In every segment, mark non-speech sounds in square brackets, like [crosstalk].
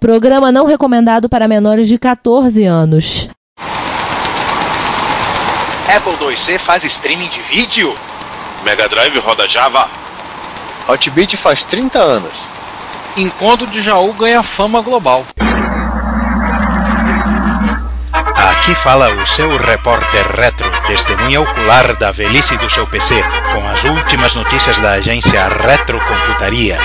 Programa não recomendado para menores de 14 anos. Apple IIc faz streaming de vídeo? Mega Drive roda Java? Hotbit faz 30 anos. Encontro de Jaú ganha fama global. Aqui fala o seu repórter retro, testemunha ocular da velhice do seu PC, com as últimas notícias da agência Retrocomputaria.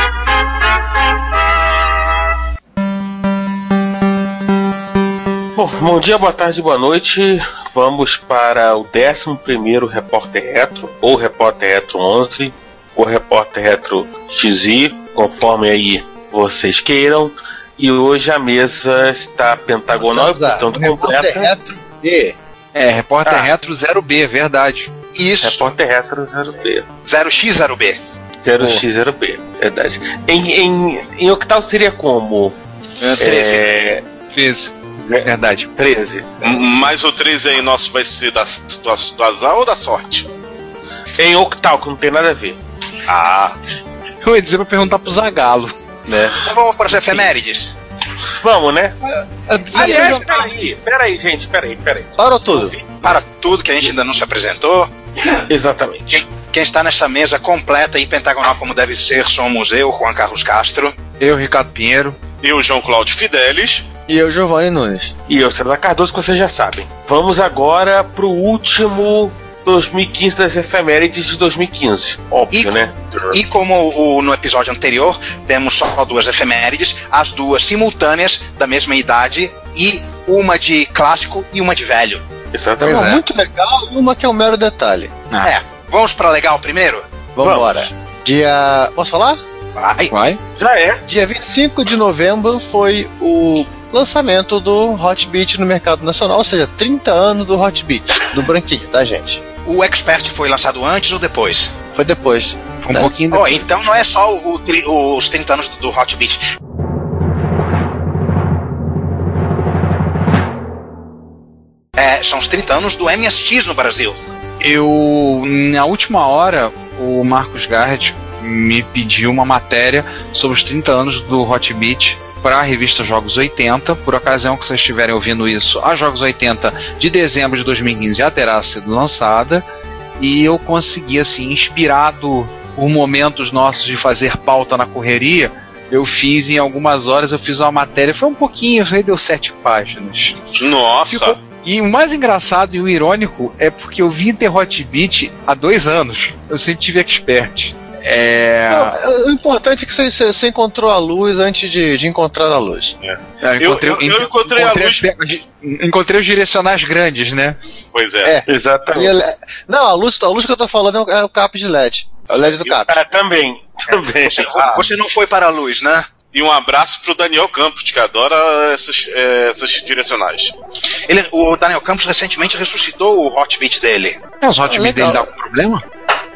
Bom, bom dia, boa tarde, boa noite. Vamos para o 11 Repórter Retro, ou Repórter Retro 11, ou Repórter Retro XI, conforme aí vocês queiram. E hoje a mesa está pentagonal, portanto o repórter completa. retro B. É, repórter Ah. retro 0B, verdade. Isso. Repórter Retro 0B. 0x, 0b. 0x, 0B, verdade. Em, em, em octal seria como? É, 13. É, 13. Verdade. 13. M- Mas o 13 aí nosso vai ser da, do, do azar ou da sorte? Em octal, que não tem nada a ver. Ah, Eu ia dizer pra perguntar pro Zagalo. Né? Então vamos para as efemérides. Vamos, né? Sim, Aliás, peraí, peraí, gente, peraí, peraí. Parou tudo. Para tudo que a gente ainda não se apresentou, Exatamente. quem está nessa mesa completa e pentagonal como deve ser somos eu, Juan Carlos Castro. Eu, Ricardo Pinheiro. e o João Cláudio Fidelis. E eu, Giovanni Nunes. E eu, César Cardoso, que vocês já sabem. Vamos agora pro último 2015 das efemérides de 2015. Óbvio, E- né? E como o- no episódio anterior, temos só duas efemérides, as duas simultâneas da mesma idade e uma de clássico e uma de velho. Exatamente. Uma muito legal e uma que é um mero detalhe. Ah. É, vamos para legal primeiro? Vambora. Dia. Posso falar? Vai. Vai. Já é. Dia 25 de novembro foi o lançamento do Hotbit no mercado nacional, ou seja, 30 anos do Hotbit, do branquinho, da gente. O Expert foi lançado antes ou depois? Foi depois. Foi um Né? pouquinho Oh, depois. então não é só o tri- os 30 anos do, do Hot Beat. É, são os 30 anos do MSX no Brasil. Eu, na última hora, o Marcos Garrett me pediu uma matéria sobre os 30 anos do Hotbit para a revista Jogos 80. Por ocasião que vocês estiverem ouvindo isso, a Jogos 80 de dezembro de 2015 já terá sido lançada. E eu consegui, assim, inspirado por momentos nossos de fazer pauta na correria, eu fiz em algumas horas, eu fiz uma matéria, foi um pouquinho, deu sete páginas. Nossa! Ficou- E o mais engraçado e o irônico é porque eu vim ter Hotbit há dois anos. Eu sempre tive expert. É. Não, o importante é que você, você- encontrou a luz antes de, de encontrar a luz. eu, Eu- eu- eu encontrei a luz- encontrei os direcionais grandes, né? Pois é. É. Exatamente. ele- não, a luz, a luz que eu tô falando é o, é cap de LED. É o LED do cap. Ah, também. Também. Você, Ah. você não foi para a luz, né? E um abraço pro Daniel Campos, que adora essas, eh, essas direcionais. Ele, o Daniel Campos recentemente ressuscitou o Hot Beat dele. É, os Hotbit legal. dele dá algum problema?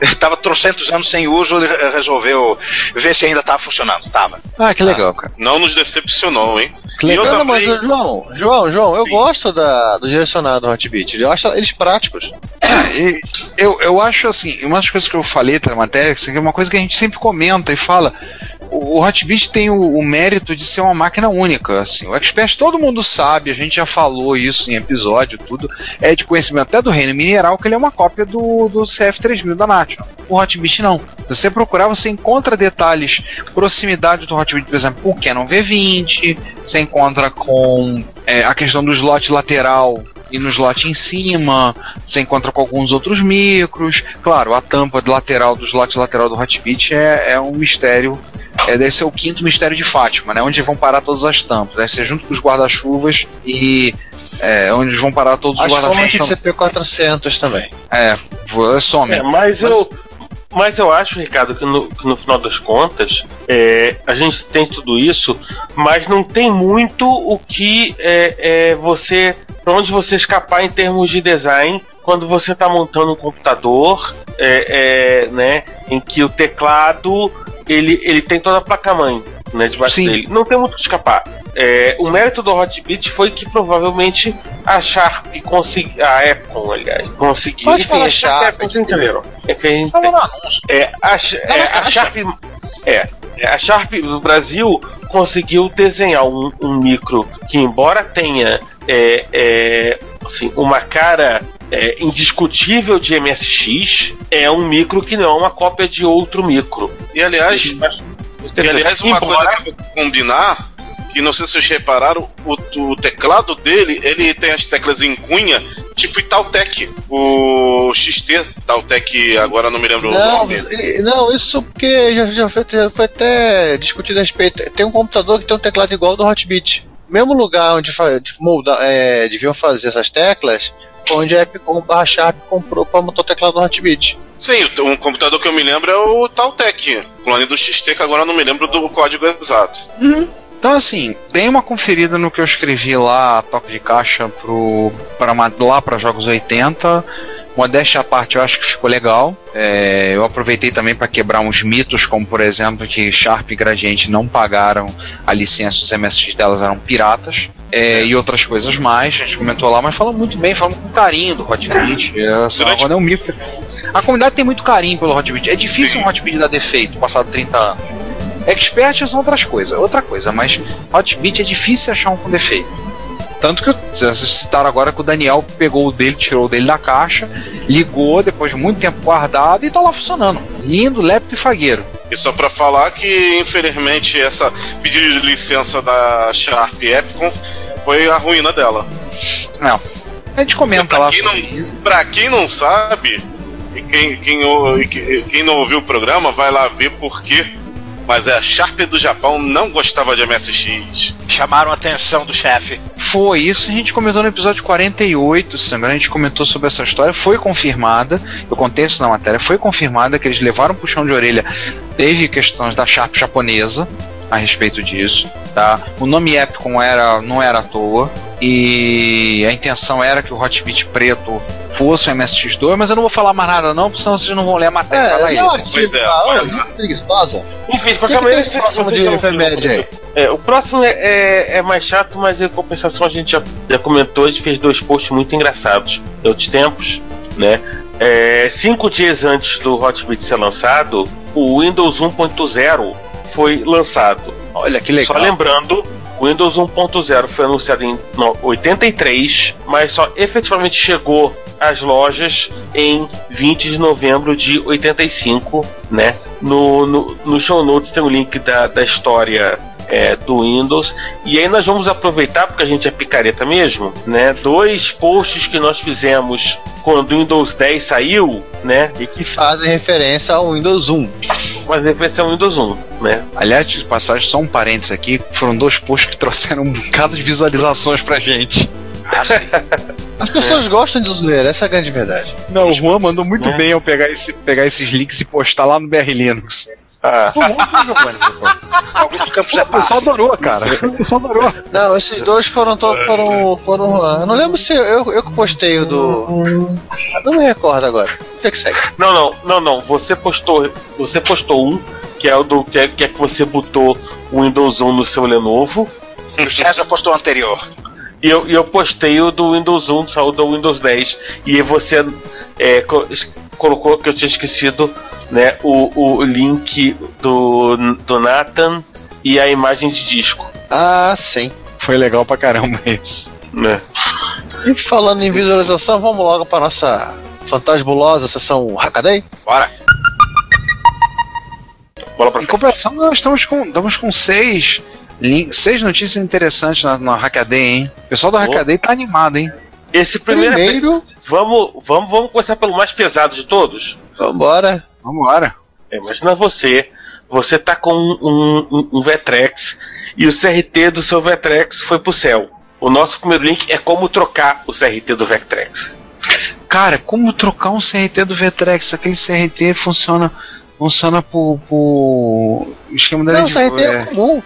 Ele tava trocentos anos sem uso, ele re- resolveu ver se ainda tava funcionando. Tava. Ah, que legal, cara. Não nos decepcionou, hein? Que E eu Não, mas João, João, João, eu Sim. gosto da, do direcionado do Hotbit. Eu acho eles práticos. E eu, eu acho assim, uma das coisas que eu falei na matéria, assim, que é uma coisa que a gente sempre comenta e fala. O Hotbit tem o, o mérito de ser uma máquina única. Assim. O Expert todo mundo sabe, a gente já falou isso em episódio, tudo. É de conhecimento até do reino mineral que ele é uma cópia do, do CF3000 da National. O Hotbit não. Se você procurar, você encontra detalhes, proximidade do Hotbit, por exemplo, o Canon V20, você encontra com é, a questão do slot lateral e no slot em cima, você encontra com alguns outros micros. Claro, a tampa de lateral do slot lateral do Hotbit é, é um mistério. É, deve ser o quinto mistério de Fátima, né? Onde vão parar todas as tampas. Deve ser junto com os guarda-chuvas e é, onde vão parar todos os Acho que foi uma guarda-chuvas. de CP400 também. É, some. É, mas, eu. Mas eu acho, Ricardo, que no, que no final das contas, é, a gente tem tudo isso, mas não tem muito o que é, é, você. pra onde você escapar em termos de design quando você está montando um computador, é, é, né, em que o teclado ele, ele tem toda a placa-mãe né, debaixo Sim. dele. Não tem muito o que escapar. É, o mérito do Hotbit foi que provavelmente a Sharp conseguiu. A Epson, aliás, conseguiu. Pode falar a Sharp, Epson, vocês entenderam. É que a gente no anúncio. é, a, é, a. Sharp. É. A Sharp do Brasil conseguiu desenhar um, um micro que, embora tenha é, é, assim, uma cara é, indiscutível de MSX, é um micro que não é uma cópia de outro micro. E aliás, e, aliás uma embora- coisa que eu vou combinar, que não sei se vocês repararam, o, o teclado dele, ele tem as teclas em cunha, tipo Itautec. O XT Itautec, agora não me lembro o Não, nome. e- não, isso porque já, já foi, já foi até discutido a respeito. Tem um computador que tem um teclado igual ao do Hotbit. Mesmo lugar onde fa- de molda- é, deviam fazer essas teclas, foi onde a Epicom barra Sharp comprou para montar o teclado do Hotbit. Sim, um computador que eu me lembro é o Tautec, clone do XT, que agora eu não me lembro do código exato. Então, assim, dei uma conferida no que eu escrevi lá, toque de caixa pro, pra, lá para jogos 80. Modéstia à parte, eu acho que ficou legal. É, eu aproveitei também para quebrar uns mitos, como por exemplo que Sharp e Gradiente não pagaram a licença, os MSX delas eram piratas. é, e outras coisas mais, a gente comentou lá, mas falando muito bem, falando com carinho do Hotbit. É, assim, Durante- agora é um micro. A comunidade tem muito carinho pelo Hotbit. É difícil Sim. um Hotbit dar defeito, passado 30 anos. Expert são outras coisas, outra coisa, mas Hotbit é difícil achar um com defeito. Tanto que vocês citaram agora que o Daniel pegou o dele, tirou o dele da caixa, ligou depois de muito tempo guardado e tá lá funcionando. Lindo, lepto e fagueiro. E só pra falar que, infelizmente, essa pedido de licença da Sharp Epicon foi a ruína dela. Não. A gente comenta pra, lá quem não, pra quem não sabe, e quem, quem, ou- e que- quem não ouviu o programa, vai lá ver por quê. Mas é a Sharp do Japão não gostava de MSX. Chamaram a atenção do chefe. Foi isso, a gente comentou no episódio 48, se não me engano, a gente comentou sobre essa história, foi confirmada, eu contei isso na matéria, foi confirmada que eles levaram um puxão de orelha, teve questões da Sharp japonesa a respeito disso, tá? O nome Epicon era, não era à toa, e a intenção era que o Hotbit preto fosse o MSX2, mas eu não vou falar mais nada não, porque senão vocês não vão ler a matéria. É, Igor. não, artigo, Pois é, ah, preguiçosa. Enfim, de O qualquer maneira, próximo de efeméride aí? É, o próximo é, é, é mais chato, mas em compensação a gente já, já comentou, a gente fez dois posts muito engraçados em outros tempos, né? É, cinco dias antes do Hotbit ser lançado, o Windows 1.0 foi lançado. Olha que legal. Só lembrando, o Windows 1.0 foi anunciado em no- 83, mas só efetivamente chegou às lojas em 20 de novembro de 85, né? No, no, no show notes tem o link da, da história é, do Windows. E aí nós vamos aproveitar, porque a gente é picareta mesmo, né? Dois posts que nós fizemos quando o Windows 10 saiu, né? E que fazem referência ao Windows 1. Mas referência ao Windows 1, né? Aliás, de passagem, só um parênteses aqui, foram dois posts que trouxeram um bocado de visualizações pra gente. [laughs] As pessoas gostam de zoeira, essa é a grande verdade. Não, o Juan mandou muito É. bem eu pegar, esse, pegar esses links e postar lá no BR Linux. Ah, Alguns campos Pô, é [laughs] o pessoal adorou, cara. [laughs] O pessoal adorou. Não, esses dois foram. to- foram, foram eu não lembro se eu, eu que postei o do. Não me recordo agora. O que que segue? Não, não, não, não. Você postou, você postou um, que é o do que é que, é que você botou o Windows 1 no seu Lenovo. O César postou o anterior. E eu, eu postei o do Windows 1, saiu do Windows 10. E você é, colocou que eu tinha esquecido né, o, o link do, do Nathan e a imagem de disco. Ah, sim. Foi legal pra caramba [laughs] isso. Né? E falando em visualização, vamos logo para nossa fantasbulosa sessão Hackaday? Bora. Bola pra Em compensação, nós estamos com, estamos com seis, seis notícias interessantes na, na Hackaday, hein? O pessoal da Oh. Hackaday tá animado, hein? Esse primeiro. Primeiro, Vamos, vamos, vamos começar pelo mais pesado de todos. vambora. Vambora. É, imagina você, você tá com um, um, um Vectrex e o CRT do seu Vectrex foi pro céu. O nosso primeiro link é como trocar o CRT do Vectrex. Cara, como trocar um CRT do Vtrex? Aquele CRT funciona, funciona por, por esquema dele Não, de CRT é é, comum.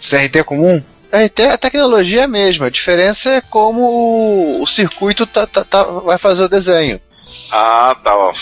CRT comum? CRT, a tecnologia é a mesma. A diferença é como o, circuito tá, tá- tá- vai fazer o desenho. Ah, tá, ó.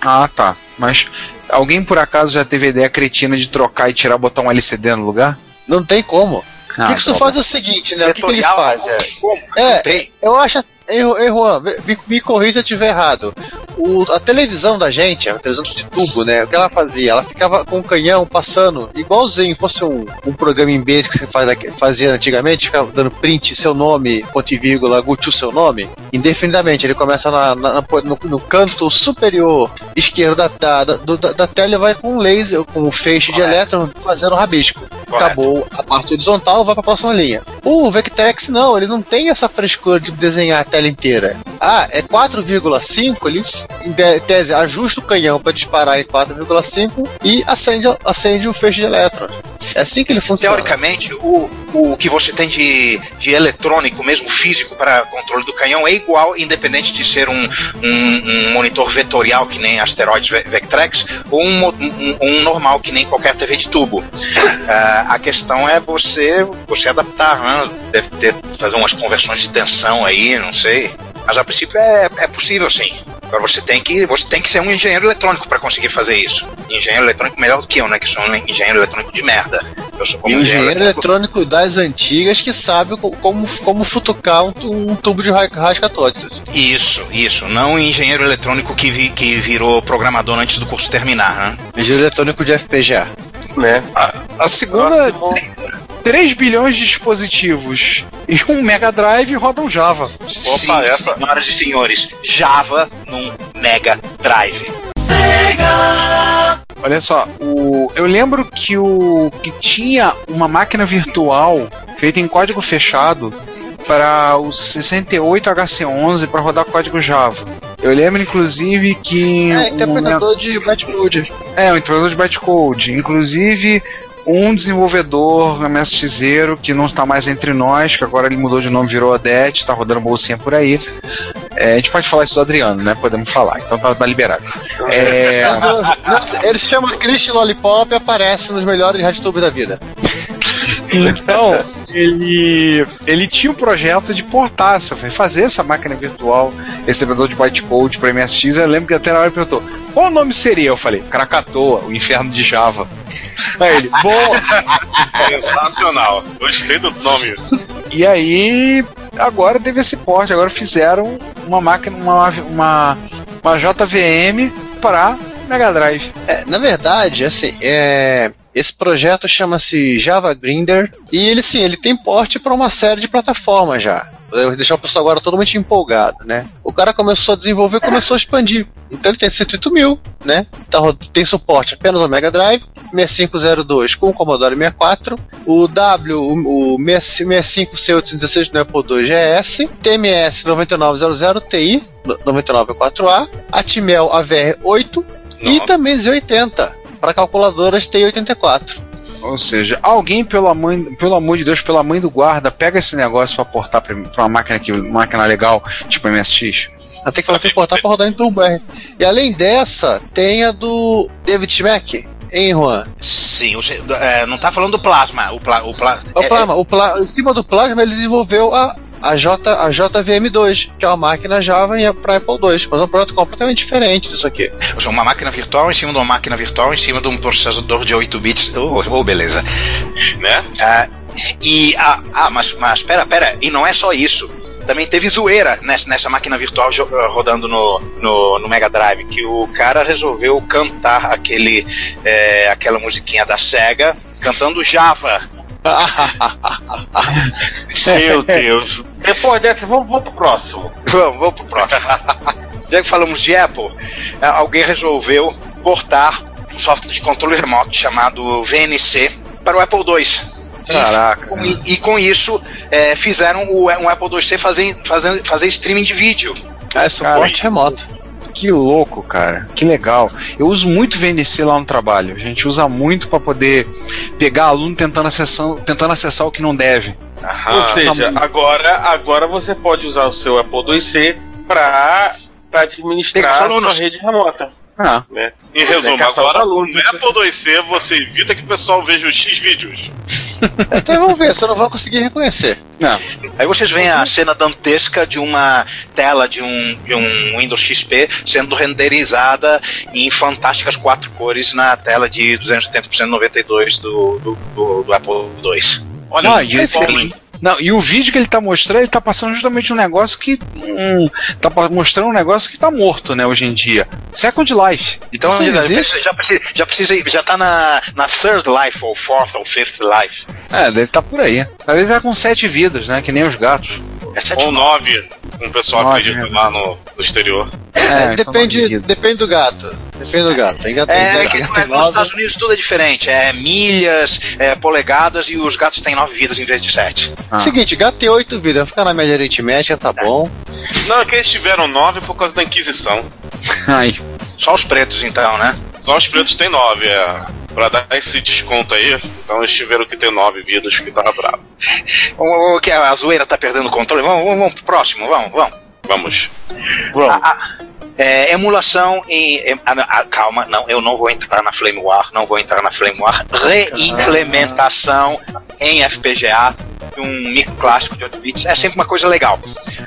Ah, tá. Mas alguém por acaso já teve a ideia cretina de trocar e tirar botar um LCD no lugar? Não tem como. Ah, o que, que isso tá faz é o seguinte, né? O que, que ele faz? É, Como? É, Tem. eu acho. Ei, ei, Juan, me, me corrija se eu estiver errado. O- a televisão da gente, a televisão de tubo, né? O que ela fazia? Ela ficava com o canhão passando, igualzinho, fosse um, um programa em base que você faz, fazia antigamente, ficava dando print, seu nome, ponto e vírgula, gutiu seu nome, indefinidamente. Ele começa na- na- no, no canto superior esquerdo da, da, da, da- tela e vai com um laser, com um feixe de Correto. elétron fazendo um rabisco. Correto. Acabou a parte horizontal, vai pra próxima linha. O Vectrex não, ele não tem essa frescura de desenhar a tela inteira. Ah, é 4,5, ele em te- tese ajusta o canhão para disparar em 4,5 e acende, acende o feixe de elétrons. É assim que ele funciona. Teoricamente, o, o que você tem de, de eletrônico, mesmo físico, para controle do canhão é igual, independente de ser um, um, um monitor vetorial, que nem Asteroids Ve- Vectrex, ou um, um, um normal, que nem qualquer TV de tubo. Ah, a questão é você, você adaptar, né? Deve ter, fazer umas conversões de tensão aí, não sei. Mas a princípio é, é possível sim. Agora você tem que você tem que ser um engenheiro eletrônico para conseguir fazer isso. Engenheiro eletrônico melhor do que eu, né? Que sou um engenheiro eletrônico de merda. Eu sou como E o engenheiro eletrônico das antigas que sabe co- como, como futucar um, um tubo de ra- rasca-tóticos. Isso, isso. Não o engenheiro eletrônico que, vi- que virou programador antes do curso terminar, né? Engenheiro eletrônico de FPGA. Né? A segunda, Próximo. 3 bilhões de dispositivos e um Mega Drive rodam Java. Opa, Sim, essa- senhoras e senhores, Java num Mega Drive. Olha só, o, eu lembro que o que tinha uma máquina virtual feita em código fechado para o 68HC11 para rodar código Java. Eu lembro inclusive que É, um interpretador de bytecode. É, um interpretador de bytecode. Inclusive, um desenvolvedor MSXero que não está mais entre nós, que agora ele mudou de nome, virou Odete, está rodando bolsinha por aí. É, a gente pode falar isso do Adriano, né? Podemos falar, então tá, tá liberado. É, [laughs] Ele se chama Christian Lollipop e aparece nos melhores RedTube da vida. então, ele, ele tinha um projeto de portar, essa, fazer essa máquina virtual, esse interpretador de bytecode para MSX. Eu lembro que até na hora ele perguntou: qual o nome seria? Eu falei: Krakatoa, o inferno de Java. [laughs] Aí ele, bom, Sensacional. Gostei do nome. E aí, agora teve esse porte, agora fizeram uma máquina, uma, uma, uma JVM para Mega Drive. É, na verdade, assim, é, esse projeto chama-se Java Grinder e ele sim, ele tem porte para uma série de plataformas já. Eu vou deixar o pessoal agora totalmente empolgado, né? O cara começou a desenvolver, começou a expandir. Então ele tem 108 mil, né? Ro- tem suporte apenas ao Mega Drive, 6502 com o Commodore 64, o W, o, o 65C816 no Apple II GS, TMS 9900 Ti 99.4A, Atmel AVR8 e Nossa. também Z80 para calculadoras T84. Ou seja, alguém, pelo amor, pelo amor de Deus, pela mãe do guarda, pega esse negócio para portar para uma máquina, que, máquina legal, tipo MSX. Até que ela tem que portar para rodar em Turbo R. E além dessa, tem a do David Schmack, hein, Juan? Sim, você, é, não tá falando do plasma. O, pla, o, pla, O é- Plasma, o Pla- em cima do Plasma ele desenvolveu a, a, J, a JVM2, que é uma máquina Java para Apple II, mas é um projeto completamente diferente disso aqui. Ou seja, uma máquina virtual em cima de uma máquina virtual em cima de um processador de 8 bits. Oh, oh, beleza. Né? Ah, e ah, ah, mas, mas pera, pera, e não é só isso. Também teve zoeira nessa, nessa máquina virtual ah, rodando no, no, no Mega Drive, que o cara resolveu cantar aquele, é, aquela musiquinha da SEGA, cantando Java. Meu Deus. Depois dessa, vamos, vamos pro próximo. Vamos, vamos pro próximo. [laughs] Já que falamos de Apple, ah, alguém resolveu portar um software de controle remoto chamado VNC para o Apple II. E Caraca. com, e com isso é, fizeram o, um Apple IIc fazer, fazer, fazer streaming de vídeo. É suporte remoto. Que louco, cara. Que legal. Eu uso muito VNC lá no trabalho. A gente usa muito para poder pegar aluno tentando acessar, tentando acessar o que não deve. Aham. Ou seja, tá agora, agora você pode usar o seu Apple IIc para administrar a sua rede remota. Ah, Né? Em resumo, agora alunos. no Apple IIc você evita que o pessoal veja os X vídeos. Então vamos ver, você não vai conseguir reconhecer. não. Aí vocês veem a cena dantesca de uma tela de um, de um Windows XP sendo renderizada em fantásticas quatro cores na tela de 270 por 92 do, do, do, do Apple II. Olha, Ah, o e Não, e o vídeo que ele tá mostrando, ele tá passando justamente um negócio que. Um, tá mostrando um negócio que tá morto, né, hoje em dia. Second Life. Então já, já precisa, já precisa, já tá na, na third life, ou fourth, ou fifth life. É, deve tá por aí. Às vezes tá com sete vidas, né? Que nem os gatos. É sete Ou nove, como o pessoal Nove, acredita né? lá no, no exterior. É, nove depende, depende do gato. Depende do gato. Tem gato, É, tem que gato, é, tem nos. Estados Unidos tudo é diferente. É milhas, é, polegadas e os gatos têm nove vidas em vez de sete. Ah. Seguinte, gato tem oito vidas, vai ficar na média aritmética, tá bom. Não, é que eles tiveram nove por causa da Inquisição. Ai. Só os pretos então, né? Só os pretos têm nove, é. Pra dar esse desconto aí, então eles tiveram que ter nove vidas, que tava bravo. [laughs] O, o que a zoeira tá perdendo o controle. Vamos, vamos, vamos pro próximo, vamos, vamos. Vamos. Vamos. A- a- é, emulação em. em- ah, ah, calma, não, eu não vou entrar na Flame War, não vou entrar na Flame War. Reimplementação em FPGA de um micro clássico de 8 bits é sempre uma coisa legal.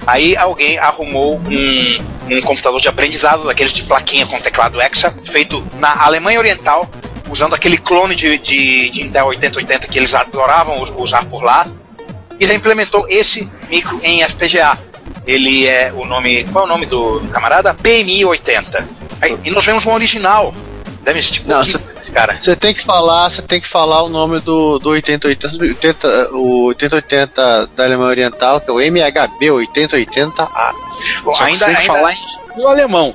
Aí alguém arrumou um, um computador de aprendizado, daqueles de plaquinha com teclado Hexa, feito na Alemanha Oriental, usando aquele clone de, de, de Intel 8080 que eles adoravam us- usar por lá, e reimplementou esse micro em FPGA. Ele é o nome. Qual é o nome do, camarada? PMI 80. Aí, e nós vemos um original. Deve existir Não, pouquinho esse cara. Você tem que falar, você tem que falar o nome do, do 8080, 80, o 8080 da Alemanha Oriental, que é o MHB 8080A. Bom, Só que ainda, sem ainda, falar em no alemão.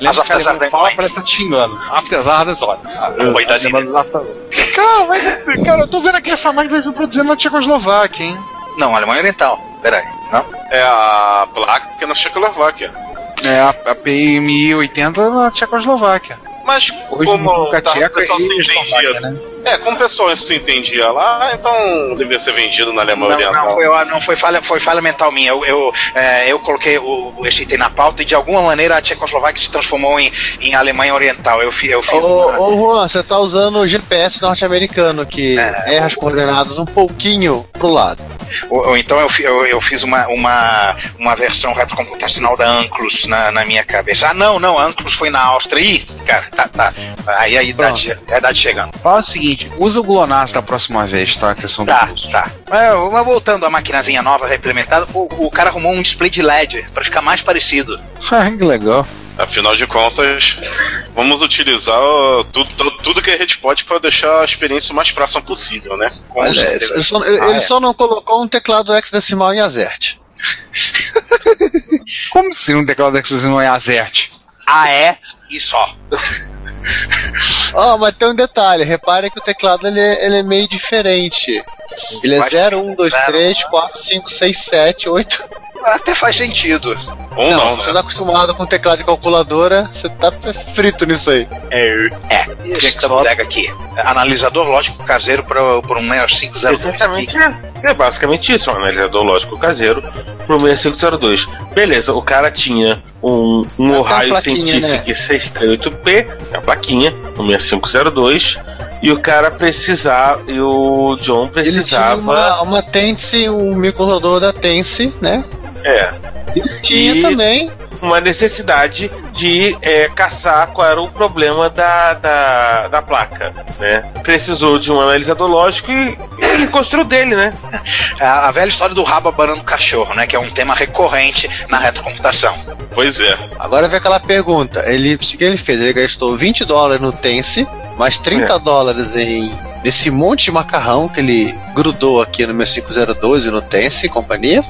Lembra que Apesar alemão da- fala, parece que tá te xingando. Apesar das horas. Oi, das Cara, cara, eu tô vendo aqui essa máquina produzindo na Tchecoslováquia, hein? Não, Alemanha Oriental. Peraí. Não? É a placa que é na Checoslováquia. É a, a PMI 80 na Tchecoslováquia. Mas Hoje como tá, o pessoal se entendia. né? É, como o pessoal se entendia lá, então devia ser vendido na Alemanha Não, Oriental. não, foi, não foi, falha, foi falha mental minha. Eu, eu, é, eu coloquei o, esse item na pauta e de alguma maneira a Tchecoslováquia se transformou em, em Alemanha Oriental. Eu, fi- eu fiz. Ô, uma- ô Juan, você tá usando o GPS norte-americano, que É. erra as coordenadas um pouquinho pro lado. Ou, ou então eu, eu, eu fiz uma, uma, uma versão retrocomputacional da Anclus na, na minha cabeça. Ah, não, não, a Anclus foi na Áustria. Ih, cara, tá, tá. Aí a idade, a idade chegando. Fala o seguinte, usa o GLONASS da próxima vez, tá? A questão do Tá, curso. tá. É, mas voltando à maquinazinha nova, reimplementada, o, o cara arrumou um display de LED pra ficar mais parecido. [laughs] Ah, que legal. Afinal de contas, vamos utilizar tudo, tudo, tudo que a gente pode para deixar a experiência o mais próxima possível, né? Com Olha, ele, só, ele- Ah, ele é. só não colocou um teclado hexadecimal em Azert. Como se um teclado hexadecimal é Azert? Ah, é? E só. Ó, [laughs] mas tem um detalhe, repare que o teclado ele é, ele é meio diferente. Ele é Vai- 0, 1, 2, zero. 3, 4, 5, 6, 7, 8. Até faz sentido. Ou Não, não, se você né? tá acostumado com teclado de calculadora, você tá frito nisso aí. É. Esta bodega aqui. Analisador lógico caseiro para por um 6502 aqui. Exatamente, é, é basicamente isso, um analisador lógico caseiro pro 6502. Beleza, o cara tinha um, um Ah, Ohio tá Scientific 638P, a plaquinha, o 6502, e o cara precisava, e o John Ele tinha precisava, uma, uma Tense, um microcontrolador da Tense, né? é, Ele tinha E- também. Uma necessidade de é, caçar qual era o problema da, da, da placa, né? Precisou de um analisador lógico e ele construiu dele, né? A, a velha história do rabo abanando cachorro, né? Que é um tema recorrente na retrocomputação. Pois é. Agora vem aquela pergunta. Ele, o que ele fez? Ele gastou 20 dólares no Tense, mais 30 É. dólares em desse monte de macarrão que ele grudou aqui no meu 5012 no Tense e companhia.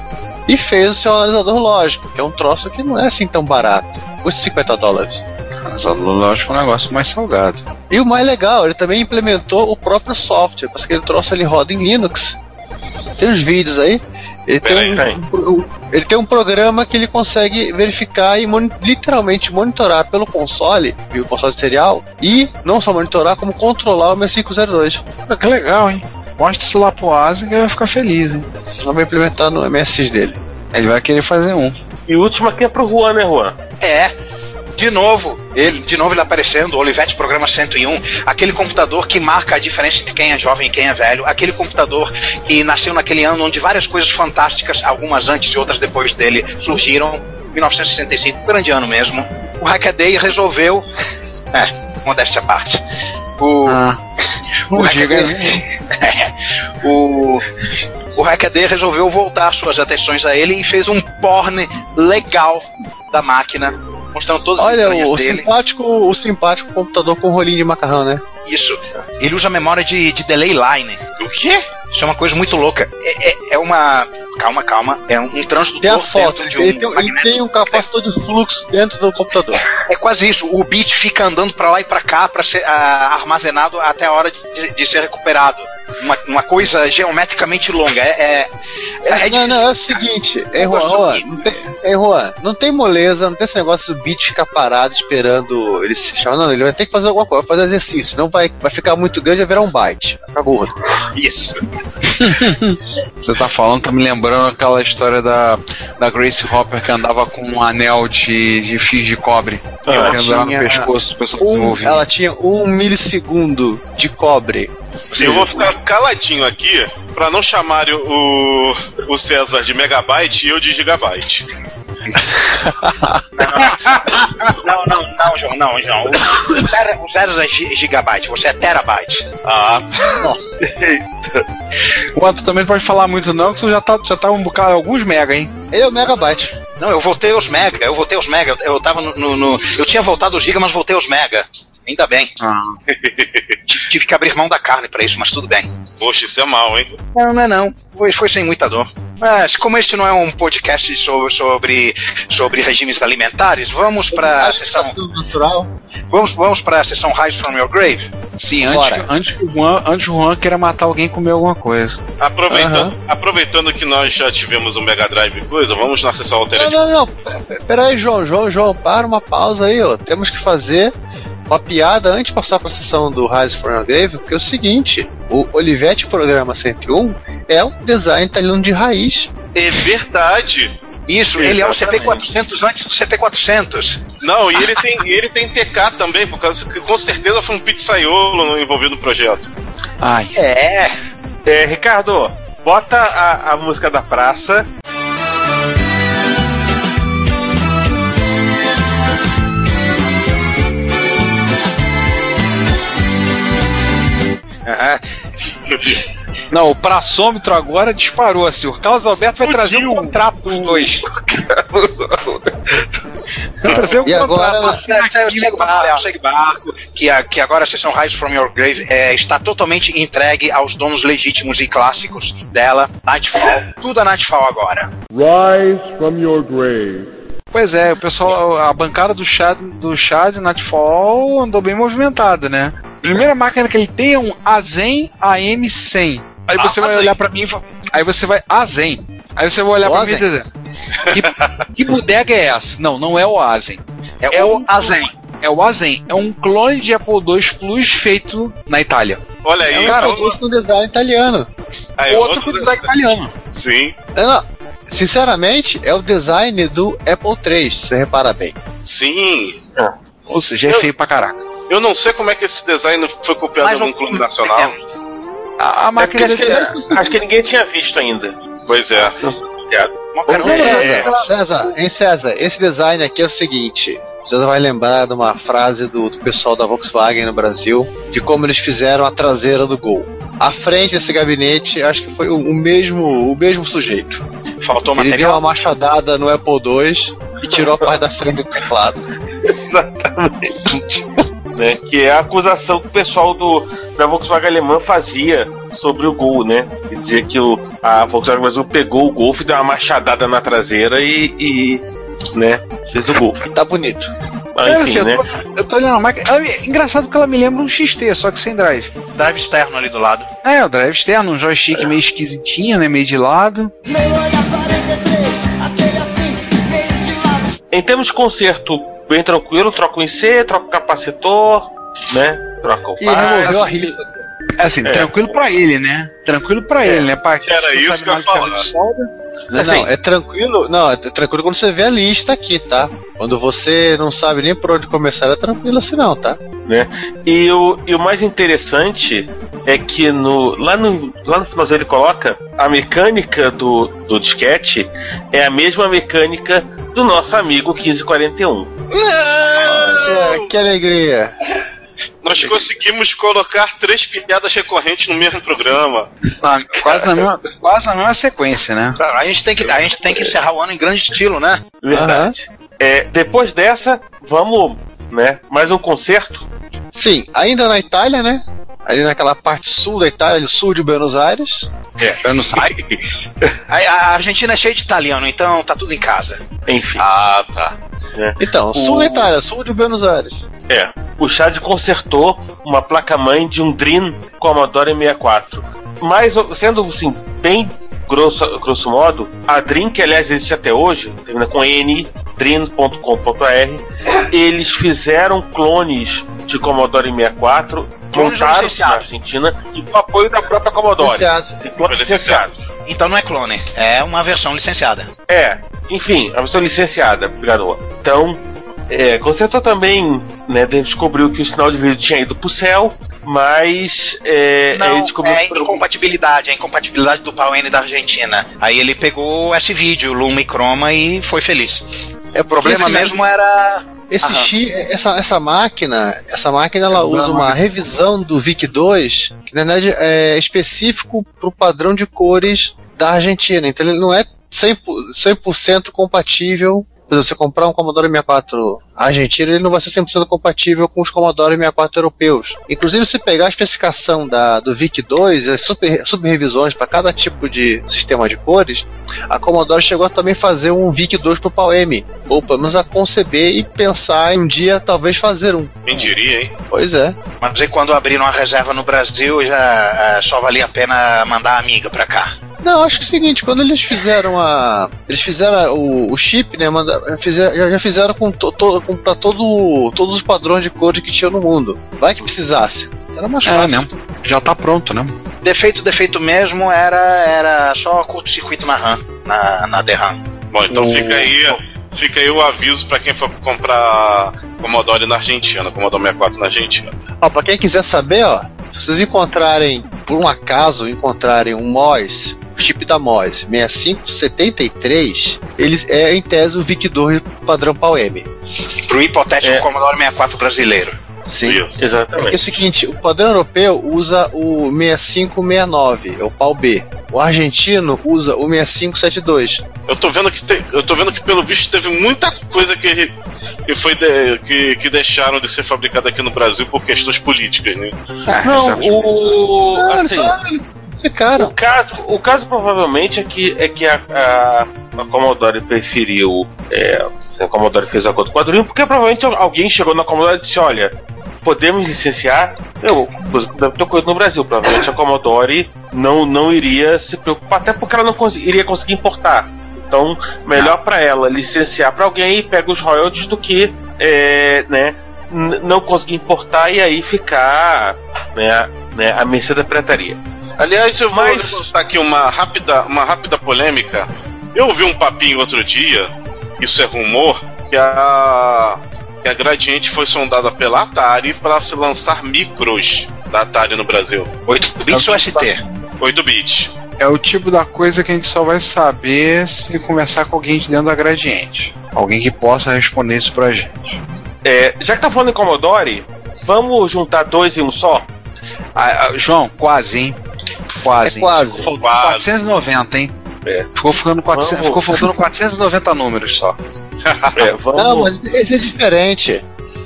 E fez o seu analisador lógico, que é um troço que não é assim tão barato. Custa 50 dólares. Mas lógico, é um negócio mais salgado. E o mais legal, ele também implementou o próprio software, porque ele troço ele roda em Linux. Tem uns vídeos aí. Ele tem, um, ele tem um programa que ele consegue verificar e moni- literalmente monitorar pelo console, via o console serial, e não só monitorar, como controlar o 6502. Pô, que legal, hein? Mostra isso lá pro Asa que ele vai ficar feliz, hein? Não vai implementar no MSX dele. Ele vai querer fazer um. E o último aqui é pro Juan, né, Juan? É. De novo, ele, de novo ele aparecendo, Olivetti Programa 101, aquele computador que marca a diferença entre quem é jovem e quem é velho, aquele computador que nasceu naquele ano onde várias coisas fantásticas, algumas antes e outras depois dele, surgiram, 1965, grande ano mesmo. O Hackaday resolveu, [laughs] é, modéstia à parte. O, Ah. o Hackaday- [laughs] o, o Hackaday resolveu voltar suas atenções a ele e fez um porn legal da máquina, mostrando todas as Olha, o, o dele. simpático, o simpático computador com rolinho de macarrão, né? Isso. Ele usa memória de, de delay line. O quê? Isso é uma coisa muito louca. É, é, é uma. Calma, calma. É um, um transdutor Tem a foto, de um ele, tem, ele tem um capacitor de fluxo dentro do computador. É quase isso. O bit fica andando pra lá e pra cá para ser ah, armazenado até a hora de, de ser recuperado. Uma, uma coisa geometricamente longa. É, é, é, é não, não, é o seguinte, é, Eu Juan, Juan, não tem, é, Juan, não tem moleza, não tem esse negócio do bit ficar parado esperando ele se chamar. Não, ele vai ter que fazer alguma coisa, vai fazer exercício, não vai, vai ficar muito grande, vai virar um byte. Vai ficar gordo. isso. [laughs] Você tá falando, tá me lembrando aquela história da, da Grace Hopper que andava com um anel de, de fios de cobre Ah, no tinha pescoço do pessoal Um, ela tinha um milissegundo de cobre. Eu vou ficar caladinho aqui pra não chamarem o, o César de megabyte e eu de gigabyte. [laughs] Não, não, não, João, não, João. O zero, o zero é gi- gigabyte, você é terabyte. Ah, Juan, tu também não pode falar muito não, que tu já tá, já tá um bocado, alguns mega, hein? Ele é o megabyte. Não, eu voltei os mega, eu voltei os mega. Eu, eu tava no, no- no- Eu tinha voltado os giga, mas voltei os mega. Ainda bem. Ah. [laughs] Tive, que abrir mão da carne pra isso, mas tudo bem. poxa, isso é mal, hein? Não, não é não. Foi, foi sem muita dor. Mas como este não é um podcast sobre, sobre, sobre regimes alimentares, vamos pra Acho que sessão. tudo natural. Vamos, vamos pra sessão Rise from Your Grave? Sim, antes, antes, que o Juan, antes que o Juan queira matar alguém e comer alguma coisa. Aproveitando, aproveitando que nós já tivemos um Mega Drive e coisa, vamos na sessão Não, alternativa. não, não. P- Pera aí, João, João, João, para uma pausa aí, ó. Temos que fazer uma piada antes de passar pra sessão do Rise from Your Grave, porque é o seguinte: o Olivetti Programa 101 é um design italiano de raiz. É verdade. Isso, ele é o Exatamente. CP400 antes do CP400. Não, e ele tem, ele tem TK também, por causa que com certeza foi um pizzaiolo envolvido no projeto. Ai. É. É, Ricardo, bota a, a música da praça. Não, o praçômetro agora disparou assim. O Carlos Alberto vai trazer um contrato dos dois. vai trazer um E agora contrato nós- assim no barco, barco, que, a, que agora a sessão Rise from Your Grave é, está totalmente entregue aos donos legítimos e clássicos dela, Nightfall. Tudo a Nightfall agora. Rise from your grave. Pois é, o pessoal, a bancada do chá do chá de Nightfall andou bem movimentada, né? Primeira máquina que ele tem é um Azen AM100. Aí Ah, você vai Azen. olhar pra mim e aí você vai Azen. Aí você vai olhar O pra mim e dizer: que, que bodega é essa? Não, não é o Azen. É, É o um- Azen. É o Azen. É um clone de Apple II Plus feito na Itália. Olha aí, É um Cara, então- produto com design italiano. aí, outro com design italiano. Sim, É, não, sinceramente, é o design do Apple III, se você repara bem. sim. Ou seja, é Eu- feio pra caraca. Eu não sei como é que esse design foi copiado Mais em algum um- clube nacional. A, a É máquina que, acho que ninguém tinha visto ainda. Pois é. Caramba. César, César, hein, César, esse design aqui é o seguinte. César vai lembrar de uma frase do, do pessoal da Volkswagen no Brasil, de como eles fizeram a traseira do Gol. À frente desse gabinete, acho que foi o, o mesmo, o mesmo sujeito. Faltou Ele deu uma machadada no Apple II e tirou a parte da frente do teclado. [laughs] Exatamente. Né? Que é a acusação que o pessoal do, da Volkswagen alemã fazia sobre o Gol, né? Quer dizer que o, a Volkswagen Brasil pegou o Golf, deu uma machadada na traseira e, e, né, fez o Gol. Tá bonito. Ah, enfim, assim, né? eu, tô, eu tô olhando a máquina. ela me- engraçado que ela me lembra um XT, só que sem drive. Drive externo ali do lado. É, o drive externo, um joystick meio esquisitinho, né? Meio de lado. Em termos de conserto, bem tranquilo, troca o IC, troca o capacitor, né? Troca o E par. removeu a assim, ripa. É assim, É. tranquilo pra ele, né? Tranquilo pra ele, né? Pra quem Era isso que eu ia de falar. Não, Assim. não, é tranquilo. Não, é tranquilo quando você vê a lista aqui, tá? Quando você não sabe nem por onde começar, é tranquilo assim não, tá? E o, e o mais interessante é que no, lá, no, lá no finalzinho ele coloca a mecânica do, do disquete é a mesma mecânica do nosso amigo 1541. É, que alegria. Nós conseguimos colocar três piadas recorrentes no mesmo programa. Ah, quase, na mesma, quase na mesma sequência, né? A gente tem que, a gente tem que encerrar o ano em grande estilo, né? Verdade. É, depois dessa, vamos, né? Mais um concerto. Sim, ainda na Itália, né? Ali naquela parte sul da Itália, sul de Buenos Aires. Eu não sei. A, Argentina é cheia de italiano, então tá tudo em casa. Enfim. Ah, tá. Então, sul da Itália, sul de Buenos Aires. É. O Chad consertou uma placa-mãe de um Dream Commodore 64. Mas, sendo assim, bem grosso, grosso modo, a Dream, que aliás existe até hoje, termina com N, dream.com.br, eles fizeram clones de Commodore 64, Clones montaram na. Argentina e com apoio da própria Commodore. Clones licenciados. Então não é clone, é uma versão licenciada. É, enfim, a versão licenciada, obrigado. Então, é, consertou também, né, descobriu que o sinal de vídeo tinha ido pro céu, mas é, Não, ele descobriu é que por- incompatibilidade, é incompatibilidade do pau N da Argentina. Aí ele pegou esse vídeo, Luma e Chroma, e foi feliz. É O problema esse- mesmo era. Esse chi, essa, essa máquina, essa máquina ela usa uma revisão do VIC-2 que na verdade é específico para o padrão de cores da Argentina. Então ele não é 100%, 100% compatível. Por exemplo, você comprar um Commodore 64 argentino, ele não vai ser 100% compatível com os Commodore 64 europeus. Inclusive, se pegar a especificação da, do VIC-2, as super, subrevisões para cada tipo de sistema de cores, a Commodore chegou a também fazer um VIC-2 para o PAL-M. Ou pelo menos a conceber e pensar em um dia talvez fazer um. Quem diria, hein? Pois é. Mas aí quando abriram a reserva no Brasil, já ah, só valia a pena mandar a amiga pra cá. Não, acho que é o seguinte, quando eles fizeram a. Eles fizeram o, o chip, né? Manda, fizer- já, já fizeram com, to, to, com pra todo, todos os padrões de cores que tinha no mundo. Vai que precisasse. Era mais É fácil. mesmo. Já tá pronto, né? Defeito, defeito mesmo era, era só curto-circuito na RAM, na, na DRAM. Bom, então O- fica aí, fica aí o aviso pra quem for comprar Commodore na Argentina, Commodore 64 na Argentina. Ó, pra quem quiser saber, ó, se vocês encontrarem, por um acaso, encontrarem um MOS, o chip da MOS 6573, ele é em tese o VIC-2 padrão PAL-M. Pro hipotético É. Commodore 64 brasileiro. Sim. Isso. Porque é Exatamente. o seguinte, o padrão europeu usa o 6569, é o pau B. O argentino usa o 6572. Eu tô vendo que te- eu tô vendo que pelo visto teve muita coisa que que foi de- que, que deixaram de ser fabricada aqui no Brasil por questões políticas, né? É, Não, o. Não, eles assim, só O caso, o caso provavelmente é que, é que a, a, a Commodore preferiu. É, a Commodore fez a Dream, porque provavelmente alguém chegou na Commodore e disse: Olha, podemos licenciar. Eu, deve ter coisa no Brasil. Provavelmente a Commodore não, não iria se preocupar, até porque ela não cons- iria conseguir importar. Então, melhor para ela licenciar para alguém e pega os royalties do que é, né, não conseguir importar e aí ficar né, né, à mercê da pirataria. Aliás, eu vou Mas- levantar aqui uma rápida, uma rápida polêmica. Eu ouvi um papinho outro dia, isso é rumor, que a, que a Gradiente foi sondada pela Atari para se lançar micros da Atari no Brasil. 8 bits ou ST? 8 bits. É o tipo da coisa que a gente só vai saber se conversar com alguém de dentro da Gradiente. Alguém que possa responder isso pra gente. É, já que tá falando em Commodore, vamos juntar dois em um só? Ah, ah, João, quase, hein? Quase. É quase. Ficou faltando Quase. 490, hein? É. Ficou, ficando 400, Vamos. ficou faltando 490 números só. É, vamos, Não, mas esse é diferente.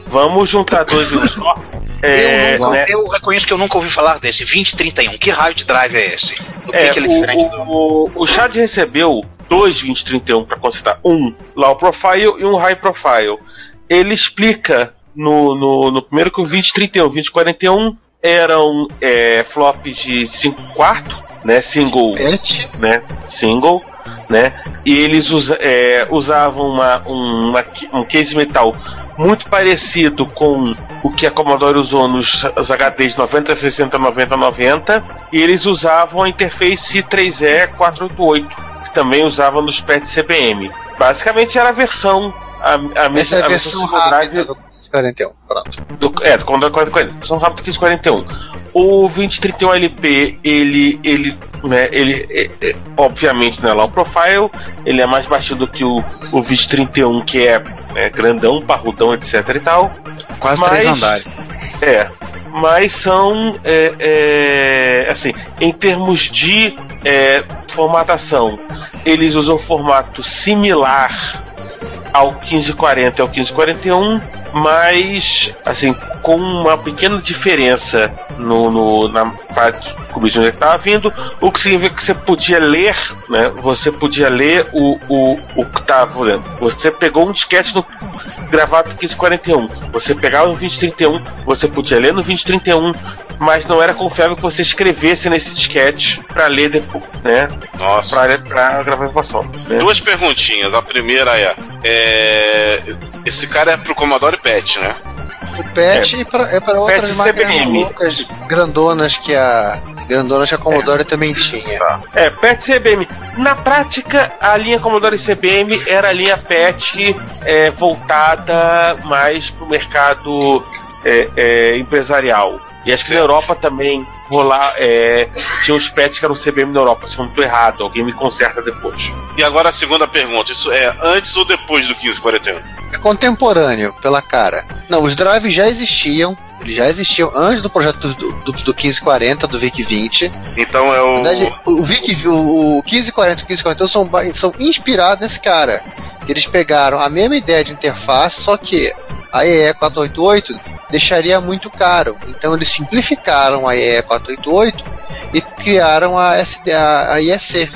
vamos juntar dois em um só. [laughs] É, eu, nunca, né? eu reconheço que eu nunca ouvi falar desse. 2031. Que raio de drive é esse? Do que, É, que ele é diferente do. o, o, o Chad recebeu dois 2031 para considerar um low profile e um high profile. Ele explica no, no, no primeiro que o 2031 e o 2041 eram é, flops de 5 quartos, né, single Pet, né, single, né, e eles usa, é, usavam uma, um, uma, um case metal muito parecido com o que a Commodore usou nos os HDs 90, 60, 90, 90, e eles usavam a interface 3E 488, que também usava nos PET CBM. Basicamente era a versão a, a essa é a versão versão single drive rápida do 41. Pronto. do, é, do Commodore 4040, versão rápida 1541. O 2031 LP, ele, ele, né, ele, é, é, obviamente não é low profile, ele é mais baixo do que o, o 2031, que é, é grandão, parrudão, etc e tal. Quase Mas- três andares. É, mas são é, é, assim, em termos de é, formatação, eles usam um formato similar ao 1540 e ao 1541, mas assim, com uma pequena diferença no, no na parte cubismo onde estava vindo, o que significa que você podia ler, né? Você podia ler o, o, o que estava lendo. Você pegou um disquete no gravado 1541. Você pegava no 2031, você podia ler no 2031, mas não era confiável que você escrevesse nesse disquete para ler depois, né? Nossa. Para para gravar informação. Né? Duas perguntinhas. A primeira é, é, Esse cara é pro Commodore PET, né? O PET é para é para outras PET máquinas CBM. loucas, grandonas que a grandonas que a Commodore também tinha. É, PET CBM. Na prática, a linha Commodore CBM era a linha PET é, voltada mais para o mercado é, é, empresarial. E acho que na. Europa também rolar, é, tinha os PETs que eram CBM na Europa. Se eu não estou errado, alguém me conserta depois. E agora a segunda pergunta. Isso é antes ou depois do 1541? Contemporâneo, pela cara. Não, os drives já existiam. Eles já existiam antes do projeto do, do, do 1540, do VIC-20. Então é o. Verdade, o VIC, o, o 1540 e o 1541 são, são inspirados nesse cara. Eles pegaram a mesma ideia de interface, só que a EE 488 deixaria muito caro. Então eles simplificaram a EE 488 e criaram a, SD, a, a IEC.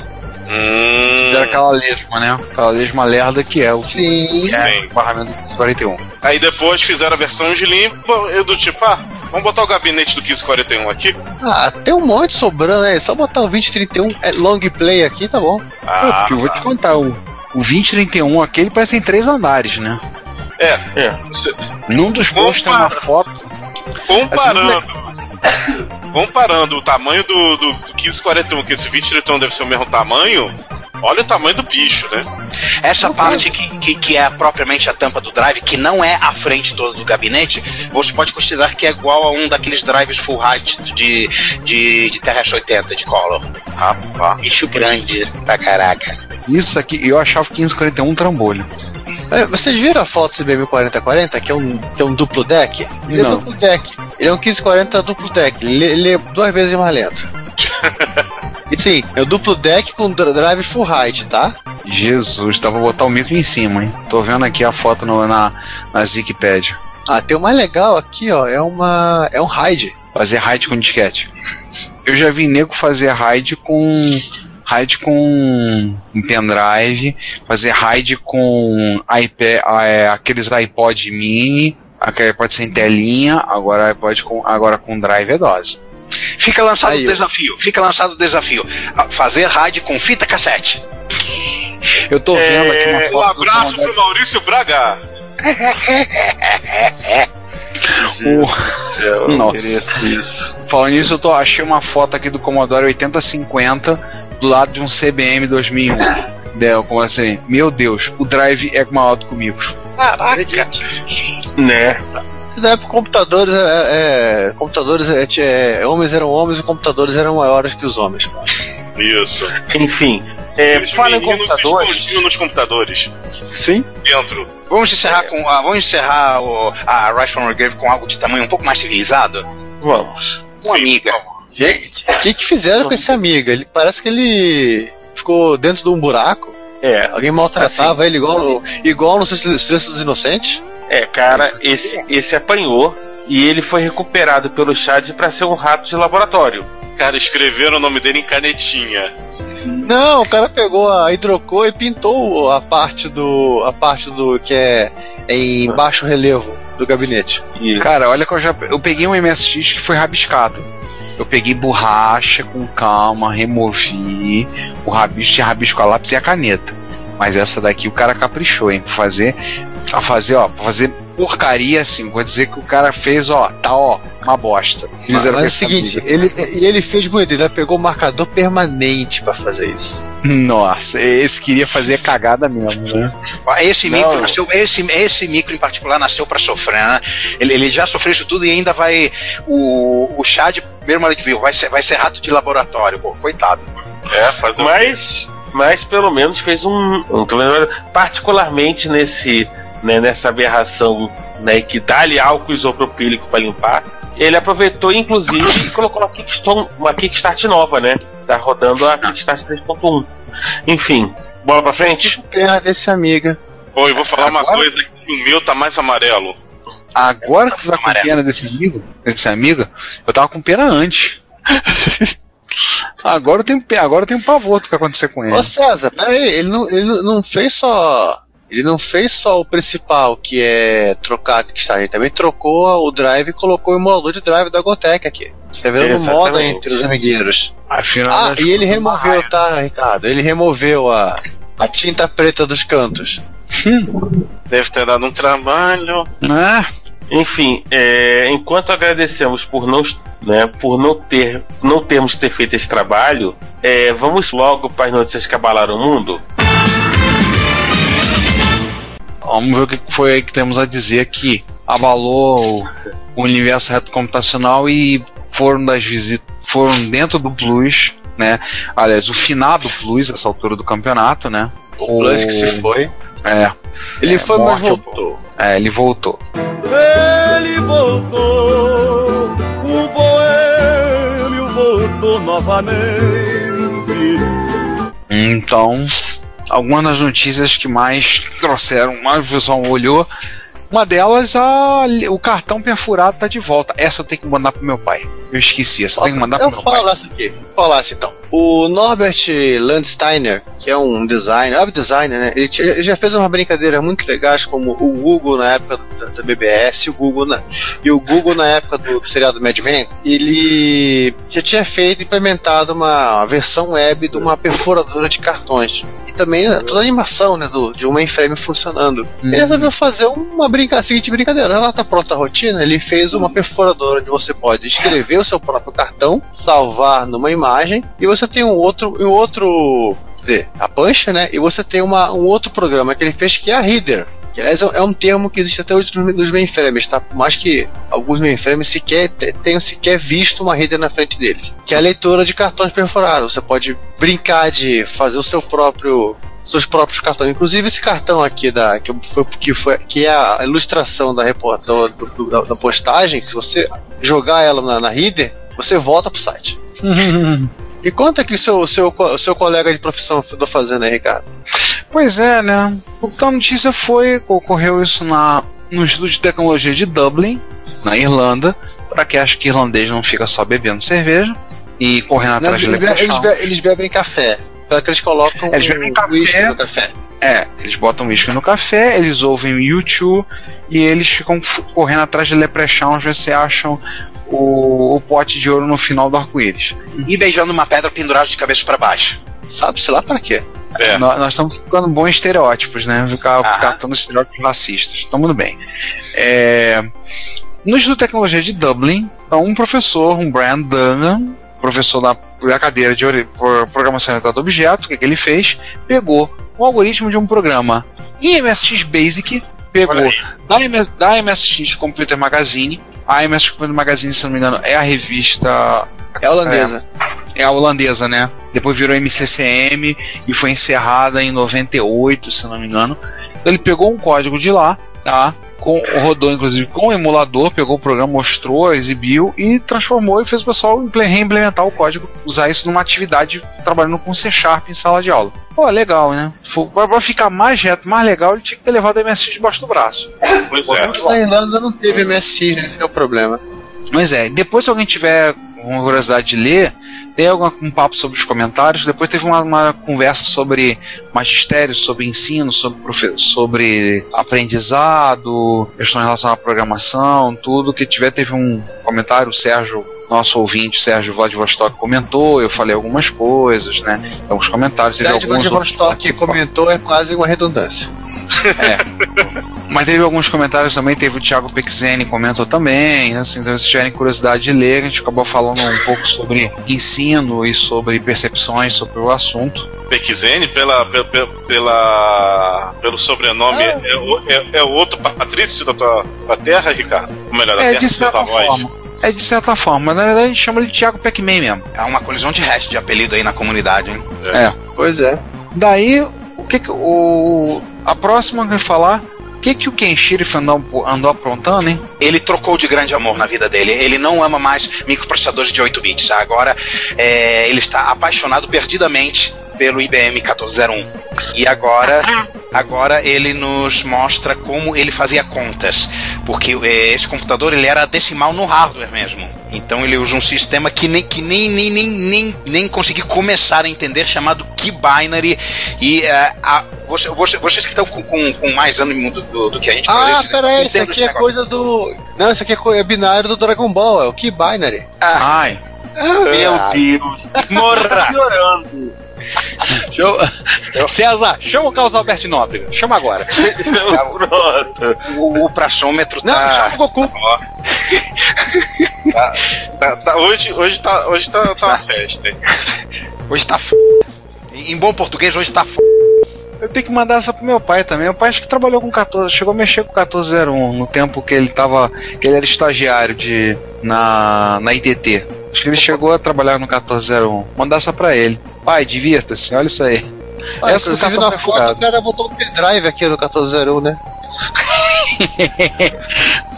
Hum, Fizeram aquela lesma, né? Aquela lesma lerda que é o Sim. Sim. o barramento do 41. Aí depois fizeram a versão de limpa, eu do tipo, ah, vamos botar o gabinete do 1541 aqui. Ah, tem um monte sobrando aí. Só botar o 2031 é long play aqui, tá bom. Ah, Porque eu vou te contar, o, o 2031 aquele parece em três andares, né? é. É. Num dos posts tem uma foto. Comparando. [coughs] Comparando o tamanho do, do, do 1541, que esse 2031 deve ser o mesmo tamanho, olha o tamanho do bicho, né? Essa parte que, que, que é propriamente a tampa do drive, que não é a frente toda do gabinete, você pode considerar que é igual a um daqueles drives full height de, de, de TRS-80 de Color. Rapaz. Bicho grande pra caraca. Isso aqui, eu achava o 1541 um trambolho. É, Vocês viram a foto do CBM 4040, que é um, que é um duplo deck? Ele Não. é duplo deck. Ele é um 1540 duplo deck. Ele, ele é duas vezes mais lento. [laughs] e sim, é o duplo deck com dr- drive full height, tá? Jesus, dá pra botar o micro em cima, hein? Tô vendo aqui a foto no- na, na Wikipedia. Ah, tem o mais legal aqui, ó. É uma. É um raid. Fazer raid com disquete. Eu já vi nego fazer raid com. Raid com um pendrive, fazer raid com iPad, é, aqueles iPod mini, aquele iPod sem telinha, agora iPod com, agora com drive é dose. Fica lançado Aí, o ó. desafio, fica lançado o desafio. Ah, Fazer rádio com fita cassete. [laughs] Eu tô vendo aqui uma Um foto do abraço pro Maurício Braga. [laughs] o- Nossa. Falando nisso, eu tô, achei uma foto aqui do Commodore 8050 do lado de um CBM 2001. Deu, como assim, meu Deus, o drive é maior do que o micro. Caraca. Né? Na época, computadores, é, é, computadores é, é, homens eram homens e computadores eram maiores que os homens. Isso. Enfim, é, Os fala em se computadores. escondiam nos computadores. Sim. Dentro. Vamos encerrar com ah, vamos encerrar o, a Rise from Grave com algo de tamanho um pouco mais civilizado. Vamos. Uma Sim. amiga. Gente, o que, que fizeram com esse amigo? Ele parece que ele ficou dentro de um buraco. É, Alguém maltratava ele igual, igual no Silêncio dos Inocentes. é, cara, esse, esse apanhou e ele foi recuperado pelo Chad pra ser um rato de laboratório. Cara, escreveram o nome dele em canetinha. Não, o cara pegou a hidrocor e pintou a parte do. a parte do que é em baixo relevo do gabinete. E Cara, olha que eu já. Eu peguei um MSX que foi rabiscado. Eu peguei borracha com calma, removi. O rabisco tinha rabisco a lápis e a caneta. Mas essa daqui o cara caprichou, hein? Pra fazer. Pra fazer, ó, pra fazer porcaria assim. Vou dizer que o cara fez, ó, tá, ó, uma bosta. Mas, mas é o seguinte, ele, e ele fez bonito, ele pegou o marcador permanente pra fazer isso. Nossa, esse queria fazer cagada mesmo, né? Esse Não. micro nasceu, esse, esse micro em particular nasceu pra sofrer, né? Ele, ele já sofreu isso tudo e ainda vai o o Chad primeiro viu, vai ser vai ser rato de laboratório, pô, coitado. É, fazer Mas, mas pelo menos fez um, um particularmente nesse né, nessa aberração né, que dá-lhe álcool isopropílico para limpar. Ele aproveitou, inclusive, e colocou uma Kickstart, uma Kickstart nova, né? Tá rodando a Kickstart 3.1. Enfim, bola pra frente. Pena desse amiga. Pô, eu vou falar uma Agora- coisa que o meu tá mais amarelo. Agora que você tá com Amarelo. pena desse amigo, desse amigo, eu tava com pena antes. [laughs] agora eu tenho agora eu tenho pavor do que acontecer com ele. Ô César, peraí, ele não, ele não fez só. Ele não fez só o principal, que é trocar a Kickstarter, ele também trocou o drive e colocou o emulador de drive da Gotec aqui. Tá vendo Exatamente. moda entre os amigueiros. Afinal Ah, e ele removeu, tá, Ricardo? Ele removeu a, a tinta preta dos cantos. [laughs] Deve ter dado um trabalho. Ah, Enfim, é, enquanto agradecemos por não, né, por não ter, não termos ter feito esse trabalho, é, vamos logo para as notícias que abalaram o mundo. Vamos ver o que foi aí que temos a dizer que abalou o universo retrocomputacional e foram das visitas, foram dentro do Plus, né? Aliás, o finado Plus, essa altura do campeonato, né? O Plus que se foi. É, Ele É, foi, mas voltou. é, ele voltou. Ele voltou, o boêmio voltou novamente. Então, algumas das notícias que mais trouxeram, mais o pessoal olhou. Uma delas, a, o cartão perfurado tá de volta. Essa eu tenho que mandar pro meu pai. Eu esqueci, essa eu tenho que mandar pro eu meu pai. falasse aqui, falasse então. O Norbert Landsteiner, que é um designer, web designer, né? Ele, ele já fez umas brincadeiras muito legais, como o Google na época da, da BBS, o Google na, e o Google na época do seriado Mad Men. Ele já tinha feito, implementado uma versão web de uma perfuradora de cartões. Também né, toda a animação, né, do, de um mainframe funcionando. Ele resolveu fazer uma brinca, a seguinte brincadeira. Ela tá pronta a rotina, ele fez uma perfuradora onde você pode escrever o seu próprio cartão, salvar numa imagem, e você tem um outro, um outro dizer, a pancha, né? E você tem uma, um outro programa que ele fez que é a Reader. Que, aliás, é um termo que existe até hoje nos, mainframes, tá? Por mais que alguns mainframes sequer te- tenham sequer visto uma reader na frente deles. Que é a leitura de cartões perfurados. Você pode brincar de fazer o seu próprio seus próprios cartões. Inclusive esse cartão aqui da que foi que foi que é a ilustração da repórter do- do- da, da postagem. Se você jogar ela na, na reader, você volta pro site. [laughs] E conta que seu seu seu colega de profissão andou fazendo aí, Ricardo. Pois é, né? O que a notícia foi, ocorreu isso na, no Instituto de Tecnologia de Dublin, na Irlanda, para que acho que irlandês não fica só bebendo cerveja e correndo atrás de Eles, eles, be- eles bebem café. Só que eles colocam Eles bebem café. no café. É, eles botam uísque no café, eles ouvem YouTube e eles ficam correndo atrás de leprechauns, ver se acham o, o pote de ouro no final do arco-íris. E beijando uma pedra pendurada de cabeça para baixo. Sabe-se lá pra quê? É. Nós, nós estamos ficando bons estereótipos, né? Ficar Aham. catando estereótipos racistas. Então, tudo bem. É, no Instituto de Tecnologia de Dublin, um professor, um Brian Dunham, professor da, da cadeira de Programação Orientada a Objeto, o que, que ele fez? Pegou um algoritmo de um programa em MSX Basic, pegou da, MS, da MSX Computer Magazine. A MSX Computer Magazine, se não me engano, é a revista É holandesa. é a holandesa, né? Depois virou MCCM e foi encerrada em 98, se não me engano. Então ele pegou um código de lá, tá? Com, rodou inclusive com o emulador, pegou o programa, mostrou, exibiu e transformou e fez o pessoal imple- reimplementar o código, usar isso numa atividade trabalhando com C Sharp em sala de aula. Pô, legal, né? Pra, ficar mais reto, mais legal, ele tinha que ter levado a MSX debaixo do braço. Pois é. Na Irlanda não teve MSX, né? esse é o problema. Mas é, depois se alguém tiver uma curiosidade de ler, tem algum um papo sobre os comentários, depois teve uma, uma conversa sobre magistério, sobre ensino, sobre, sobre aprendizado, questões relacionadas à programação, tudo que tiver, teve um comentário, o Sérgio, nosso ouvinte, Sérgio Vladivostok comentou, eu falei algumas coisas, né? Alguns comentários, Sérgio alguns Vladivostok comentou é quase uma redundância. [laughs] Mas teve alguns comentários também, teve o Thiago Pexene comentou também, assim, então se tiverem curiosidade de ler, a gente acabou falando um pouco sobre ensino e sobre percepções sobre o assunto. Pequizene, pela, pe- pe- pela, pelo sobrenome, Ah. é, o- é, é o outro Patrício da tua da terra, Ricardo? Ou melhor, da É, terra de certa forma. É de certa forma, mas na verdade a gente chama ele de Thiago Pac-Man mesmo. É uma colisão de hash de apelido aí na comunidade, hein? É. Pois é. Daí, o que que o a próxima que eu ia falar que, que o Ken Shirif andou, andou aprontando, hein? Ele trocou de grande amor na vida dele. Ele não ama mais microprocessadores de 8 bits. Agora é, ele está apaixonado perdidamente pelo IBM 1401. E agora, agora ele nos mostra como ele fazia contas, porque eh, esse computador ele era decimal no hardware mesmo. Então ele usa um sistema que nem que nem nem nem nem, nem consegui começar a entender chamado key binary e eh, a, você- você- vocês que estão com, com, com mais ânimo do, do, do que a gente Ah, peraí, isso aqui é negócio. coisa do. Não, isso aqui é, é binário do Dragon Ball, é o Key Binary. Ai. Meu Ah, Deus. [laughs] Morra. Piorando. César, chama o Carlos Alberto Nóbrega. Chama agora. Pronto. O, o praçômetro Não, tá. chama o Goku. Tá- tá- hoje, hoje tá, hoje tá, tá uma festa. hein? Hoje tá f... Em bom português, hoje tá f... Eu tenho que mandar essa pro meu pai também. Meu pai acho que trabalhou com 14, chegou a mexer com 1401 no tempo que ele tava, que ele era estagiário de na na ITT. Acho que ele chegou a trabalhar no 1401. Mandar essa pra ele. Pai, divirta-se. Olha isso aí. Ah, Essa do inclusive cartão na foto o cara botou um pendrive aqui no 1401, né? [laughs]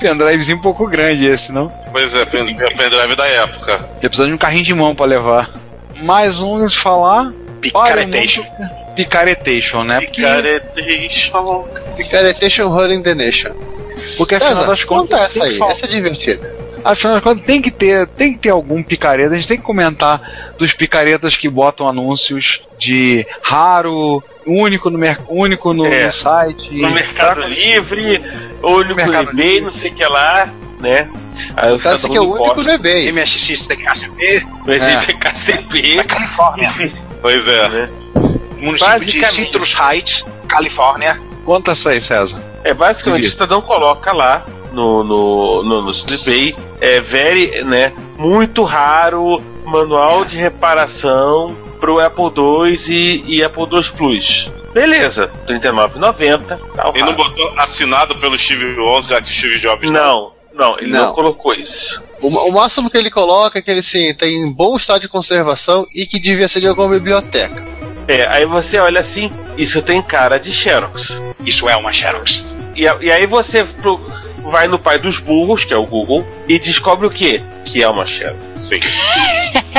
Pendrivezinho um pouco grande esse, não? Pois é, pen- pendrive da época. Ia precisar de um carrinho de mão pra levar. Mais um de falar. Picaretation. Olha, Picaretation, né? Picaretation. Picaretation Running the Nation. porque afinal César, das contas. conta essa tem aí, essa é divertida. Afinal de contas, tem que ter, tem que ter algum picareta. A gente tem que comentar dos picaretas que botam anúncios de raro, único no, mer- único no, É. no site. No Mercado Livre, olho no Mercado eBay, não sei o que lá, né? Aí é que é o único no eBay. MSX TKCP No É. [laughs] KCP, da Califórnia. Pois é. né? Município de Basicamente. Citrus Heights, Califórnia. Conta essa aí, César. É basicamente o cidadão coloca lá no, no, no, no eBay, é very, né? Muito raro manual de reparação pro Apple II e, e Apple II Plus. Beleza, R$ 39,90. Tá E não botou assinado pelo Steve 11, já que o Steve Jobs Não, não, ele não. Não. colocou isso. O, o máximo que ele coloca é que ele sim, tem em bom estado de conservação e que devia ser de alguma biblioteca. É, aí você olha assim, isso tem cara de Xerox. Isso é uma Xerox. E, e aí você pro- vai no pai dos burros, que é o Google, e descobre o quê? Que é uma Xerox. Sim. [laughs]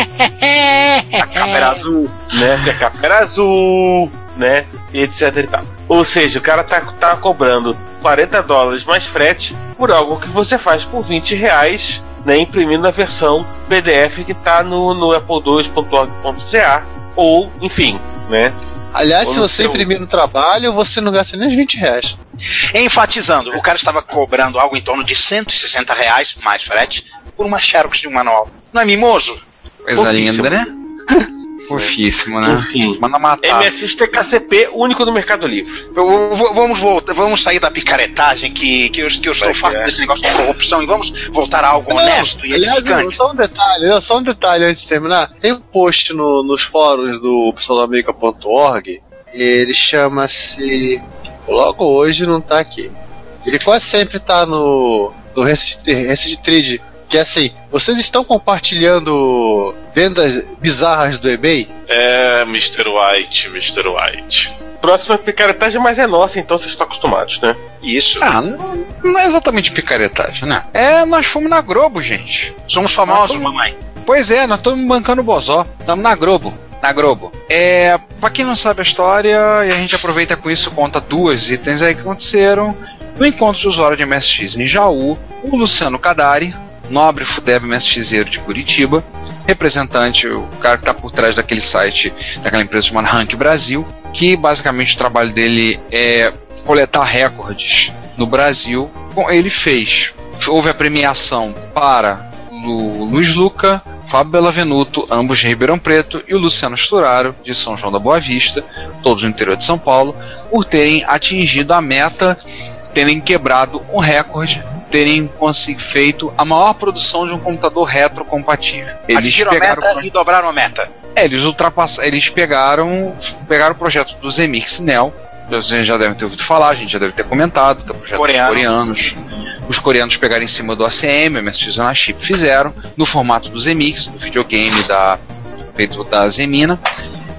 A capa era azul. né? A capa era azul, né? E etc e tal. Ou seja, o cara tá, tá cobrando 40 dólares mais frete por algo que você faz por 20 reais, né? Imprimindo a versão PDF que tá no, no apple2.org.ca ou, enfim, né? Aliás, Ou se você seu- imprimir no trabalho, você não gasta nem os 20 reais. Enfatizando, o cara estava cobrando algo em torno de 160 reais, mais frete, por uma Xerox de um manual. Não é mimoso? Coisa linda, né? [laughs] Fofíssimo, né? Enfim. Manda matar. MSX TKCP único no Mercado Livre. Eu- eu- vamos voltar, vamos sair da picaretagem que, que eu, que eu que farto é. desse negócio de corrupção e vamos voltar a algo honesto e aliás, edificante. só um detalhe, só um detalhe antes de terminar. Tem um post no- nos fóruns do pessoalamiga.org, ele chama-se. Logo hoje não tá aqui. Ele quase sempre tá no. no Recitrid. Que é assim, vocês estão compartilhando vendas bizarras do eBay? É, Mr. White, Mr. White. Próxima picaretagem, mas é nossa, então vocês estão acostumados, né? Isso. Ah, não, não é exatamente picaretagem, né? É, nós fomos na Globo, gente. Somos famosos, mamãe. Pois é, nós estamos bancando o Bozó. Estamos na Globo. Na Globo. É, pra quem não sabe a história, e a gente aproveita com isso, conta duas itens aí que aconteceram. No encontro de usuário de MSX em Jaú, o Luciano Cadari, nobre Fudeb MSXeiro de Curitiba, representante, o cara que está por trás daquele site, daquela empresa chamada Rank Brasil, que basicamente o trabalho dele é coletar recordes no Brasil. Bom, ele fez. Houve a premiação para o Luiz Luca, Fábio Bellavenuto, ambos de Ribeirão Preto, e o Luciano Sturaro, de São João da Boa Vista, todos no interior de São Paulo, por terem atingido a meta, terem quebrado um recorde, terem consegui- feito a maior produção de um computador retrocompatível. Eles Atingiram a pegaram meta e dobraram a meta. é, eles ultrapassaram, eles pegaram, pegaram o projeto do Zemix Nel. Vocês já devem ter ouvido falar, a gente já deve ter comentado, que é o projeto Coreano. dos coreanos. Os coreanos pegaram em cima do ACM, o MSX na chip fizeram, no formato do Zemix, do videogame da, feito da Zemina.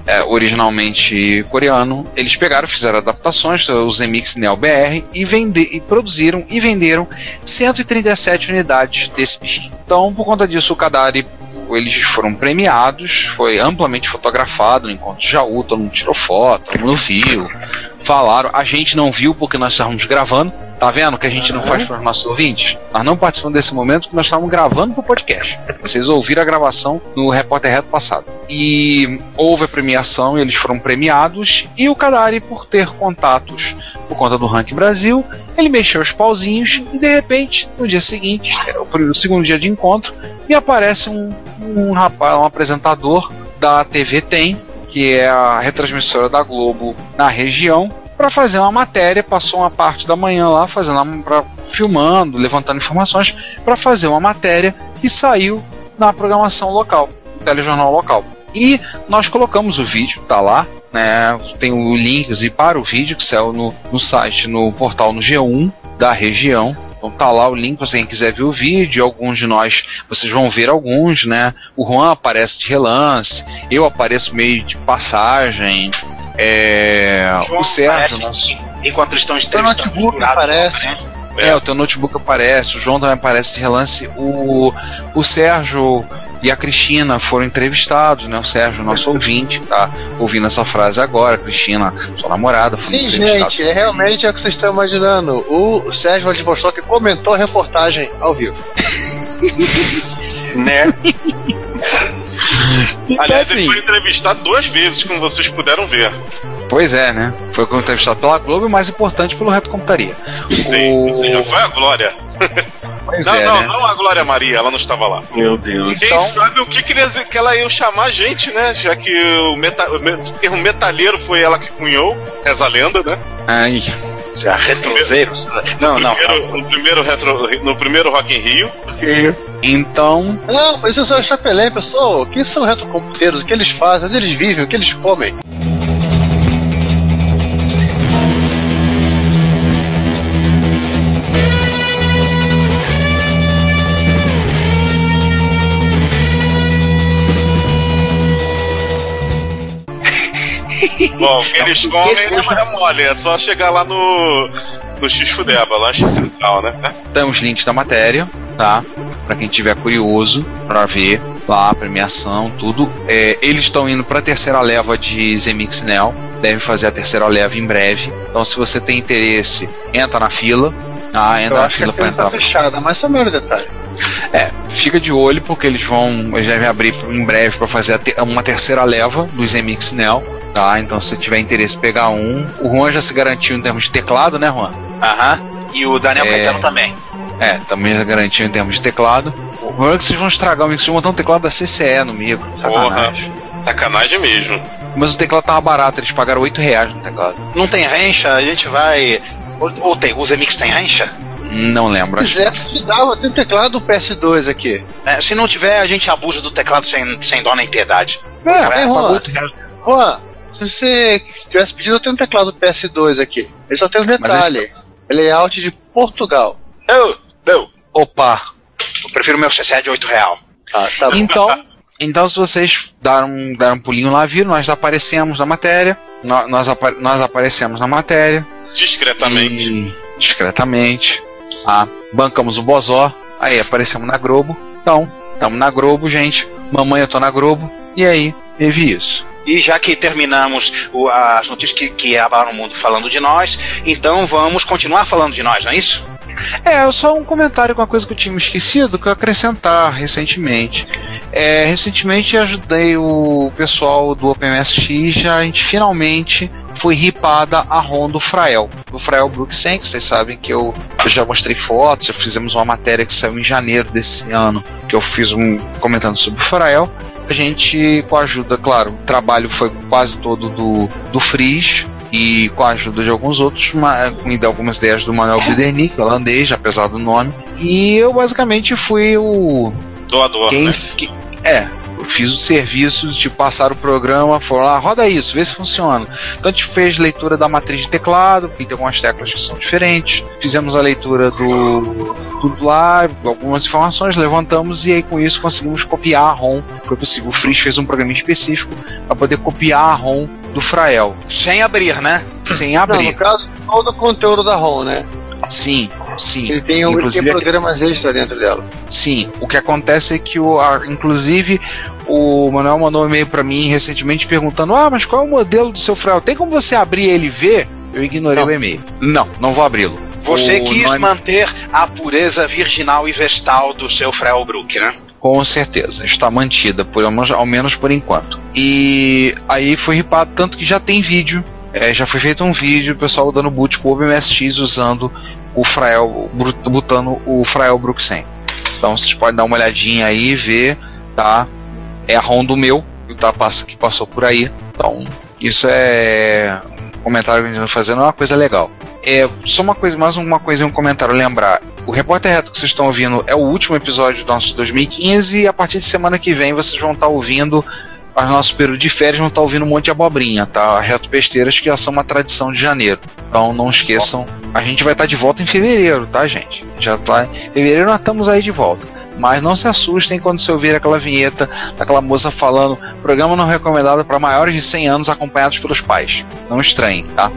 É, originalmente coreano, eles pegaram, fizeram adaptações, os Zemix Neo BR, e, vende, e produziram e venderam 137 unidades desse bichinho. Então, por conta disso, o Kadari eles foram premiados, foi amplamente fotografado no encontro de Jaú, todo mundo tirou foto, todo mundo viu, falaram. A gente não viu porque nós estávamos gravando. Tá vendo que a gente não faz para os nossos ouvintes? Nós não participamos desse momento porque nós estávamos gravando para o podcast. Vocês ouviram a gravação no Repórter Reto passado. E houve a premiação, eles foram premiados. E o Kadari, por ter contatos por conta do Rank Brasil, ele mexeu os pauzinhos e de repente, no dia seguinte, é o segundo dia de encontro, e aparece um, um rapaz, um apresentador da TV Tem, que é a retransmissora da Globo na região, para fazer uma matéria. Passou uma parte da manhã lá fazendo, pra, filmando, levantando informações para fazer uma matéria que saiu na programação local, no telejornal local. E nós colocamos o vídeo, tá lá, né? Tem o link para o vídeo que saiu no, no site, no portal no G1 da região. Então tá lá o link para quem quiser ver o vídeo. Alguns de nós, vocês vão ver alguns, né? O Juan aparece de relance, eu apareço meio de passagem. É, o Sérgio, nosso... enquanto eles estão O notebook aparece. É, o teu notebook aparece, o João também aparece de relance, o, o Sérgio e a Cristina foram entrevistados, né? O Sérgio, nosso ouvinte, tá ouvindo essa frase agora, Cristina, sua namorada, foi Sim, gente, é realmente é o que vocês estão imaginando. O Sérgio Vladivostok comentou a reportagem ao vivo. né? [laughs] Então, Aliás, assim, ele foi entrevistado duas vezes, como vocês puderam ver. Pois é, né? Foi entrevistado pela Globo e mais importante pelo Reto Computaria. Sim, o... sim, foi a Glória. [laughs] Pois não, é, não, né? não a Glória Maria, ela não estava lá. Meu Deus. Quem Então- sabe o que, que, que ela ia chamar a gente, né? Já que o, meta, o termo metalheiro foi ela que cunhou, essa lenda, né? Ai, Já retroseiros. Não, não. Primeiro- no, primeiro retro, no primeiro Rock in Rio. então, Não, mas isso é o chapelém, pessoal. O que são retrocomputeiros? O que eles fazem? Onde eles vivem? O que eles comem? Bom, o [laughs] que eles comem não é mole, é só chegar lá no, no X-Fudeba, lanche central, né? tem os links da matéria, tá? Pra quem tiver curioso pra ver lá a premiação, tudo. É, eles estão indo pra terceira leva de Zemix Neo, devem fazer a terceira leva em breve. Então, se você tem interesse, entra na fila. Ah, Eu entra na acho que a fila pra fila tá entrar. fechada, mas só o maior detalhe. É, fica de olho porque eles vão, eles devem abrir em breve para fazer uma terceira leva dos MX Neo, tá? Então se tiver interesse pegar um, o Juan já se garantiu em termos de teclado, né, Juan? Aham. E o Daniel É. Caetano também. É, também já garantiu em termos de teclado. O é que vocês vão estragar o mix, vão botar um teclado da CCE no mico, sacanagem. Sacanagem mesmo. Mas o teclado tava barato, eles pagaram 8 reais no teclado. Não tem rancha, a gente vai. Ou, ou tem, os MX tem rancha? Não lembro. Se quiser, te dava. Tem um teclado PS2 aqui. É, se não tiver, a gente abusa do teclado sem, sem dó nem piedade. É, é, é, Juan. Juan, se você tivesse pedido, eu tenho um teclado PS2 aqui. Ele só tem um detalhe. Layout de Portugal. Não, não. Opa! Eu prefiro meu CC de 8 real. Ah, tá bom. Então, [laughs] então se vocês deram, deram um pulinho lá, viram, nós aparecemos na matéria. Nós, nós, apa- nós aparecemos na matéria. Discretamente. E, discretamente. Ah, bancamos o Bozó. Aí aparecemos na Globo. Então, estamos na Globo, gente. Mamãe, eu tô na Globo. E aí, teve isso. E já que terminamos o- as notícias que, que abalaram o mundo falando de nós, então vamos continuar falando de nós, não é isso? É, só um comentário com uma coisa que eu tinha esquecido, que eu acrescentar recentemente. É, recentemente ajudei o pessoal do OpenMSX, a gente finalmente foi ripada a ROM do Frael, do Frael Brooksen, que vocês sabem que eu, eu já mostrei fotos, fizemos uma matéria que saiu em janeiro desse ano, que eu fiz um comentando sobre o Frael. A gente, com a ajuda, claro, o trabalho foi quase todo do, do Frizz, e com a ajuda de alguns outros, ma- me deu algumas ideias do Manuel Bidernick, holandês, apesar do nome. E eu basicamente fui o. Doador, Quem, né? que- é, fiz o serviço de passar o programa, foram lá, roda isso, vê se funciona. Então a gente fez leitura da matriz de teclado, porque tem algumas teclas que são diferentes. Fizemos a leitura do tudo lá, algumas informações, levantamos e aí com isso conseguimos copiar a ROM. Foi possível. O Fritz fez um programa específico para poder copiar a ROM do Frael, Sem abrir, né? sem Não, abrir. no caso, todo o conteúdo da ROM, né? Sim, sim. Ele tem, ele tem Inclusive, programas extra dentro dela. Sim, o que acontece é que, o, a- inclusive, o Manuel mandou um e-mail pra mim recentemente perguntando: Ah, mas qual é o modelo do seu Frael? Tem como você abrir ele e ver? Eu ignorei Não. o e-mail. Não, não vou abri-lo. Você O quis nome- manter a pureza virginal e vestal do seu Frelbrook, né? Com certeza, está mantida, por, ao menos- ao menos por enquanto. E aí foi ripado, tanto que já tem vídeo, é, já foi feito um vídeo, o pessoal dando boot com o OBMSX usando o Frael, botando o Frael Brook 100. Então vocês podem dar uma olhadinha aí e ver, tá? É a ROM do meu, que, passou por aí. Então, isso é um comentário que a gente vai fazer, não é uma coisa legal. É, só uma coisa, mais uma coisa e um comentário lembrar. O Repórter Reto que vocês estão ouvindo é o último episódio do nosso 2015 e a partir de semana que vem vocês vão estar ouvindo ao nosso período de férias vão estar ouvindo um monte de abobrinha, tá? Reto Besteiras que já são uma tradição de janeiro. Então não esqueçam, a gente vai estar de volta em fevereiro, tá, gente? Já tá em fevereiro nós estamos aí de volta. Mas não se assustem quando você ouvir aquela vinheta daquela moça falando programa não recomendado para maiores de 100 anos acompanhados pelos pais. Não estranhem, tá?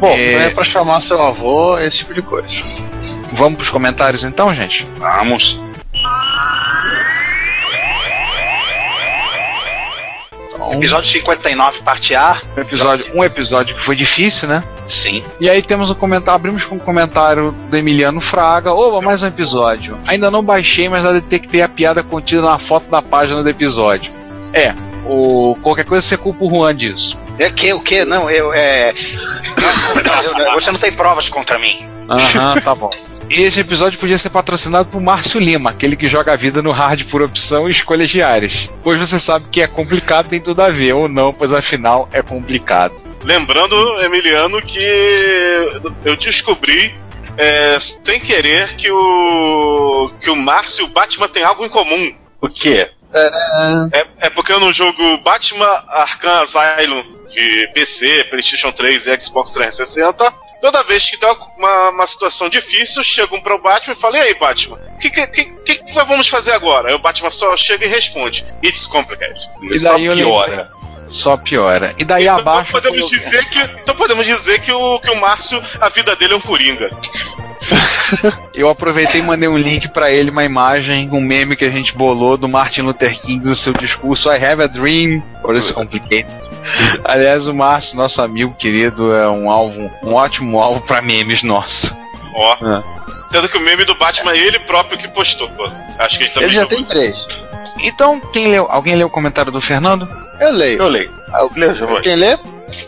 Bom, É. não é pra chamar seu avô, esse tipo de coisa. Vamos pros comentários então, gente? Vamos. Episódio 59, parte A. um episódio, um episódio que foi difícil, né? Sim. E aí temos um comentário, abrimos com um comentário do Emiliano Fraga. Oba, mais um episódio. Ainda não baixei, mas já detectei a piada contida na foto da página do episódio. É, o, qualquer coisa você culpa o Juan disso. É que, o que? Não, eu. É... [laughs] Não, eu- você não tem provas contra mim. Aham, tá bom. Esse episódio podia ser patrocinado por Márcio Lima, aquele que joga a vida no hard por opção e escolhas diárias. Pois você sabe que é complicado, tem tudo a ver, ou não, pois afinal é complicado. Lembrando, Emiliano, que eu descobri é, sem querer que o que o Márcio e o Batman têm algo em comum. O quê? É, é porque no jogo Batman Arkham Asylum de PC, PlayStation 3 e Xbox 360, toda vez que dá uma, uma situação difícil, chegam para o Batman e falam: E aí, Batman, o que, que, que, que vamos fazer agora? Aí o Batman só chega e responde: It's complicated. E Só piora. Só piora. E daí Então abaixo. podemos, dizer que, então podemos dizer que o, que o Márcio, a vida dele é um coringa. [laughs] Eu aproveitei e mandei um link pra ele, uma imagem, um meme que a gente bolou do Martin Luther King no seu discurso I have a dream, or it's complicated. [laughs] Aliás, o Márcio, nosso amigo querido, é um alvo, um ótimo alvo pra memes nosso. Ó. Ah. Sendo que o meme do Batman é ele próprio que postou. Acho que ele também Ele já tem três. Então, quem leu? Alguém leu o comentário do Fernando? Eu leio. Eu leio. Ah, Leio, Giovanni. Quem lê?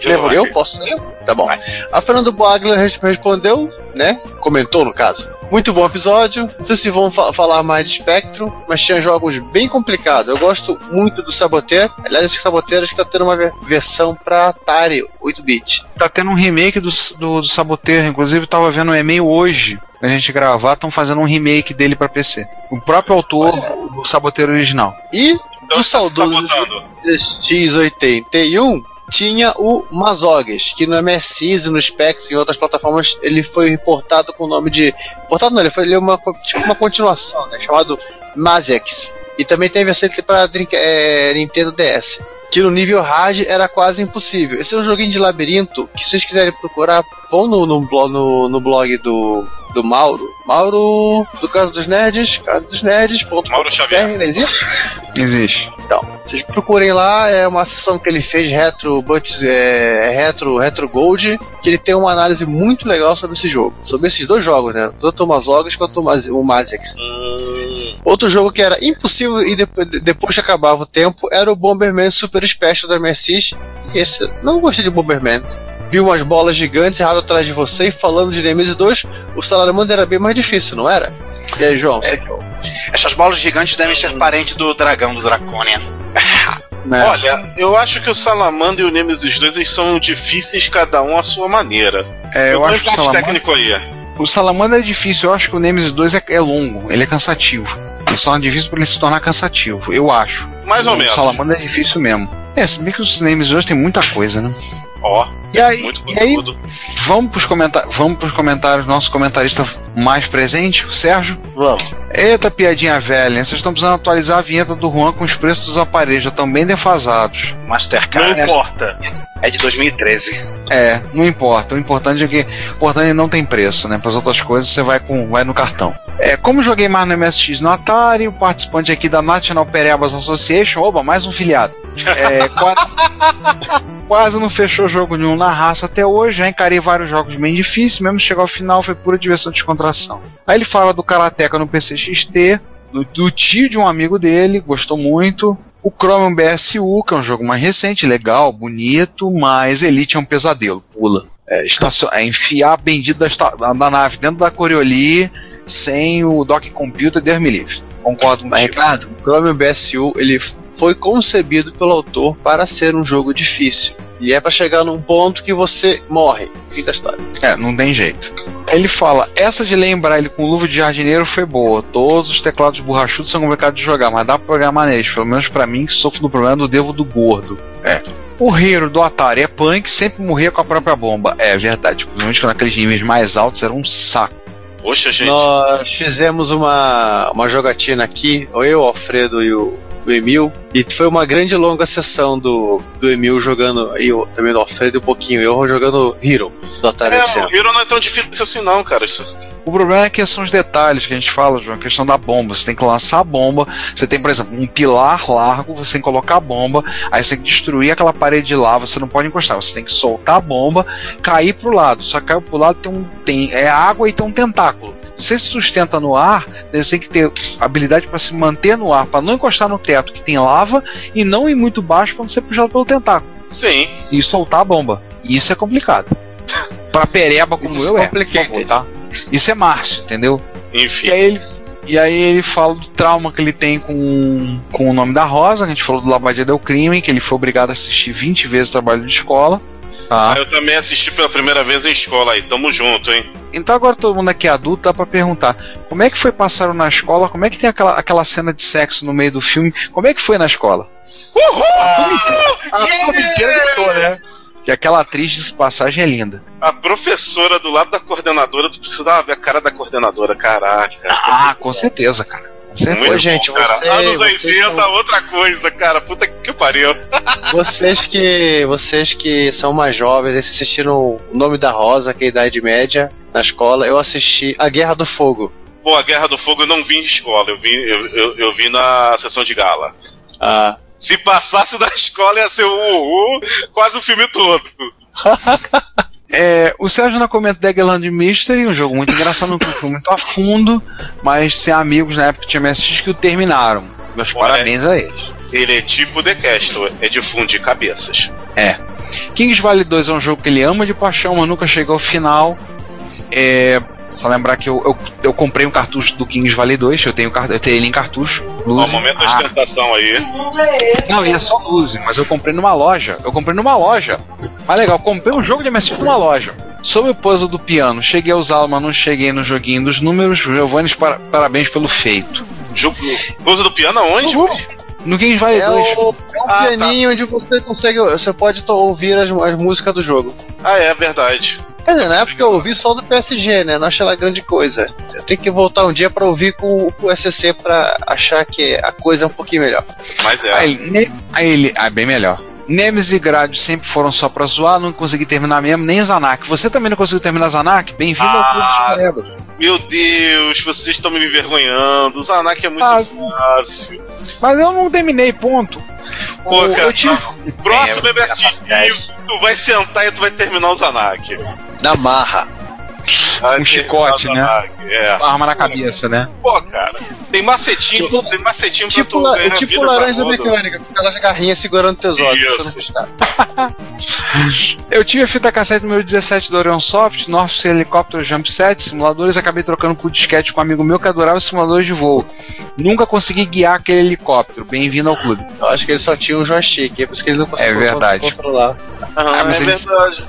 Giovanni. Eu posso ler? Tá bom. A Fernando Bagler res- respondeu, né? Comentou no caso. Muito bom episódio. Não sei se vão fa- falar mais de Spectrum, mas tinha jogos bem complicados. Eu gosto muito do Saboteur. Aliás, esse Saboteur está tendo uma ver- versão para Atari 8-bit. Tá tendo um remake do, do, do Saboteur, inclusive tava vendo um e-mail hoje, pra gente gravar, estão fazendo um remake dele pra PC. O próprio autor do Saboteur original. E Então do saudoso sabotando. X81 tinha o Mazogues, que no MSX no Spectrum e outras plataformas ele foi reportado com o nome de. Reportado não, ele foi ele é uma, tipo uma continuação, né, chamado Mazex. E também tem a versão para é, Nintendo DS. Que no nível hard era quase impossível. Esse é um joguinho de labirinto que, se vocês quiserem procurar, vão no, no, no, no blog do, do Mauro. Mauro, do Caso dos Nerds, Caso dos Nerds. Mauro Xavier. não existe? Existe. Vocês procurem lá, é uma sessão que ele fez retro, Buts, é, retro, retro Gold, que ele tem uma análise muito legal sobre esse jogo, sobre esses dois jogos, né? Tanto o Mazogas quanto o, o Mazex. Outro jogo que era impossível e depois, depois que acabava o tempo era o Bomberman Super Special do MSX. E esse, não gostei de Bomberman. Vi umas bolas gigantes errado atrás de você e falando de Nemesis 2, o Salamandra era bem mais difícil, não era? E aí, João, você que Essas bolas gigantes devem ser parente do dragão do Draconia. Né? [laughs] Olha, eu acho que o Salamandra e o Nemesis 2 eles são difíceis cada um à sua maneira. É, eu acho que o Salamandra, técnico aí. o Salamandra é difícil, eu acho que o Nemesis 2 é, é longo, ele é cansativo. Ele só é difícil pra ele se tornar cansativo, eu acho. Mais ou o menos. Salamandra é difícil mesmo. É, se bem que os names hoje tem muita coisa, né? Ó, E aí, muito e aí vamos pros, comentar vamos pros comentários, nosso comentarista mais presente, o Sérgio. Vamos. Eita, piadinha velha, vocês estão precisando atualizar a vinheta do Juan com os preços dos aparelhos, já estão bem defasados. Não Mastercard importa. É de 2013. É, não importa. O importante é que o importante é que não tem preço, né? Para as outras coisas você vai com vai no cartão. É, como joguei mais no MSX no Atari, o participante aqui da National Perebas Association, oba, mais um filiado. É, [laughs] quase, quase não fechou jogo nenhum na raça até hoje, já encarei vários jogos bem difíceis, mesmo chegar ao final foi pura diversão e descontração. Aí ele fala do Karateka no PC XT, do, do tio de um amigo dele, gostou muito. O Chromium BSU, que é um jogo mais recente, legal, bonito, mas Elite é um pesadelo, pula. É, estacion- é enfiar a bendita da, da nave dentro da Corioli sem o Dock Computer, Deus me livre. Concordo com Mas, Ricardo, o Chromium BSU ele foi concebido pelo autor para ser um jogo difícil. E é para chegar num ponto que você morre. Fim da história. É, não tem jeito. Ele fala, essa de lembrar ele com luva de jardineiro foi boa. Todos os teclados borrachudos são complicados de jogar, mas dá pra programar neles. Pelo menos pra mim, que sofro do problema do devo do gordo. É. O Hero do Atari é punk, sempre morria com a própria bomba. É verdade. Principalmente naqueles níveis mais altos era um saco. Poxa, gente. Nós fizemos uma, uma jogatina aqui, eu, o Alfredo e o, o Emil, e foi uma grande e longa sessão do, do Emil jogando, e eu, também do Alfredo e um pouquinho, eu jogando Hero do Atari É, o Hero não é tão difícil assim não, cara. Isso. O problema é que são os detalhes que a gente fala, João, a questão da bomba. Você tem que lançar a bomba, você tem, por exemplo, um pilar largo, você tem que colocar a bomba, aí você tem que destruir aquela parede lá, você não pode encostar, você tem que soltar a bomba, cair pro lado. Só que caiu pro lado tem um. Tem, é água e tem um tentáculo. Você se sustenta no ar, você tem que ter habilidade para se manter no ar, para não encostar no teto que tem lava e não ir muito baixo quando ser puxado pelo tentáculo. Sim. E soltar a bomba. Isso é complicado. [laughs] Pra pereba como Isso eu é é, por complicated. favor, tá? Isso é Márcio, entendeu? E Enfim. aí ele, e aí ele fala do trauma que ele tem com, com o nome da Rosa, que a gente falou do Lavadia del Crime, que ele foi obrigado a assistir 20 vezes o trabalho de escola. Tá? Ah, eu também assisti pela primeira vez em escola aí. Tamo junto, hein? Então agora todo mundo aqui é adulto, dá pra perguntar, como é que foi passaram na escola? Como é que tem aquela, aquela cena de sexo no meio do filme? Como é que foi na escola? A turma inteira gritou, né? Que aquela atriz de passagem é linda. A professora do lado da coordenadora, tu precisava ver a cara da coordenadora, caraca. Ah, com certeza, cara. Certeza. Muito Ô, gente, bom, cara. você- Anos vocês 80, são- outra coisa, cara. Puta que pariu. [laughs] Vocês que, vocês que são mais jovens, vocês assistiram O Nome da Rosa, que é a Idade Média, na escola, eu assisti A Guerra do Fogo. Pô, a Guerra do Fogo eu não vi em escola, eu vi, eu, eu, eu vi na sessão de gala. Ah, Se passasse da escola ia ser o uhul, quase o filme todo. [laughs] É, o Sérgio na comenta Daggerland Mystery, um jogo muito engraçado, não foi muito a fundo, mas tem amigos na época que tinha MSX que o terminaram. Meus Olha parabéns a eles. Ele é tipo The Castle, é de fundir cabeças. Kings Valley 2 é um jogo que ele ama de paixão, mas nunca chegou ao final. É, só lembrar que eu, eu, eu comprei um cartucho do Kings Valley 2, eu tenho, eu tenho ele em cartucho. Ó, Luzi. momento de Ah, ostentação aí. não, ele é só Luzi, mas eu comprei numa loja. Eu comprei numa loja. Mas legal, eu comprei um jogo de MSX numa loja. Sobre o puzzle do piano, cheguei a usá-lo, mas não cheguei no joguinho dos números. Giovanni, para- parabéns pelo feito. Jogo, coisa do piano aonde? No Kings Valley é, 2. o, é um Ah, tá. pianinho onde você consegue, você pode ouvir as, as músicas do jogo. Ah, é verdade. Quer dizer, na época eu ouvi só do PSG, né? Não achei ela grande coisa. Eu tenho que voltar um dia pra ouvir com, com o SC pra achar que a coisa é um pouquinho melhor. Mas é. Aí ele, ne- aí ele. Ah, bem melhor. Nemesis e Gradius sempre foram só pra zoar, não consegui terminar mesmo, nem Zanak. Você também não conseguiu terminar Zanak? Bem-vindo ao Clube dos Ah. Meu Deus, vocês estão me envergonhando. O Zanak é muito Ah, fácil. Mas eu não terminei, ponto. Pô, O- cara, eu tive, Próximo É, MSX, tu vai sentar e tu vai terminar o Zanak. Na marra. Um chicote, né? É. uma arma na cabeça, né? Pô, cara. Tem macetinho, tem macetinho Tipo, pra tu la- ganhar tipo vida laranja mecânica, com aquelas garrinhas segurando teus olhos. pra Isso. [laughs] Eu tive a fita cassete número 17 da Orion Soft, North Helicopter Jump Set, simuladores, acabei trocando por disquete com um amigo meu que adorava simuladores de voo. Nunca consegui guiar aquele helicóptero. Bem-vindo ao clube. Eu acho que ele só tinha um joystick, é por isso que ele não conseguiu É verdade. controlar. Ah, mas é ele- verdade.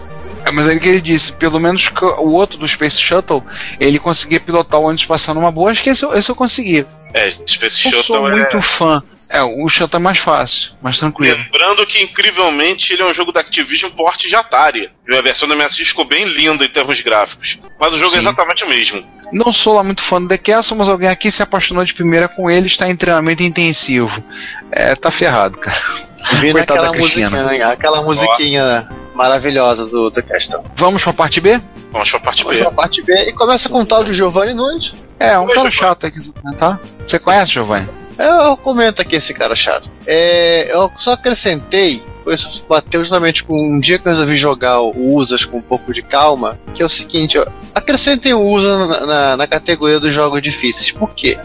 É, mas ele que ele disse, pelo menos que o outro do Space Shuttle, ele conseguia pilotar o ônibus passando numa boa, acho que esse, eu- esse eu consegui. É, Space Eu sou Shuttle é. muito fã. É, o Shuttle é mais fácil, mais tranquilo. Lembrando que, incrivelmente, ele é um jogo da Activision porte de Atari. E a versão do MSX ficou bem linda em termos gráficos. Mas o jogo é Sim. exatamente o mesmo. Não sou lá muito fã do The Castle, mas alguém aqui se apaixonou de primeira com ele, está em treinamento intensivo. É, tá ferrado, cara. Aquela da Cristina. musiquinha, aquela musiquinha maravilhosa do, do Castão. Vamos pra parte B? Vamos pra parte Vamos B. pra parte B e começa com o tal de Giovanni Nunes. É, um Oi, cara Giovanni. chato aqui do comentar. Você conhece, Giovanni? Eu comento aqui esse cara chato. É, eu só acrescentei, isso bateu justamente com um dia que eu resolvi jogar o Usas com um pouco de calma, que é o seguinte, ó, acrescentem o Usa na, na, na categoria dos jogos difíceis. Por quê?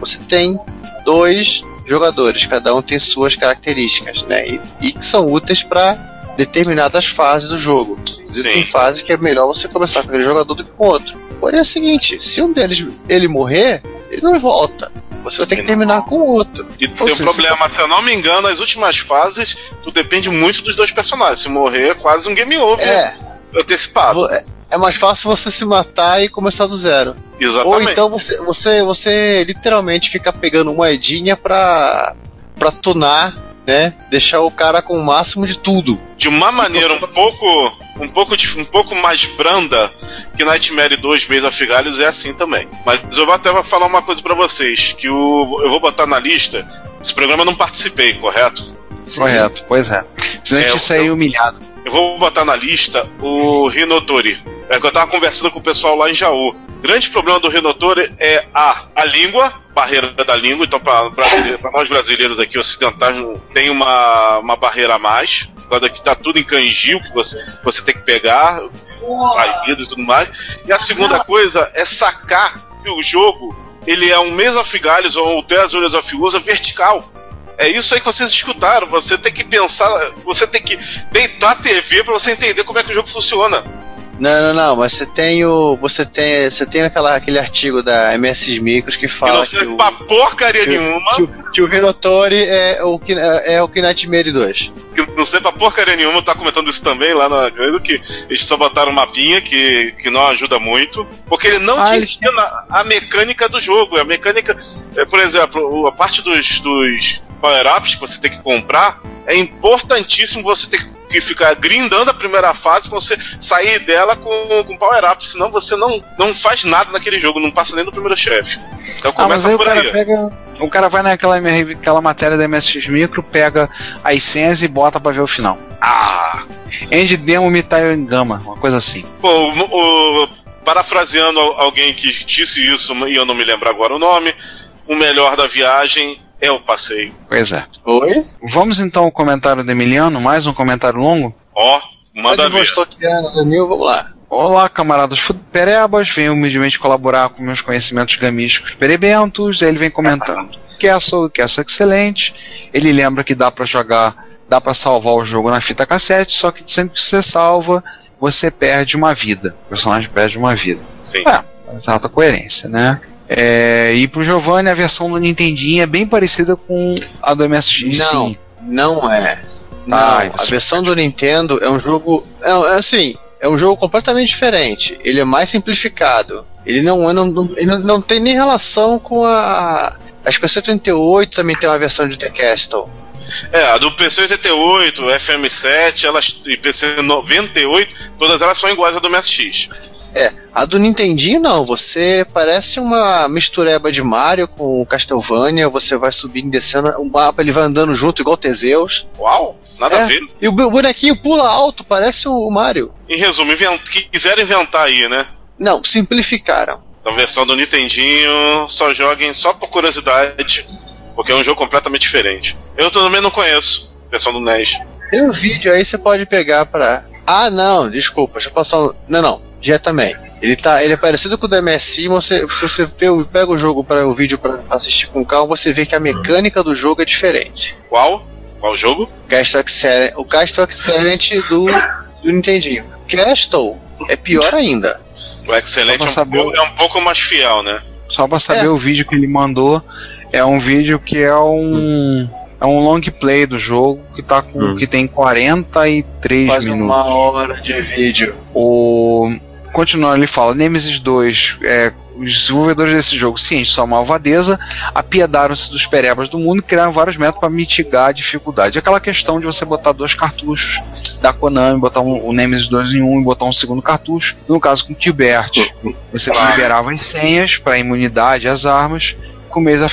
Você tem dois jogadores, cada um tem suas características, né? E, e que são úteis para determinadas fases do jogo. Sim. Tem fase que é melhor você começar com aquele jogador do que com o outro. Porém é o seguinte, se um deles ele morrer, ele não volta. Você vai ter que terminar com o outro. E Ou tem um problema, se eu não me engano, as últimas fases, tu depende muito dos dois personagens. Se morrer, é quase um game over É, antecipado. é, é mais fácil você se matar e começar do zero. Exatamente. Ou então você, você, você literalmente fica pegando moedinha pra, pra tunar, né? Deixar o cara com o máximo de tudo. de uma maneira um pouco um pouco um pouco mais branda que Nightmare 2 Base of Galhos é assim também. Mas eu vou até falar uma coisa pra vocês, que o, eu vou botar na lista. Esse programa eu não participei, correto? Correto, pois é. Senão a É, gente sairia humilhado. Eu vou botar na lista o Rinotori. É que eu tava conversando com o pessoal lá em Jaú. O grande problema do Rinotori é a, a língua, barreira da língua. Então, para nós brasileiros aqui ocidentais, tem uma, uma barreira a mais. Agora que tá tudo em kanji, o que você, você tem que pegar, saídas e tudo mais. E a segunda coisa é sacar que o jogo ele é um Maze of Galhos ou o Tales of Usa vertical. É isso aí que vocês escutaram. Você tem que pensar, você tem que deitar a TV pra você entender como é que o jogo funciona. Não, não, não, mas você tem o. Você tem. Você tem aquela, aquele artigo da MS Micros que fala não que serve o, pra porcaria que, nenhuma. que, o- que o Rinotori é o que é o Nightmare 2. Que não serve pra porcaria nenhuma. Tá comentando isso também lá na coisa que eles só botaram um mapinha que, que não ajuda muito. Porque ele não Ah, te ensina a mecânica do jogo. A mecânica. é, por exemplo, o- a parte dos, dos power-ups que você tem que comprar é importantíssimo você ter que ficar grindando a primeira fase pra você sair dela com, com power-up. Senão você não, não faz nada naquele jogo, não passa nem do primeiro chefe. Então Ah, começa aí o por cara aí. pega. O cara vai naquela aquela matéria da MSX Micro, pega as senhas e bota pra ver o final. Ah! End Demo Mitai Gama, uma coisa assim. Pô, o- o- parafraseando al- alguém que disse isso e eu não me lembro agora o nome, o melhor da viagem é o passeio. Pois é. Oi? Vamos então ao comentário do Emiliano, mais um comentário longo? Ó, manda ver. Vostokiano, Danil, vamos lá. Olá, camaradas fuperebas, venho humildemente colaborar com meus conhecimentos gamísticos perebentos, aí ele vem comentando. [laughs] Castle, Castle é excelente, ele lembra que dá pra jogar, dá pra salvar o jogo na fita cassete, só que sempre que você salva, você perde uma vida, o personagem perde uma vida. Sim. É, exata coerência, né? É, e pro Giovanni, a versão do Nintendinho é bem parecida com a do MSX, Não. sim. Não é. Não, Ai, a versão do Nintendo é um jogo. É, é assim, é um jogo completamente diferente. Ele é mais simplificado. Ele não, é- não, não, ele não- não tem nem relação com a. Acho que a 138 também tem uma versão de The Castle. É, a do PC 88, FM7, elas, e PC 98, todas elas são iguais à do MSX. É, a do Nintendinho não, você parece uma mistureba de Mario com Castlevania, você vai subindo e descendo o mapa, ele vai andando junto igual Teseus. Uau, nada É. a ver. E o bonequinho pula alto, parece o Mario. Em resumo, invent... quiseram inventar aí, né? Não, simplificaram. A versão do Nintendinho, só joguem só por curiosidade, porque é um jogo completamente diferente. Eu também não conheço a versão do NES. Tem um vídeo aí, você pode pegar pra. Ah, não, desculpa, deixa eu passar um. Não, não, já também. Ele, tá, ele é parecido com o do MSI, mas você, se você vê pega o jogo para o vídeo para assistir com calma, você vê que a mecânica do jogo é diferente. Qual? Qual jogo? Castle Excellent, o Castle Excellent do, do Nintendinho. Castle é pior ainda. O Excelente é um, saber é um pouco mais fiel, né? Só pra saber É. o vídeo que ele mandou, é um vídeo que é um é um long play do jogo que tá com Hum. que tem 43 Quase minutos. uma hora de vídeo. O continuando ele fala, Nemesis 2 é os desenvolvedores desse jogo, cientes de sua malvadeza, apiedaram-se dos perebas do mundo e criaram vários métodos para mitigar a dificuldade. Aquela questão de você botar dois cartuchos da Konami, botar um, o Nemesis 2 em um e botar um segundo cartucho. No caso com o você liberava as senhas para imunidade às armas. Com o Maze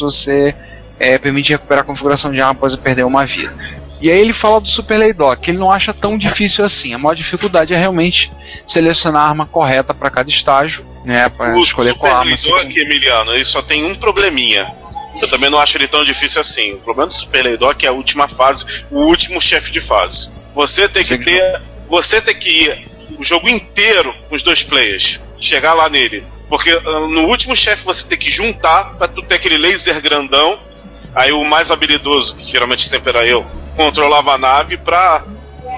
você é, recuperar a configuração de arma após perder uma vida. E aí ele fala do Super Laydock, que ele não acha tão difícil assim. A maior dificuldade é realmente selecionar a arma correta para cada estágio, né? Para O escolher Super qual arma você Laydock, Emiliano, ele só tem um probleminha. Eu também não acho ele tão difícil assim. O problema do Super Laydock é a última fase, o último chefe de fase. Você tem que ter. Você tem que ir o jogo inteiro com os dois players. Chegar lá nele. Porque ah, no último chefe você tem que juntar pra tu ter aquele laser grandão. Aí o mais habilidoso, que geralmente sempre era eu, controlava a nave pra,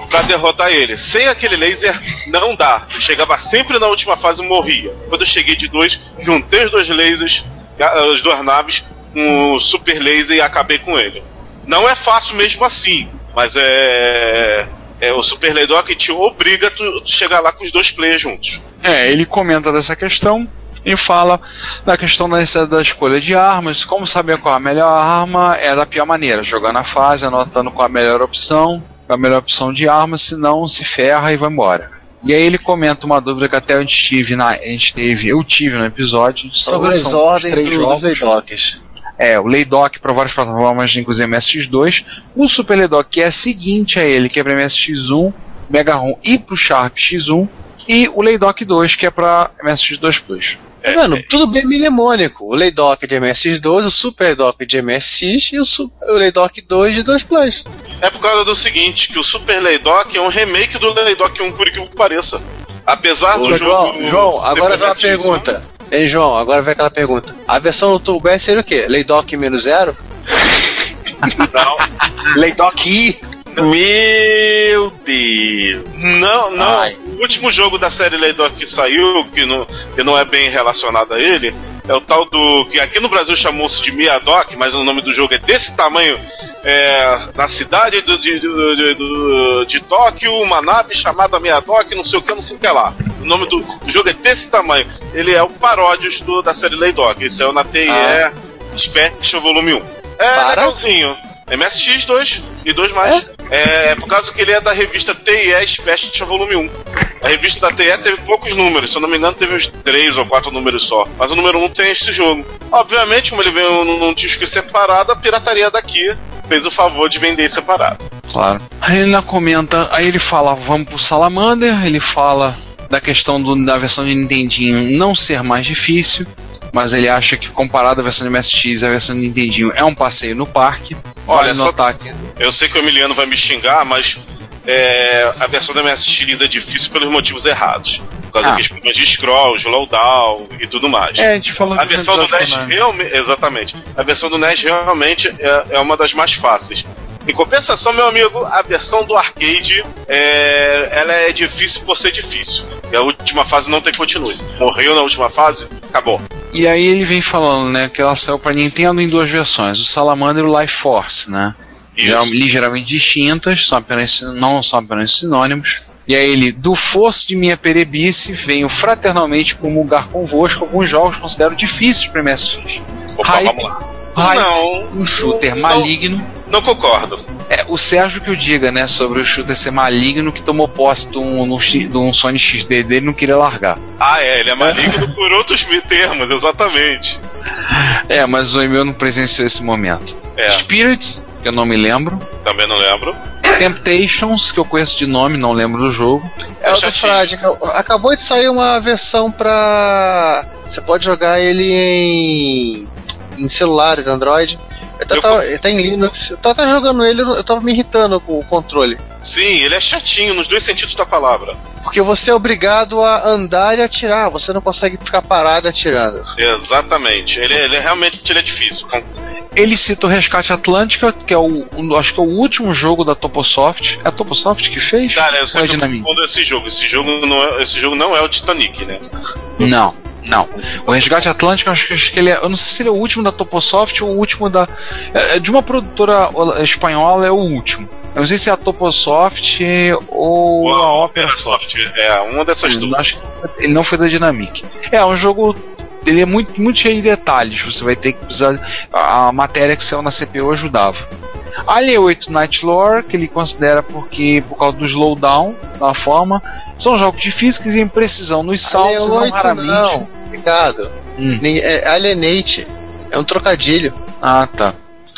pra derrotar ele. Sem aquele laser, não dá. Eu chegava sempre na última fase e morria. Quando eu cheguei de dois, juntei os dois lasers, as duas naves, com o super laser e acabei com ele. Não é fácil mesmo assim, mas é. é o Super Laydock te obriga a chegar lá com os dois players juntos. É, ele comenta dessa questão e fala da questão da, necessidade da escolha de armas, como saber qual a melhor arma é da pior maneira, jogando a fase, anotando qual a melhor opção, qual a melhor opção de arma, senão se ferra e vai embora. E aí ele comenta uma dúvida que até a gente tive, na, a gente teve, eu tive no episódio Sobre as ordens três do- dos jogos. Laydocks. É, o Laydock para várias plataformas, inclusive MSX2. O Super Laydock que é seguinte a ele, que é para MSX1, Mega ROM e pro Sharp X1. E o Laydock 2, que é para MSX2 Plus. É, Mano, é, tudo bem mnemônico. O Laydock de MSX2, o Super Laydock de MSX e o, o Laydock 2 de 2 Plus. é por causa do seguinte, que o Super Laydock é um remake do Laydock 1, por incrível que pareça. Apesar do Ô, João, jogo. João, agora vem uma MSX1, pergunta. Hein, João, agora vem aquela pergunta. A versão do Turbo S seria o quê? Laydock menos zero? Não, Laydock I? Meu Deus. Não, não. Ai. O último jogo da série Laydock que saiu, que não, que não é bem relacionado a ele, é o tal do. que aqui no Brasil chamou-se de Miyadoc, mas o nome do jogo é desse tamanho. É, na cidade do- de, de, do- de Tóquio, uma nave chamada Miyadoc, não sei o que, não sei o que lá. O nome do, do jogo é desse tamanho. Ele é o paródios do, da série. Esse é o na TIE Ah. Special Volume 1. É Para? legalzinho. MSX 2 e 2 mais. É? por causa que ele é da revista TIE Special Volume 1. A revista da TIE teve poucos números, se eu não me engano, teve uns 3 ou 4 números só. Mas o número 1 tem este jogo. Obviamente, como ele veio num num disco separado, a pirataria daqui fez o favor de vender separado. Claro. Aí ele ainda comenta, aí ele fala, vamos pro Salamander, ele fala da questão do- da versão de Nintendinho não ser mais difícil, mas ele acha que comparado à versão de MSX e a versão de Nintendinho é um passeio no parque. Olha, Vale só- notar que Eu sei que o Emiliano vai me xingar, mas é, a versão da MSX é difícil pelos motivos errados. Por causa Ah. daqueles problemas de scroll, slowdown e tudo mais. É, a gente falou A versão do NES né? realmente. Exatamente. A versão do NES realmente é, é uma das mais fáceis. Em compensação, meu amigo, a versão do arcade é, ela é difícil por ser difícil. E a última fase não tem continue. Morreu na última fase, acabou. E aí ele vem falando, né, que ela saiu pra Nintendo em duas versões, o Salamander e o Life Force, né? Geral- ligeiramente distintas, são apenas, não são apenas sinônimos. E aí ele, do fosso de minha perebice, venho fraternalmente comungar convosco alguns jogos que considero difíceis para MSX. Opa, Hype. vamos lá. Hype, Não, um shooter não, maligno. Não concordo. É, o Sérgio que o diga, né, sobre o shooter ser maligno que tomou posse de um, de um Sony XD dele e não queria largar. Ah, é, ele é maligno [laughs] por outros termos, exatamente. É, mas o Emil não presenciou esse momento. É, Spirits, que eu não me lembro. também não lembro. Temptations, que eu conheço de nome, não lembro do jogo. É o do. Frade. Acabou de sair uma versão pra. Você pode jogar ele em. em celulares, Android. Eu Eu tava, ele tá em Linux. Eu tava jogando ele, eu tava me irritando com o controle. Sim, ele é chatinho nos dois sentidos da palavra. Porque você é obrigado a andar e atirar, você não consegue ficar parado atirando. Exatamente. Ele, ele é realmente ele é difícil. Ele cita o Resgate Atlântica, que é o, um- acho que é o último jogo da Toposoft. É a Toposoft que fez? Cara, eu é sempre confundo esse jogo. Esse jogo não é, esse jogo não é o Titanic, né? Não, não. O Resgate Atlântico, eu acho, que- ele é. Eu não sei se ele é o último da Toposoft ou o último da. é- é de uma produtora espanhola, é o último. Eu não sei se é a Toposoft ou Ou a Opera Opera Soft. É, uma dessas Eu duas. ele não foi da Dynamic. É um jogo. Ele é muito, muito cheio de detalhes. Você vai ter que precisar. A matéria que saiu na CPU ajudava. Alien 8 Night Lore, que ele considera porque por causa do slowdown da forma, são jogos difíceis e imprecisão nos saltos e não Alien 8 raramente. não, Ricardo. Hum. Nem- É Alienate. É um trocadilho. Ah, tá.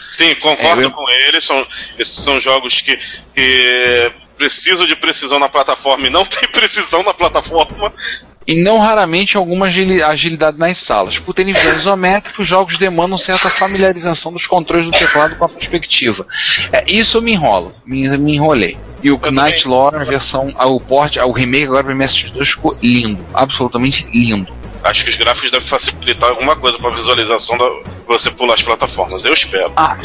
Sim, concordo É, eu- com ele. São, esses são jogos que, que precisam de precisão na plataforma e não [laughs] tem precisão na plataforma. E não raramente alguma agili- agilidade nas salas. Por terem visão isométrica, os jogos demandam certa familiarização dos controles do teclado com a perspectiva. É, isso eu me enrolo, me, me enrolei. E o Night Lore, a versão, o port, o remake agora para MS2 ficou lindo, absolutamente lindo. Acho que os gráficos devem facilitar alguma coisa para visualização da você pular as plataformas. Eu espero. Ah,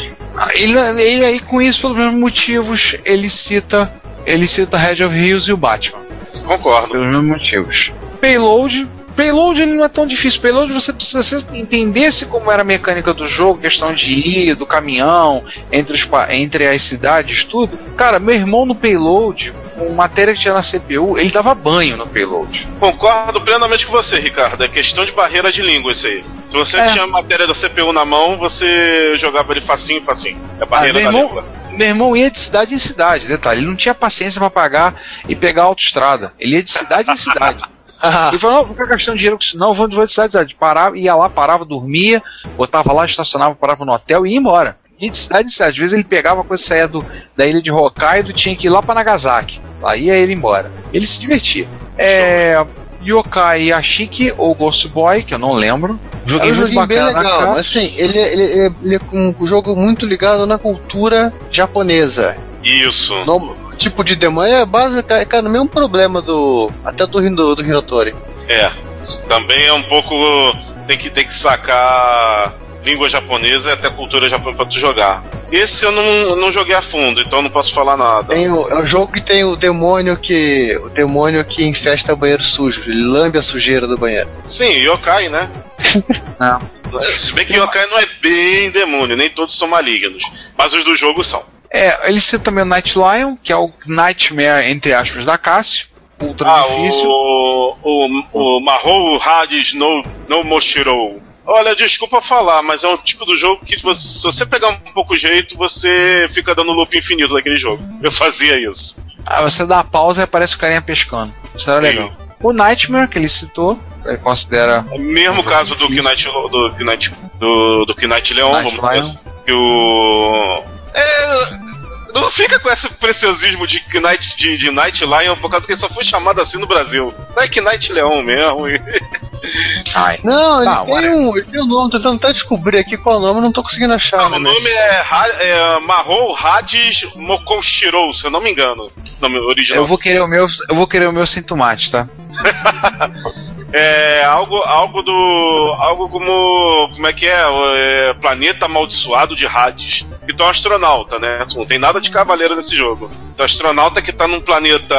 ele, ele aí com isso, pelos mesmos motivos, ele cita, ele cita Head of Hills e o Batman. Concordo. pelos mesmos motivos. Payload. Payload ele não é tão difícil. Payload você precisa se entendesse como era a mecânica do jogo, questão de ir, do caminhão, entre, os, entre as cidades, tudo. Cara, meu irmão no Payload, com matéria que tinha na CPU, ele dava banho no Payload. Concordo plenamente com você, Ricardo. É questão de barreira de língua isso aí. Se você É. tinha a matéria da CPU na mão, você jogava ele facinho, facinho. É barreira Ah, da irmão- língua. Meu irmão ia de cidade em cidade, detalhe. Ele não tinha paciência pra pagar e pegar a autoestrada. Ele ia de cidade em cidade. [laughs] Ele falou, não, vou ficar gastando dinheiro com isso, não, vou, de cidade em cidade. Parava, ia lá, parava, dormia, botava lá, estacionava, parava no hotel e ia embora. Ia de cidade em cidade. Às vezes ele pegava a coisa saía do, da ilha de Hokkaido, tinha que ir lá pra Nagasaki. Aí ia ele embora. Ele se divertia. É. Yokai Yashiki ou Ghost Boy, que eu não lembro. É Joguei um muito joguinho bem legal, assim, ele, é- ele, é- ele é com um jogo muito ligado na cultura japonesa. Isso. No, tipo de demônio é base, cai, cai no mesmo problema do. Até do, Hindo- do Hinotori. É. Também é um pouco. Tem que, tem que sacar língua japonesa e até cultura japonesa pra tu jogar. Esse eu não, não joguei a fundo, então não posso falar nada. Tem o, é um jogo que tem o demônio que. O demônio que infesta banheiro sujo. Ele lambe a sujeira do banheiro. Sim, Yokai, né? [laughs] Não. Se bem que Yokai não é bem demônio, nem todos são malignos. Mas os do jogo são. É, ele cita também o Night Lion, que é o Nightmare, entre aspas, da Cássio. Ultra Ah, difícil. o, o, o Mahou Hades no, no Moshiro. Olha, desculpa falar, mas é um tipo do jogo que você- se você pegar um pouco jeito, você fica dando loop infinito naquele jogo. Eu fazia isso. Ah, você dá a pausa e aparece o carinha pescando. Isso era legal. Isso. O Nightmare, que ele citou, ele considera. É o mesmo caso do Knight do Knight do, do Knight Leon, Knight vamos dizer assim. Que o. É. Não fica com esse preciosismo de Knight, de, de Knight Lion por causa que ele só foi chamado assim no Brasil. Não é Knight Leon mesmo. e- [laughs] Ai. Não, ele, Tá, tem whatever. um, ele tem um nome, tô tentando até descobrir aqui qual é o nome, não tô conseguindo achar. Ah, né, o mas- nome é, é Mahou Hades Mokoshiro, se eu não me engano. Nome original. Eu vou querer o meu, eu vou querer o meu sem tomate, tá? [laughs] É algo, algo do. Algo como. Como é que é? É, Planeta Amaldiçoado de Hades. E tu é um astronauta, né? Não tem nada de cavaleiro nesse jogo. Tu é astronauta que tá num planeta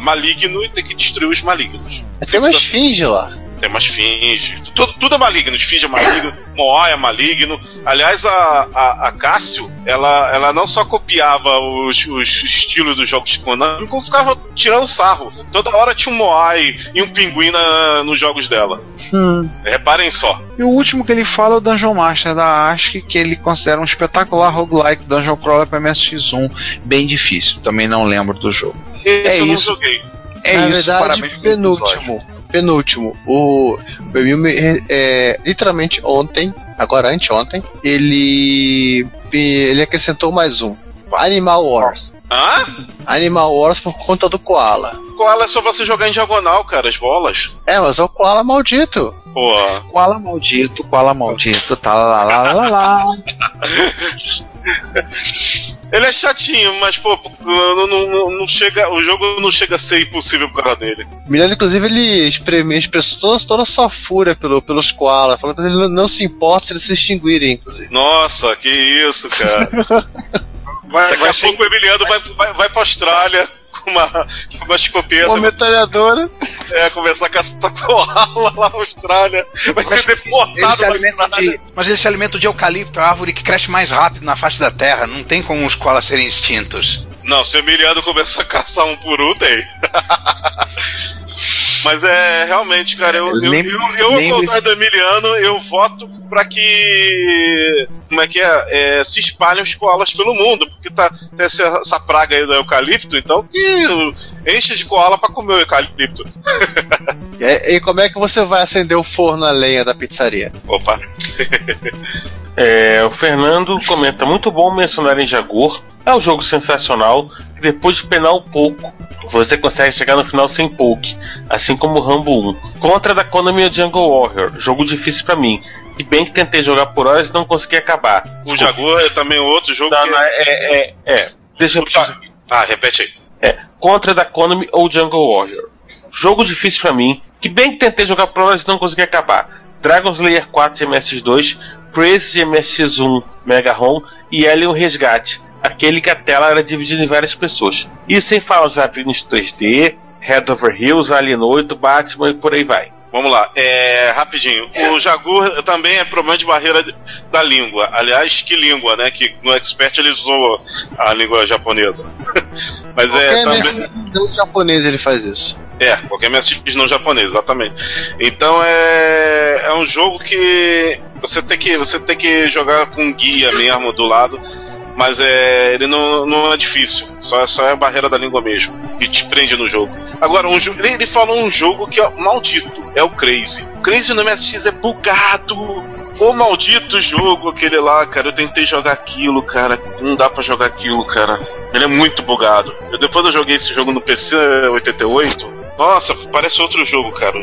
maligno e tem que destruir os malignos. Tem uma esfinge lá. Tem umas finge. Tudo, tudo é maligno. Esfinge é maligno, [laughs] Moai é maligno. Aliás, a, a, a Cássio, ela, ela não só copiava os, os estilos dos jogos de Konami, como ficava tirando sarro. Toda hora tinha um Moai e um pinguim na- nos jogos dela. Hum. Reparem só. E o último que ele fala é o Dungeon Master da ASCII, que ele considera um espetacular roguelike Dungeon Crawler para MSX1, bem difícil. Também não lembro do jogo. Esse É eu não isso. joguei. É Na isso, verdade, parabéns pelo episódio. penúltimo. Penúltimo. O, o Emil, me- é, literalmente ontem, agora anteontem, ele, ele acrescentou mais um. Animal Wars. Hã? Animal Wars por conta do Koala. Koala é só você jogar em diagonal, cara, as bolas. É, mas é o Koala maldito. Pô. Koala maldito, koala maldito, tá lá lá lá lá lá. [laughs] Ele é chatinho, mas, pô, não, não- não- não chega, o jogo não chega a ser impossível por causa dele. O Milano, inclusive, ele exprime- expressou toda, toda a sua fúria pelo, pelos Koala, falando que ele não, se importa se eles se extinguirem, inclusive. Nossa, que isso, cara. [laughs] Vai, Daqui a pouco o Emiliano vai, vai, vai pra Austrália com uma, com uma escopeta, Uma metralhadora. é, começar a caçar koala lá na Austrália. Vai ser Ele deportado alimenta Austrália. de. Mas ele se alimenta de eucalipto, a árvore que cresce mais rápido na face da terra. Não tem como os koalas serem extintos. Não, se o Emiliano começar a caçar um por um, tem. [laughs] Mas é realmente, cara, eu, eu, Lembre- eu, eu, ao contrário do Emiliano, eu voto pra que. Como é que é? É, se espalhem os koalas pelo mundo, porque tá tem essa, essa praga aí do eucalipto, então que enche de koala pra comer o eucalipto. [laughs] E, e como é que você vai acender o forno a lenha da pizzaria? Opa, [laughs] É, o Fernando comenta: muito bom mencionar em Jagur. É um jogo sensacional que depois de penar um pouco, você consegue chegar no final sem poke, assim como Rambo 1. Contra da Konami o Jungle Warrior, jogo difícil pra mim. E bem que tentei jogar por horas e não consegui acabar. o Jaguar é também outro jogo Não, que não, é, é, é, é. Deixa eu Ah, repete aí. É, Contra da Konami ou Jungle Warrior. Jogo difícil pra mim, que bem que tentei jogar por horas e não consegui acabar. Dragon Slayer 4 de MSX2, Crazy de MSX1 Mega ROM e Alien Resgate, aquele que a tela era dividida em várias pessoas. E sem falar os atrinos 3D, Head Over Heels, Alien 8, Batman e por aí vai. Vamos lá, é, rapidinho. O Jagur também é problema de barreira da língua. Aliás, que língua, né? Que no Expert ele usou a língua japonesa. [laughs] Mas é Qualquer também. MSX não japonês ele faz isso. É, qualquer MSX não japonês, exatamente. Então é, é um jogo que você tem que você tem que jogar com guia mesmo do lado, mas é ele não, não é difícil, só, só é a barreira da língua mesmo que te prende no jogo. Agora um jogo, ele, ele falou um jogo que é maldito, é o Crazy. O Crazy no MSX é bugado. O maldito jogo, aquele lá, cara, eu tentei jogar aquilo, cara, não dá pra jogar aquilo, cara. Ele é muito bugado. Eu, depois eu joguei esse jogo no PC 88. Nossa, parece outro jogo, cara.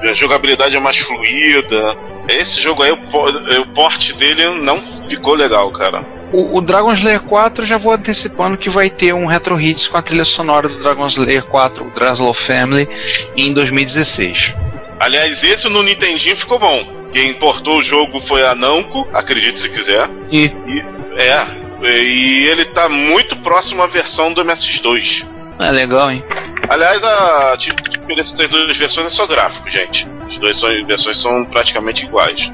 A jogabilidade é mais fluida. Esse jogo aí, o, o porte dele não ficou legal, cara. O, o Dragon Slayer 4 já vou antecipando que vai ter um retro hits com a trilha sonora do Dragon Slayer 4, o Draslow Family, em 2016. Aliás, esse no Nintendinho ficou bom. Quem importou o jogo foi a Namco, acredite se quiser. E É, e ele tá muito próximo à versão do MSX2. é legal, hein? Aliás, a diferença das duas versões é só gráfico, gente. As duas versões são praticamente iguais.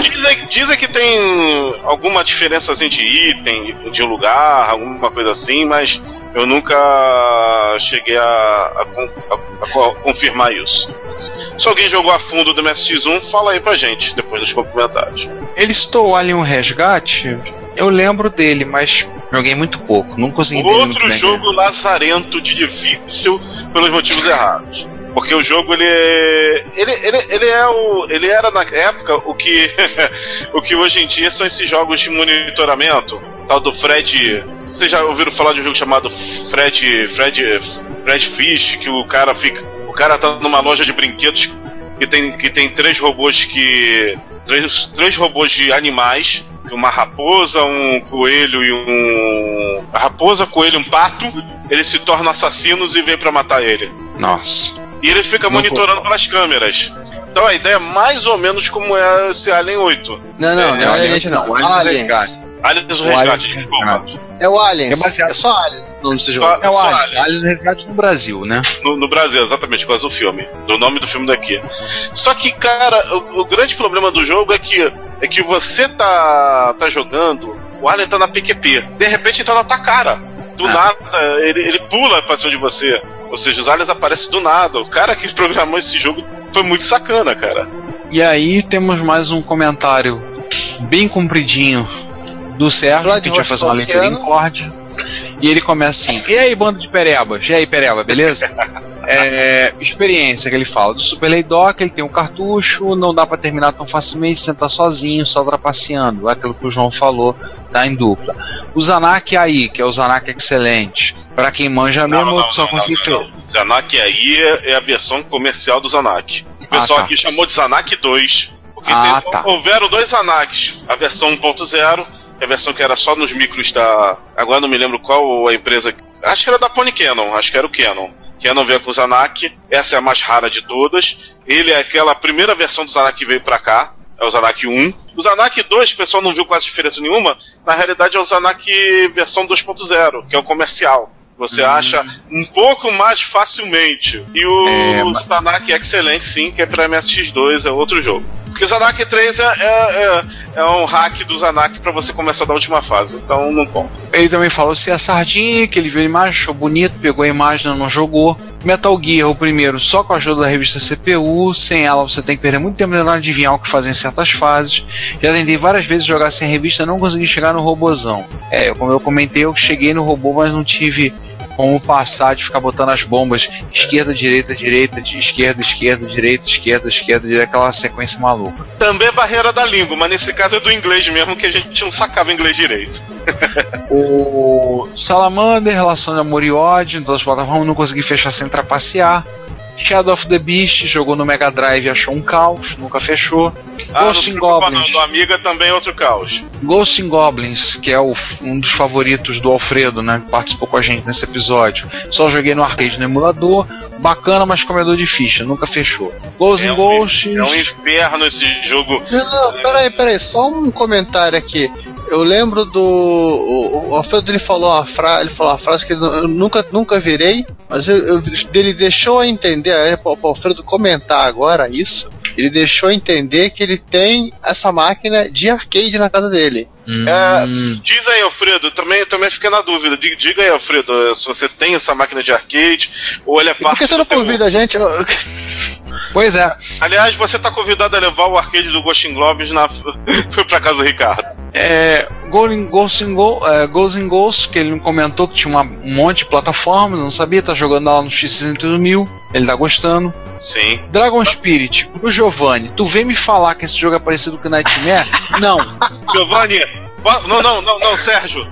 Dizem, dizem que tem alguma diferençazinha de item, de lugar, alguma coisa assim, mas eu nunca cheguei a, a a- a co- confirmar isso. Se alguém jogou a fundo do MSX1, fala aí pra gente, depois nos comentários. Ele citou Alien Resgate, eu lembro dele, mas joguei muito pouco, não consegui Outro jogo lazarento de difícil pelos motivos errados. Porque o jogo ele é, ele, ele, ele é o ele era na época o que [laughs] o que hoje em dia são esses jogos de monitoramento, tal do Fred. Vocês já ouviram falar de um jogo chamado Fred Fred Fred Fish que o cara fica o cara tá numa loja de brinquedos que tem que tem três robôs que três, três robôs de animais uma raposa, um coelho e um. Raposa, coelho um pato, eles se tornam assassinos e vêm pra matar ele. Nossa. E ele fica Não monitorando pelas câmeras. Então a ideia é mais ou menos como é esse Alien 8. Não, não, É, não é Alien- Alien, não. o Alien Aliens. Aliens o O Resgate, Alien desculpa. É o Aliens. É baseado- É só Alien o nome desse jogo. Só- É o só Alien, Alien. Alien Resgate no Brasil, né? No, no Brasil, exatamente, por causa do filme. Do nome do filme daqui. Só que, cara, o, o grande problema do jogo é que, é que você tá, tá jogando, o Alien tá na PQP. De repente ele tá na tua cara. Do Ah. nada, ele, ele pula pra cima de você. Ou seja, os aliens aparecem do nada. O cara que programou esse jogo foi muito sacana, cara. E aí temos mais um comentário bem compridinho do Sérgio, que a gente vai fazer uma leitura em corte. E ele começa assim: E aí, bando de perebas? E aí, pereba, beleza? É, experiência que ele fala do Super Leidoc, ele tem um cartucho, não dá pra terminar tão facilmente, senta sozinho, só trapaceando. É aquilo que o João falou, tá em dupla. O Zanak aí, que é o Zanak Excelente. Pra quem manja mesmo, eu só consegui não, não. Zanak aí é, é a versão comercial do Zanak. O pessoal Ah, tá. aqui chamou de Zanak 2. Porque Ah, tá. houveram dois Zanaks. A versão 1.0 e a versão que era só nos micros da. Agora não me lembro qual a empresa. Acho que era da Pony Canon, acho que era o Canon. Canon veio com o Zanak, essa é a mais rara de todas. Ele é aquela primeira versão do Zanak que veio pra cá, é o Zanak 1. O Zanak 2, o pessoal não viu quase diferença nenhuma, na realidade é o Zanak versão 2.0, que é o comercial. Você acha um pouco mais facilmente. E o É, mas- Zanak Excelente, sim, que é pra MSX2, é outro jogo. Porque o Zanak 3 é, é, é, é um hack do Zanak pra você começar da última fase, então não conta. Ele também falou se a sardinha, que ele viu a imagem, achou bonito, pegou a imagem, não jogou. Metal Gear, o primeiro, só com a ajuda da revista CPU. Sem ela, você tem que perder muito tempo tentando adivinhar o que fazer em certas fases. Já tentei várias vezes jogar sem revista, não consegui chegar no robozão. É, como eu comentei, eu cheguei no robô, mas não tive como passar de ficar botando as bombas esquerda, direita, direita, de esquerda, esquerda, direita, esquerda, esquerda, direita, aquela sequência maluca. Também é barreira da língua, mas nesse caso é do inglês mesmo, que a gente não sacava inglês direito. [laughs] O Salamander, relação de amor e ódio, em todas as plataformas, não consegui fechar sem trapacear. Shadow of the Beast jogou no Mega Drive e achou um caos, nunca fechou. Ah, Ghost in Goblins. não, do Amiga também é outro caos. Ghost in Goblins, que é o- um dos favoritos do Alfredo, né? Que participou com a gente nesse episódio. Só joguei no arcade no emulador. Bacana, mas comedor de ficha, nunca fechou. Ghost É in um, Ghosts. é um inferno esse jogo. Não, não, peraí, peraí, só um comentário aqui. Eu lembro do. O, o Alfredo ele falou uma frase, ele falou uma frase que eu nunca, nunca virei, mas eu, eu- ele deixou a entender, é para o Alfredo comentar agora isso. Ele deixou a entender que ele tem essa máquina de arcade na casa dele. É, Hum, diz aí, Alfredo, também, também fiquei na dúvida. Di- Diga aí, Alfredo, se você tem essa máquina de arcade ou ele é E por parte que você não convida a gente? Pois é. Aliás, você tá convidado a levar o arcade do Ghost Globes na... [laughs] Foi pra casa do Ricardo. É, Ghost in, Go, é, Ghost in Ghost, que ele me comentou que tinha uma- um monte de plataformas, não sabia, tá jogando lá no X61000, ele tá gostando. Sim. Dragon Spirit, o Giovanni, tu vem me falar que esse jogo é parecido com Nightmare? [laughs] não. Giovanni, va- não, não, não, não, Sérgio.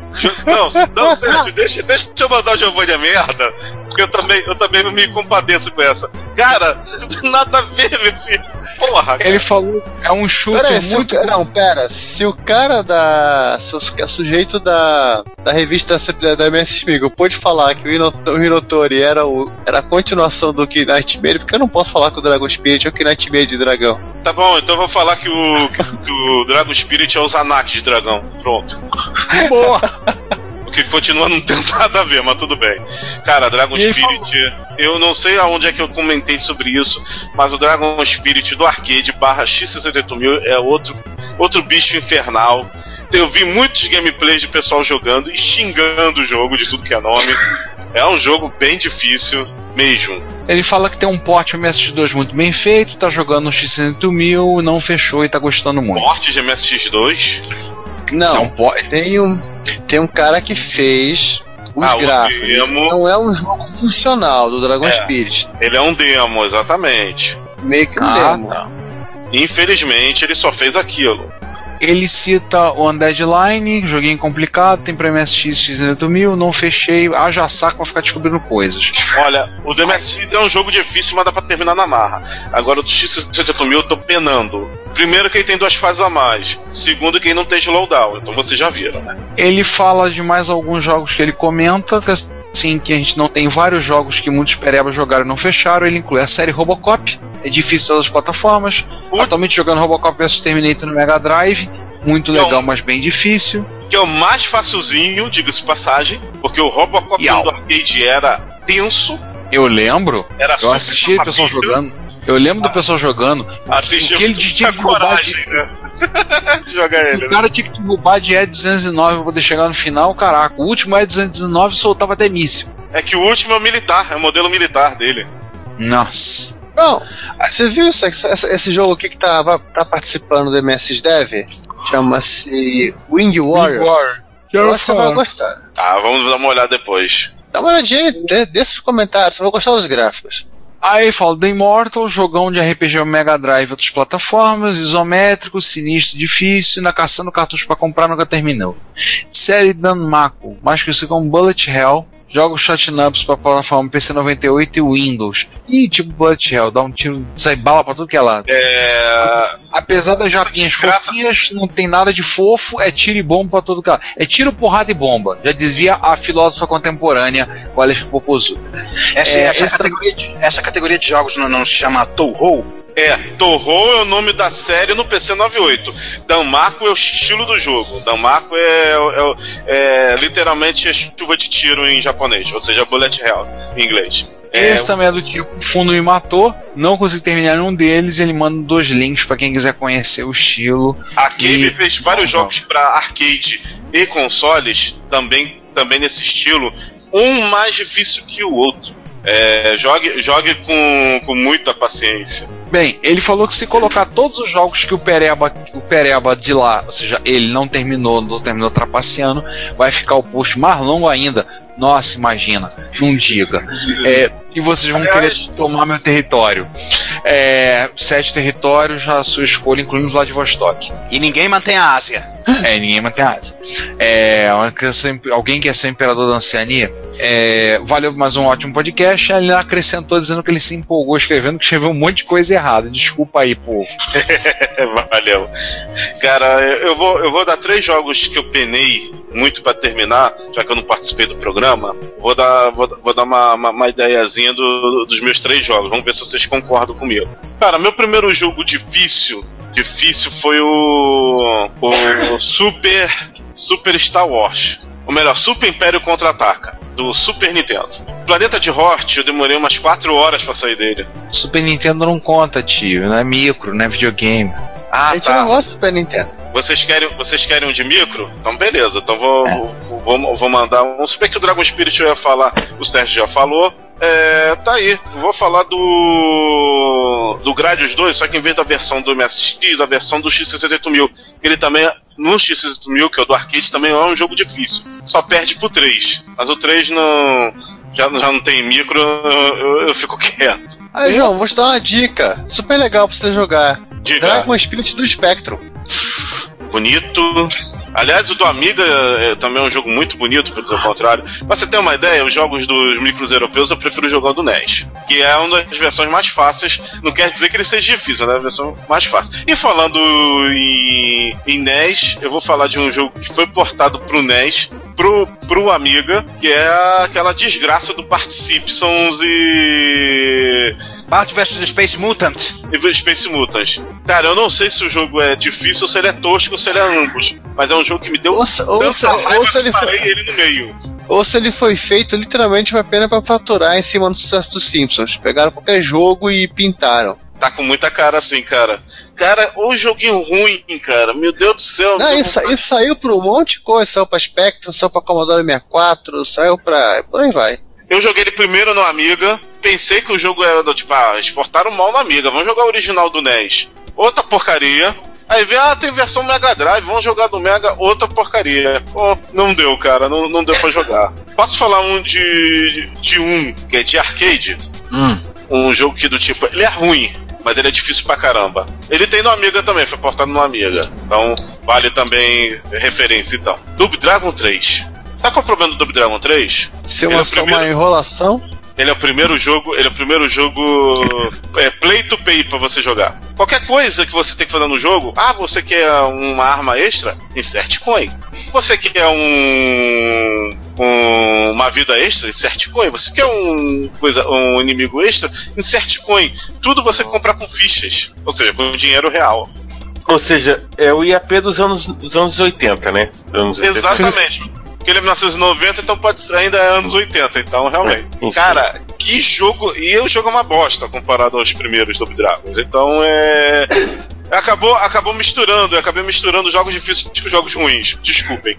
Não, não, Sérgio, [laughs] deixa, deixa eu mandar o Giovanni a merda. Porque eu também, eu também me compadeço com essa. Cara, [laughs] nada a ver, meu filho. Porra, Ele falou é um shooter Pera aí, o, muito. ca- não, pera, se o cara da. Se o su- sujeito da, da revista da, da MS Spiegel pôde falar que o, Hino, o Hinotori era, o, era a continuação do que Nightmare, porque eu não posso falar que o Dragon Spirit é o que Nightmare de dragão. Tá bom, então eu vou falar que o, que o Dragon Spirit é o Zanak de dragão. Pronto. Boa. [laughs] Que continua não tem [laughs] nada a ver, mas tudo bem. Cara, Dragon E Spirit, eu não sei aonde é que eu comentei sobre isso, mas o Dragon Spirit do arcade barra X68000 é outro, outro bicho infernal. Eu vi muitos gameplays de pessoal jogando e xingando o jogo de tudo que é nome. É um jogo bem difícil mesmo. Ele fala que tem um porte MSX2 muito bem feito, tá jogando no X100000, não fechou e tá gostando muito. Morte de MSX2. Isso é Não, um porte. tem um, tem um cara que fez os Ah, gráficos. demo. Não é um jogo funcional do Dragon É. Spirit. Ele é um demo, exatamente. Meio que um Ah, demo. tá. Infelizmente, ele só fez aquilo. Ele cita o Undead Line, joguinho complicado, tem pra MSX X8000, não fechei, haja saco pra ficar descobrindo coisas. Olha, o do MSX é um jogo difícil, mas dá pra terminar na marra. Agora o do X68000 eu tô penando. Primeiro que ele tem duas fases a mais. Segundo que ele não tem slowdown. Então vocês já viram, né? Ele fala de mais alguns jogos que ele comenta, que assim, que a gente não tem vários jogos que muitos perebas jogaram e não fecharam. Ele inclui a série Robocop, é difícil em todas as plataformas. Ui. Atualmente jogando Robocop vs Terminator no Mega Drive, muito legal, mas bem difícil. Que é o mais facilzinho, diga-se passagem. Porque o Robocop do arcade era tenso. Eu lembro, Era eu assisti o pessoal jogando. Eu lembro do pessoal jogando. Assistiu o que ele tinha coragem, de, né? [laughs] de jogar ele, O né? cara tinha que roubar de E209 pra poder chegar no final, caraca. O último E219 soltava até míssil. É que o último é o militar, é o modelo militar dele. Nossa. Não, você viu esse, esse- esse jogo aqui que tá, tá participando do MS Dev? Chama-se Wing Warriors. Eu acho que você vai gostar. Tá, vamos dar uma olhada depois. Dá uma olhadinha, dê, dê seus comentários, você vai gostar dos gráficos. Aí fala The Immortal, jogão de RPG Mega Drive outras plataformas, isométrico, sinistro, difícil, na caçando cartucho pra comprar nunca terminou. Série Danmaku, mais conhecido como Bullet Hell, joga shotnups pra plataforma PC 98 e Windows. E tipo Bullet Hell, dá um tiro, sai bala pra tudo que é lado. É. Apesar das japinhas fofinhas, não tem nada de fofo, é tiro e bomba pra todo cara. É tiro, porrada e bomba. Já dizia a filósofa contemporânea Valesca Popozuda. Essa, É, essa categoria de, essa categoria de jogos não, não se chama Touhou? É, Torro é o nome da série no PC 98. Danmaku é o estilo do jogo. Danmaku é, é, é- é literalmente é chuva de tiro em japonês, ou seja, bullet hell em inglês. É, Esse também é do tipo, o fundo me matou, não consegui terminar nenhum deles, ele manda dois links pra quem quiser conhecer o estilo. A Cave E- fez vários Não, jogos para arcade e consoles, também, também nesse estilo. Um mais difícil que o outro. É, jogue jogue com, com muita paciência. Bem, ele falou que se colocar todos os jogos que o Pereba, o Pereba de lá, ou seja, ele não terminou, não terminou trapaceando, vai ficar o post mais longo ainda. Nossa, imagina, não diga. É, e vocês vão querer tomar meu território. É, sete territórios, a sua escolha, incluindo Vladivostok. E ninguém mantém a Ásia. É, ninguém mantém a asa. É, alguém quer ser imperador da Oceania? É, valeu mais um ótimo podcast. Ele acrescentou dizendo que ele se empolgou escrevendo, que escreveu um monte de coisa errada. Desculpa aí, povo. [laughs] Valeu. Cara, eu vou, eu vou dar três jogos que eu penei muito pra terminar, já que eu não participei do programa. Vou dar, vou, vou dar uma, uma, uma ideiazinha do- dos meus três jogos. Vamos ver se vocês concordam comigo. Cara, meu primeiro jogo difícil, difícil foi o, o Super, Super Star Wars. Ou melhor, Super Império Contra-Ataca, do Super Nintendo. Planeta de Hort, eu demorei umas 4 horas pra sair dele. Super Nintendo não conta, tio. Não é micro, não é videogame. Ah, a gente tá. não gosta do Super Nintendo. Vocês querem, vocês querem um de micro? Então beleza, então vou, vou, vou, vou mandar um. Se bem que o Dragon Spirit eu ia falar, o Sérgio já falou. É, tá aí, vou falar do. do Gradius 2, só que em vez da versão do MSX, da versão do X68000. Ele também, no X68000, que é o do arcade, também é um jogo difícil. Só perde pro 3. Mas o 3 não. Já, já não tem micro, eu, eu- eu fico [laughs] quieto. Aí, João, vou te dar uma dica. Super legal pra você jogar. Diga. Dragon Spirit do Spectrum. bonito. Aliás, o do Amiga é, também é um jogo muito bonito, pra dizer o contrário. Pra você ter uma ideia, os jogos dos micros europeus eu prefiro jogar o do NES, que é uma das versões mais fáceis. Não quer dizer que ele seja difícil, é a versão mais fácil. E falando em, em NES, eu vou falar de um jogo que foi portado pro NES, pro, pro Amiga, que é aquela desgraça do Part Simpsons e. Bart vs Space Mutant. e Space Mutants. Cara, eu não sei se o jogo é difícil se ele é tosco se ele é ambos. Mas é um jogo que me deu Ou se, ou se- tanta raiva ou se que ele parei foi, ele no meio. ou se ele foi feito literalmente apenas pra faturar em cima do sucesso dos Simpsons. Pegaram qualquer jogo e pintaram. Tá com muita cara assim, cara. Cara, o joguinho ruim, cara. Meu Deus do céu. Não, isso, isso saiu pra um monte de coisa. Saiu pra Spectrum, saiu pra Commodore 64, saiu pra. Por aí vai. Eu joguei ele primeiro no Amiga. Pensei que o jogo era do tipo, ah, exportaram mal no Amiga. Vamos jogar o original do NES. Outra porcaria. Aí vem, ah, tem versão Mega Drive, vamos jogar do Mega, outra porcaria. Pô, não deu, cara, não, não deu pra jogar. Posso falar um de, de um, que é de arcade? Hum. Um jogo que do tipo, ele é ruim, mas ele é difícil pra caramba. Ele tem no Amiga também, foi portado no Amiga. Então, vale também referência então. Double Dragon 3. Sabe qual é o problema do Double Dragon 3? Se é o só primeiro- uma enrolação. Ele é o primeiro jogo, ele é o primeiro jogo é, play to pay pra você jogar. Qualquer coisa que você tem que fazer no jogo, ah, você quer uma arma extra? Inserte coin. Você quer um, um- uma vida extra? Inserte coin. Você quer um coisa, um inimigo extra? Inserte coin. Tudo você compra com fichas, ou seja, com dinheiro real. Ou seja, é o IAP dos anos, dos anos 80, né? Anos 80. Exatamente. Porque ele é 1990, então pode ser- ainda é anos 80, então realmente. Enfim. Cara, que jogo. E o jogo é uma bosta comparado aos primeiros Double Dragons. Então é. Acabou, acabou misturando, eu acabei misturando jogos difíceis com jogos ruins. Desculpem.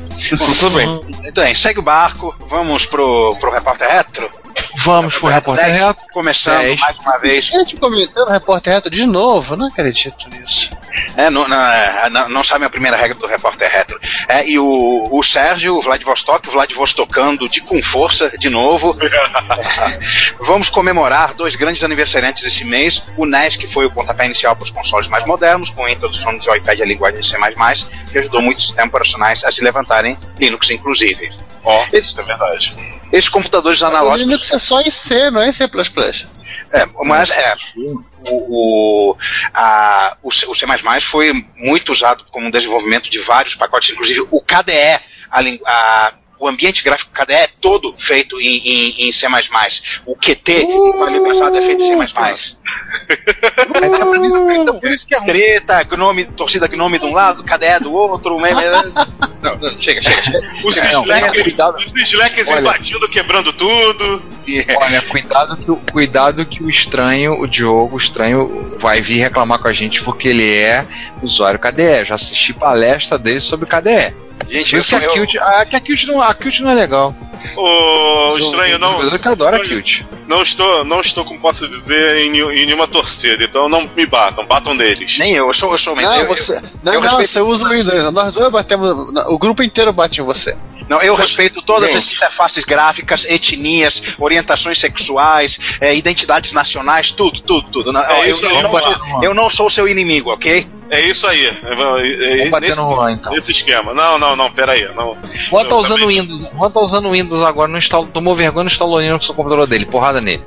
Tudo bem. Bem, segue o barco, vamos pro, pro repórter retro. Vamos pro repórter 10, reto. Começando Dez. mais uma vez. Gente comentando repórter reto de novo, não acredito nisso. É, não, não, é, não, não sabem a primeira regra do repórter retro. É, e o, o Sérgio, o Vladivostok, o Vladivostocando de com força de novo. É, [laughs] vamos comemorar dois grandes aniversariantes esse mês. O NES, que foi o pontapé inicial para os consoles mais modernos, com a introdução do joypad e a linguagem C++, que ajudou muitos sistemas operacionais a se levantarem, Linux inclusive. Ó, Esses, isso é verdade. Esses computadores O analógicos Linux é só em C, não é em C++. É, mas é, o, o, a, o, C, o C++ foi muito usado como desenvolvimento de vários pacotes, inclusive o KDE, a, a, o ambiente gráfico KDE é todo feito em, em, em C++. O QT, uh, ali passado, é feito em C++. Uh, [laughs] por isso que é. Treta, gnome, torcida gnome de um lado, KDE do outro. [laughs] Não, não, chega, chega, chega. Os Slackers invadindo, quebrando tudo. [laughs] Olha, cuidado que, o- cuidado que o estranho, o Diogo, o estranho, vai vir reclamar com a gente porque ele é usuário KDE. Já assisti palestra dele sobre KDE. Gente, Por isso que a eu- Qt, a, a Qt não, a não é legal. O estranho não. Eu que adoro a Olha, Qt. Não estou, não estou, como posso dizer, em, em nenhuma torcida, então não me batam, batam neles. Nem eu, eu sou, eu sou Não, eu- você. eu Não, não, respeito- você usa o Windows. Nós dois batemos. O grupo inteiro bate em você. Não, eu respeito todas Gente. as interfaces gráficas, etnias, orientações sexuais, eh, identidades nacionais, tudo, tudo, tudo. Não, É eu, isso eu aí, não vamos sou, eu não sou seu inimigo, ok? É isso aí. É, é, é, Vamos bater nesse, no Juan, então. nesse esquema. Não, não, não, pera aí. Não. Juan tá Eu usando também- Windows. Juan tá usando Windows agora, não instalou, tomou vergonha, não instalou Linux no computador dele. Porrada nele.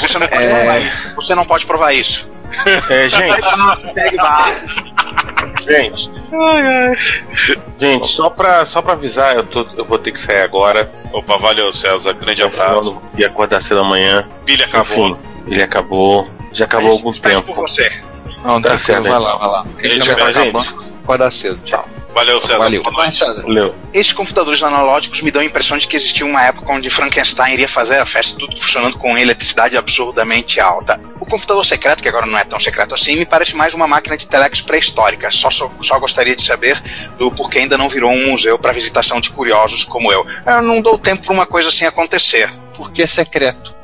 Você não pode, provar, isso. Você não pode provar isso. É, gente. gente. Gente, só pra, só pra avisar, eu, tô, eu vou ter que sair agora. Opa, valeu, César. Grande eu abraço. vou acordar cedo amanhã. Pilha acabou. Enfim, ele acabou. Já acabou há algum Espero tempo. por você. Não, Tá certo, vai então. lá, vai lá. A gente Gente, já tá acabando. Acordar cedo. Tchau. Valeu, César. Valeu. Boa noite. César. Valeu. Esses computadores analógicos me dão a impressão de que existia uma época onde Frankenstein iria fazer a festa, tudo funcionando com eletricidade absurdamente alta. O computador secreto, que agora não é tão secreto assim, me parece mais uma máquina de telex pré-histórica. Só, só, só gostaria de saber do porquê ainda não virou um museu para visitação de curiosos como eu. Eu não dou tempo para uma coisa assim acontecer. Porque é secreto.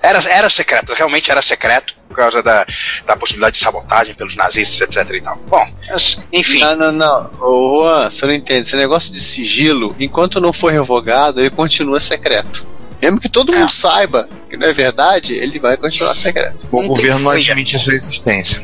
Era, era secreto, realmente era secreto, por causa da, da possibilidade de sabotagem pelos nazistas, etc e tal. Bom, mas, enfim. Não, não, não. Ô, Juan, você não entende. Esse negócio de sigilo, enquanto não for revogado, ele continua secreto. Mesmo que todo mundo saiba que não é verdade, ele vai continuar secreto. O Não governo não admite a sua existência.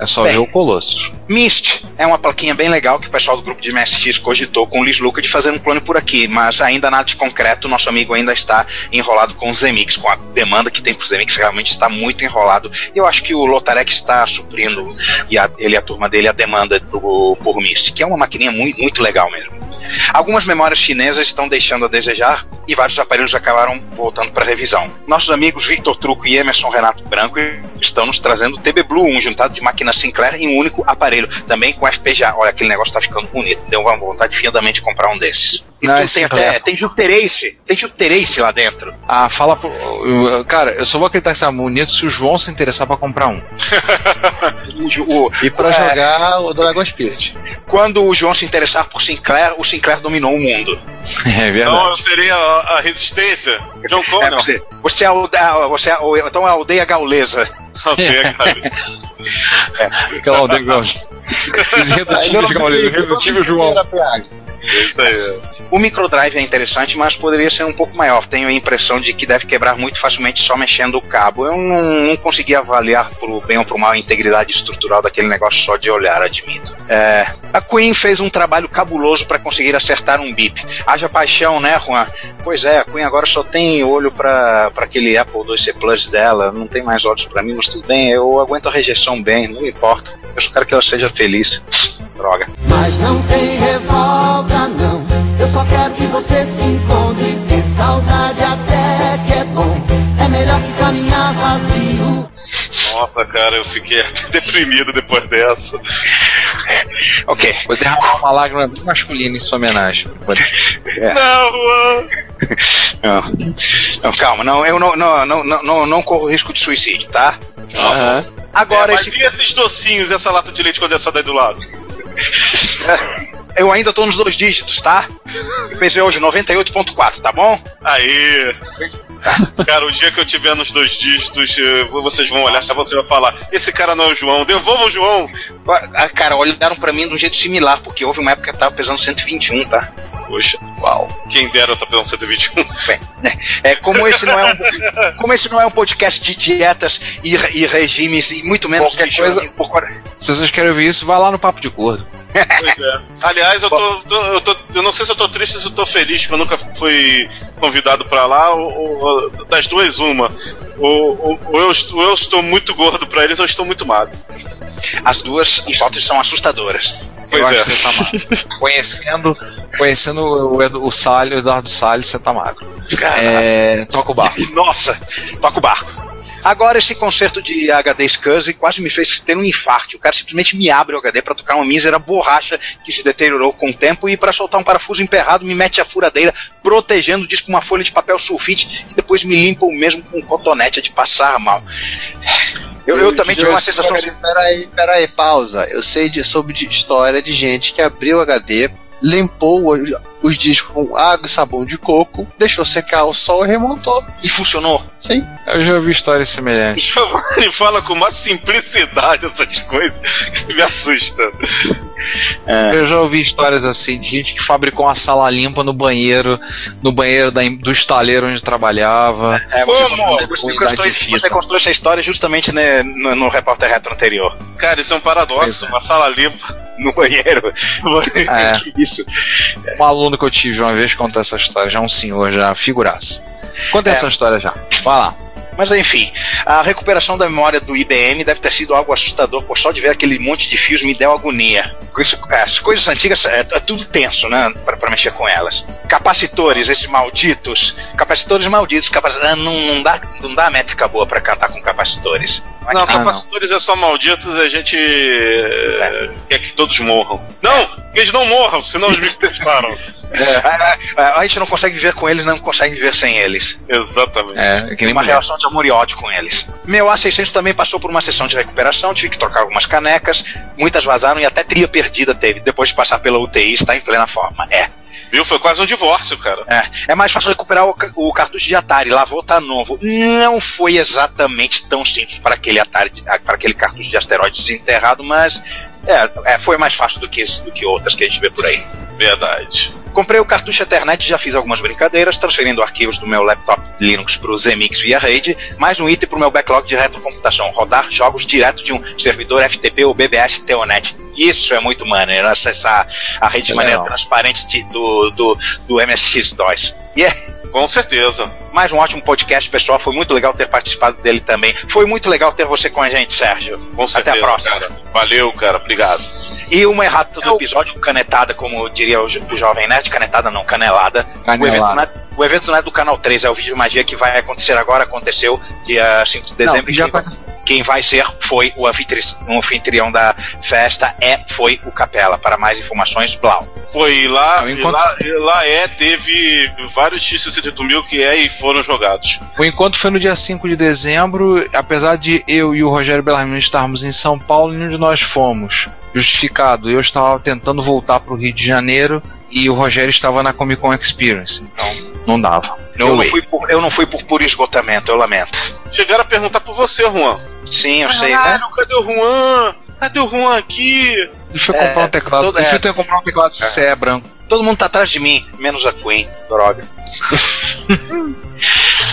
É só Bem. ver o Colossus. Myst é uma plaquinha bem legal que o pessoal do grupo de MSX cogitou com o Liz Luca de fazer um clone por aqui, mas ainda nada de concreto. Nosso amigo ainda está enrolado com o Zemix, com a demanda que tem pro Zemix realmente está muito enrolado. Eu acho que o Lotarek está suprindo, e a- ele e a turma dele, a demanda pro, por Myst, que é uma maquininha muito, muito legal mesmo. Algumas memórias chinesas estão deixando a desejar e vários aparelhos acabaram voltando para revisão. Nossos amigos Victor Truco e Emerson Renato Branco estão nos trazendo o TB Blue, um juntado de máquina Sinclair em um único aparelho, também com FPGA. Olha, aquele negócio tá ficando bonito, deu uma vontade fiadamente de comprar um desses. Tem Sinclair. até, tem Jupiter Ace, tem Jupiter Ace lá dentro. Ah, fala pro. Cara, eu só vou acreditar que tá bonito se o João se interessar pra comprar um. [laughs] O o- E pra É. jogar o Dragon Spirit. quando o João se interessar por Sinclair, o Sinclair dominou o mundo. [laughs] É verdade. Então eu serei a, a resistência. John É, Connor. você, você é a aldeia, você é, a- então é a aldeia gaulesa. [laughs] Ok, cara. Aquela aldeia igual. Irredutível de Gaules, irredutível João. É isso aí. O microdrive é interessante, mas poderia ser um pouco maior. Tenho a impressão de que deve quebrar muito facilmente só mexendo o cabo. Eu não, não consegui avaliar pro bem ou pro mal a integridade estrutural daquele negócio só de olhar, admito. É, a Queen fez um trabalho cabuloso para conseguir acertar um bip. Haja paixão, né, Juan? Pois é, a Queen agora só tem olho para aquele Apple 2C Plus dela. Não tem mais olhos para mim, mas tudo bem. Eu aguento a rejeição bem, não importa. Eu só quero que ela seja feliz. Droga. Mas não tem revolta, não. Eu só quero que você se encontre. Ter saudade até que é bom. É melhor que caminhar vazio. Nossa, cara, eu fiquei [laughs] até deprimido depois dessa. Ok. Vou derramar uma lágrima bem masculina em sua homenagem. Não, Juan. [laughs] Não, não, calma, não, eu não, não, não, não, não, corro risco de suicídio, tá? Agora, É, mas esse, e esses docinhos, essa lata de leite condensado aí do lado? [laughs] eu ainda tô nos dois dígitos, tá? Pesei hoje 98.4, tá bom? Aí. Cara, o dia que eu tiver nos dois dígitos, eh, vocês vão olhar, você vai falar: esse cara não é o João, devolva o João. Ah, Cara, olharam pra mim de um jeito similar, porque houve uma época que eu tava pesando 121, tá? Poxa, uau. Quem dera eu tá pesando 121. Bem, é, como esse não é um, como esse não é um podcast de dietas e, e regimes, e muito menos Qualquer coisa- por- Se vocês querem ouvir isso, vai lá no Papo de Gordo. Pois é. Aliás, eu tô, tô- eu tô. Eu não sei se eu tô triste ou se eu tô feliz, porque eu nunca fui convidado pra lá. Ou, ou- das duas, uma. Ou, ou- ou eu, estou- ou eu estou muito gordo pra eles, ou eu estou muito magro. As duas hipóteses são assustadoras. Pois eu é. que tá magro. [laughs] conhecendo, conhecendo o, Edu- o Salles, o Eduardo Salles, você tá magro. É, toca o barco. Nossa, toca o barco. Agora esse concerto de HD SCSI quase me fez ter um infarto. O cara simplesmente me abre o HD para tocar uma mísera borracha que se deteriorou com o tempo e para soltar um parafuso emperrado me mete a furadeira, protegendo o disco com uma folha de papel sulfite e depois me limpa o mesmo com um cotonete de passar mal. Eu, eu também tive uma sensação. Peraí, peraí, pausa. Eu sei de, sobre de história de gente que abriu o HD, limpou os, os discos com água e sabão de coco, deixou secar o sol e remontou. E funcionou. Sim. Eu já ouvi histórias semelhantes. [laughs] Giovanni fala com uma simplicidade essas coisas que me assusta. Eu já ouvi histórias assim de gente que fabricou uma sala limpa no banheiro, no banheiro da, do estaleiro onde trabalhava. É, você, Como? você, você, construiu, você essa história justamente né, no, no repórter retro anterior. Cara, isso é um paradoxo. Uma sala limpa. No banheiro. É. [laughs] que isso? Um aluno que eu tive uma vez contou essa história, já um senhor, já figuraça. Conta É. essa história já. Vai lá. Mas enfim, a recuperação da memória do IBM deve ter sido algo assustador, pois só de ver aquele monte de fios me deu agonia. Isso- As coisas antigas é, é tudo tenso, né? Pra, pra mexer com elas. Capacitores, esses malditos. Capacitores malditos. Capac... ah, Não, não, dá, não dá métrica boa pra cantar com capacitores. Não, Ah, capacitores é só malditos, a gente é, quer que todos morram. Não, que eles não morram, senão os micros param. A, a- a gente não consegue viver com eles, não consegue viver sem eles. Exatamente. É, que Tem nem uma mulher. relação de amor e ódio com eles. Meu A600 também passou por uma sessão de recuperação, tive que trocar algumas canecas, muitas vazaram e até trilha perdida teve, depois de passar pela UTI, está em plena forma. É. Viu? Foi quase um divórcio, cara. É, é mais fácil recuperar o, o cartucho de Atari, lavou tá novo. Não foi exatamente tão simples para aquele Atari, para aquele cartucho de asteroide desenterrado, mas é, é, foi mais fácil do que, do que outras que a gente vê por aí. Verdade. Comprei o cartucho Ethernet e já fiz algumas brincadeiras, transferindo arquivos do meu laptop Linux para o ZMix via rede, mais um item para o meu backlog de retrocomputação, rodar jogos direto de um servidor FTP ou BBS Telnet. Isso é muito maneiro, acessar a rede de É maneira transparente de- do, do, do MSX2. E é Com certeza. mais um ótimo podcast, pessoal. Foi muito legal ter participado dele também. Foi muito legal ter você com a gente, Sérgio. Com certeza, Até a próxima. cara. Valeu, cara. Obrigado. E uma errata do episódio, canetada, como diria o, jo- o Jovem Nerd, canetada não, canelada. O evento, Canelada. É, o evento não é do Canal 3, é o Vídeo Magia que vai acontecer agora, aconteceu dia 5 de dezembro. Não, já quem, quem vai ser foi o anfitri- o anfitrião da festa, é, foi o Capela. Para mais informações, Blau. Foi lá, Não, e enquanto- lá, e lá é, teve vários X68 mil que é e foram jogados. O encontro foi no dia 5 de dezembro, apesar de eu e o Rogério Bellarmino estarmos em São Paulo, nenhum de nós fomos. Justificado, eu estava tentando voltar para o Rio de Janeiro e o Rogério estava na Comic Con Experience. Então, não dava. Eu No não, way. fui por, eu não fui por puro esgotamento, eu lamento. Chegaram a perguntar por você, Juan. Sim, eu sei, né? Cadê o Juan? Cadê o Juan aqui? Ele foi É, comprar um teclado. todo- Ele é. foi comprar um teclado CE é branco. Todo mundo tá atrás de mim, menos a Queen, droga. [laughs]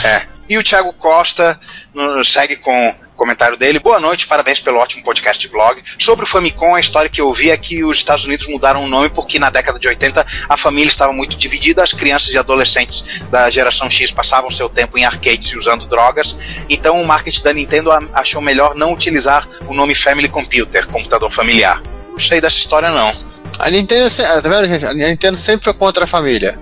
é. E o Thiago Costa no- segue com comentário dele. Boa noite, parabéns pelo ótimo podcast de blog. Sobre o Famicom, a história que eu vi é que os Estados Unidos mudaram o nome porque na década de 80 a família estava muito dividida, as crianças e adolescentes da geração X passavam seu tempo em arcades e usando drogas, então o marketing da Nintendo achou melhor não utilizar o nome Family Computer, computador familiar. Não sei dessa história não. A Nintendo, se- tá vendo, gente? A Nintendo sempre foi contra a família.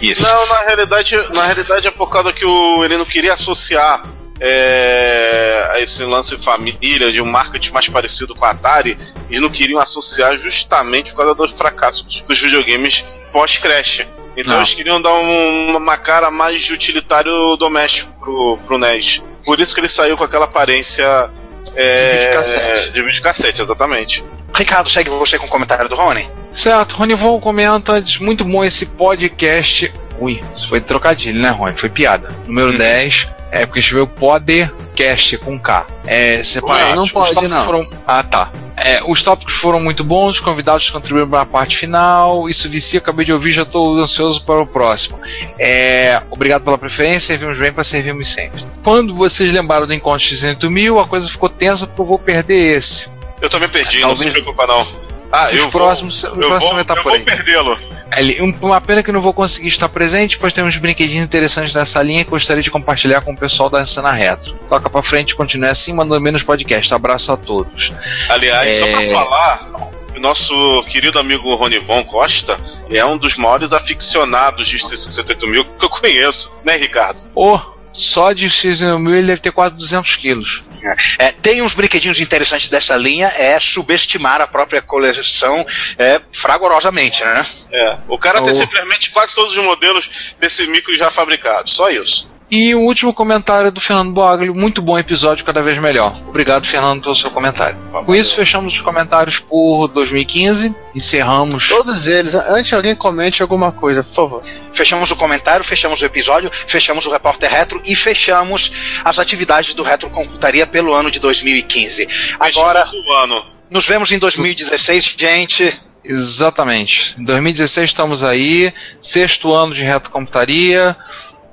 Isso. Não, na realidade, na realidade é por causa que o, ele não queria associar é, a esse lance família, de um marketing mais parecido com a Atari. Eles não queriam associar justamente por causa dos fracassos dos videogames pós-crash. Então Não. eles queriam dar um- uma cara mais de utilitário doméstico pro, pro NES. Por isso que ele saiu com aquela aparência. É, De videocassete. De videocassete, exatamente. Ricardo, segue você com o comentário do Rony? Certo, Rony Von comenta, diz muito bom esse podcast. Ui, isso foi trocadilho, né, Rony? Foi piada. Número 10, é porque escreveu podcast com K. É, separado. Não, não pode, Os tópicos não. Foram... Ah, tá. É, os tópicos foram muito bons, os convidados contribuíram para a parte final. Isso vicia, acabei de ouvir, já estou ansioso para o próximo. É, obrigado pela preferência, servimos bem para servirmos sempre. Quando vocês lembraram do encontro de 600 mil, a coisa ficou tensa porque eu vou perder esse. Eu também perdi, Talvez- não se preocupa não. Ah, Os eu próximos- vou, o eu próximo vou, vai tá eu por vou aí. perdê-lo. Um- uma pena que não vou conseguir estar presente, pois tem uns brinquedinhos interessantes nessa linha que gostaria de compartilhar com o pessoal da cena retro. Toca pra frente, continue assim, mandando menos podcast. Abraço a todos. Aliás, só pra É. falar, o nosso querido amigo Ronivon Costa é um dos maiores aficionados de 68 mil que eu conheço, né, Ricardo? Ô, só de X1000 ele deve ter quase 200 quilos. É, tem uns brinquedinhos interessantes dessa linha, é subestimar a própria coleção é, fragorosamente, né? É, o cara tem simplesmente quase todos os modelos desse micro já fabricados, só isso. E o último comentário é do Fernando Boaglio, muito bom episódio, cada vez melhor. Obrigado, Fernando, pelo seu comentário. Com isso, fechamos os comentários por 2015, encerramos. Todos eles. Antes alguém comente alguma coisa, por favor. Fechamos o comentário, fechamos o episódio, fechamos o repórter retro e fechamos as atividades do Retrocomputaria pelo ano de 2015. Agora, Fechamos o ano. nos vemos em 2016, gente. Exatamente. Em 2016 estamos aí, sexto ano de retrocomputaria,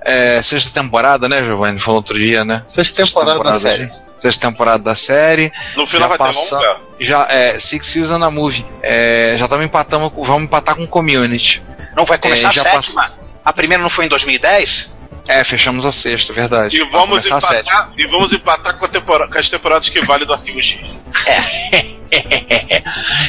é, sexta temporada, né, Giovanni? Falou outro dia, né? Sexta temporada da série. Sexta temporada da série. No final Já vai passa- ter longa. Já é Six Season na Movie. É, já estamos empatando, vamos empatar com Community. Não vai começar É, já a sétima. A primeira não foi em 2010? É, fechamos a sexta, verdade. E vamos, começar a sétima. empatar, e vamos empatar com, a tempora- com as temporadas que vale do Arquivo X. [laughs]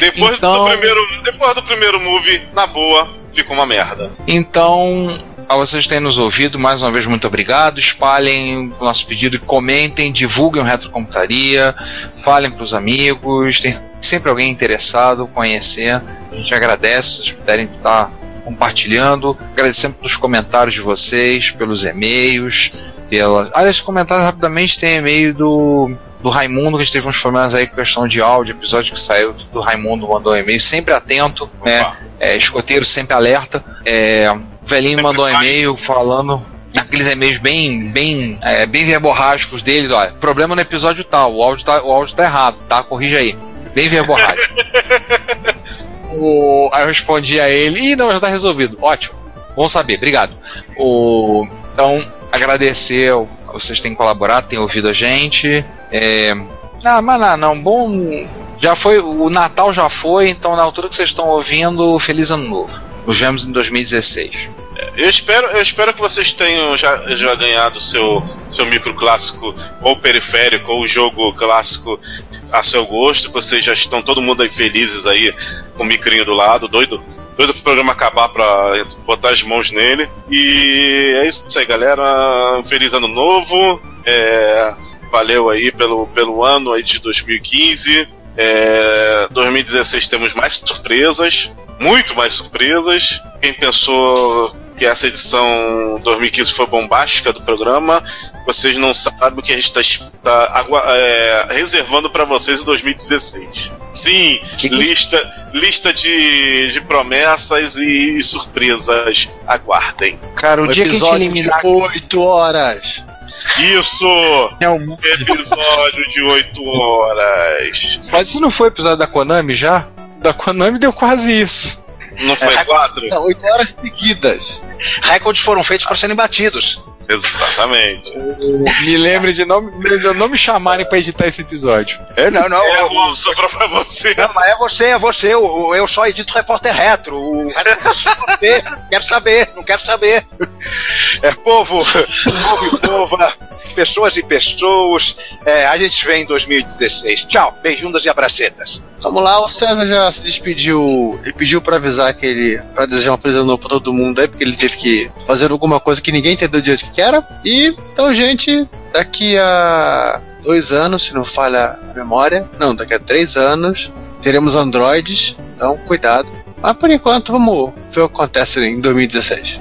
depois, Então- do primeiro, depois do primeiro movie, na boa, fica uma merda. Então, a vocês que têm nos ouvido, mais uma vez, muito obrigado. Espalhem o nosso pedido, comentem, divulguem o Retrocomputaria, falem para os amigos. Tem sempre alguém interessado, conhecer. A gente agradece se vocês puderem estar compartilhando. Agradecemos pelos comentários de vocês, pelos e-mails. Pela... Aliás, comentários rapidamente tem e-mail do. Do Raimundo, que a gente teve uns problemas aí com questão de áudio, episódio que saiu do Raimundo mandou um e-mail, sempre atento, né? Opa. É, escoteiro sempre alerta. É, o velhinho mandou um e-mail falando. Aqueles e-mails bem, bem, é, bem verborrágicos deles, olha. Problema no episódio tal, o áudio tá, o áudio tá errado, tá? Corrija aí. Bem verborrágico. [laughs] o, aí eu respondi a ele, ih, não, já tá resolvido. Ótimo. Bom saber, obrigado. O, então, agradecer vocês têm colaborado, têm ouvido a gente. É, ah, mas não, não, bom. Já foi, o Natal já foi, então na altura que vocês estão ouvindo, feliz ano novo. Nos vemos em 2016. Eu espero, eu espero que vocês tenham já, já ganhado seu, seu micro clássico ou periférico ou jogo clássico a seu gosto, vocês já estão todo mundo aí felizes aí com o micrinho do lado, doido. Doido pro programa acabar pra botar as mãos nele. E é isso aí, galera. Feliz ano novo. É, valeu aí pelo, pelo ano aí de 2015. É, 2016 temos mais surpresas, muito mais surpresas. Quem pensou que essa edição 2015 foi bombástica do programa, vocês não sabem o que a gente está reservando para vocês em 2016. Sim, lista, lista de, de promessas e surpresas. Aguardem. Cara, o Um dia que a gente episódio eliminar. de 8 horas. Isso! É um... Episódio de 8 horas. Mas isso não foi episódio da Konami já? Da Konami deu quase isso. Não foi É, quatro? Não, 8 horas seguidas. Recordes foram feitos para serem batidos. Exatamente. Me lembre de não, de não me chamarem pra editar esse episódio. É, não, não. É, o- sobrou pra você. Não, mas é você, é você. o- Eu só edito repórter retro. O retro não quero saber, quero saber, não quero saber. É povo, povo e pova, pessoas e pessoas. É, a gente vem em 2016. Tchau, beijundas e abracetas. Vamos lá, o César já se despediu. Ele pediu pra avisar que ele. pra desejar um feliz ano novo pra todo mundo aí, porque ele teve que fazer alguma coisa que ninguém entendeu direito o que era. E então, gente, daqui a dois anos, se não falha a memória, não, daqui a três anos, teremos androides, então cuidado. Mas por enquanto, vamos ver o que acontece em 2016.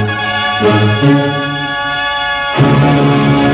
Thank you.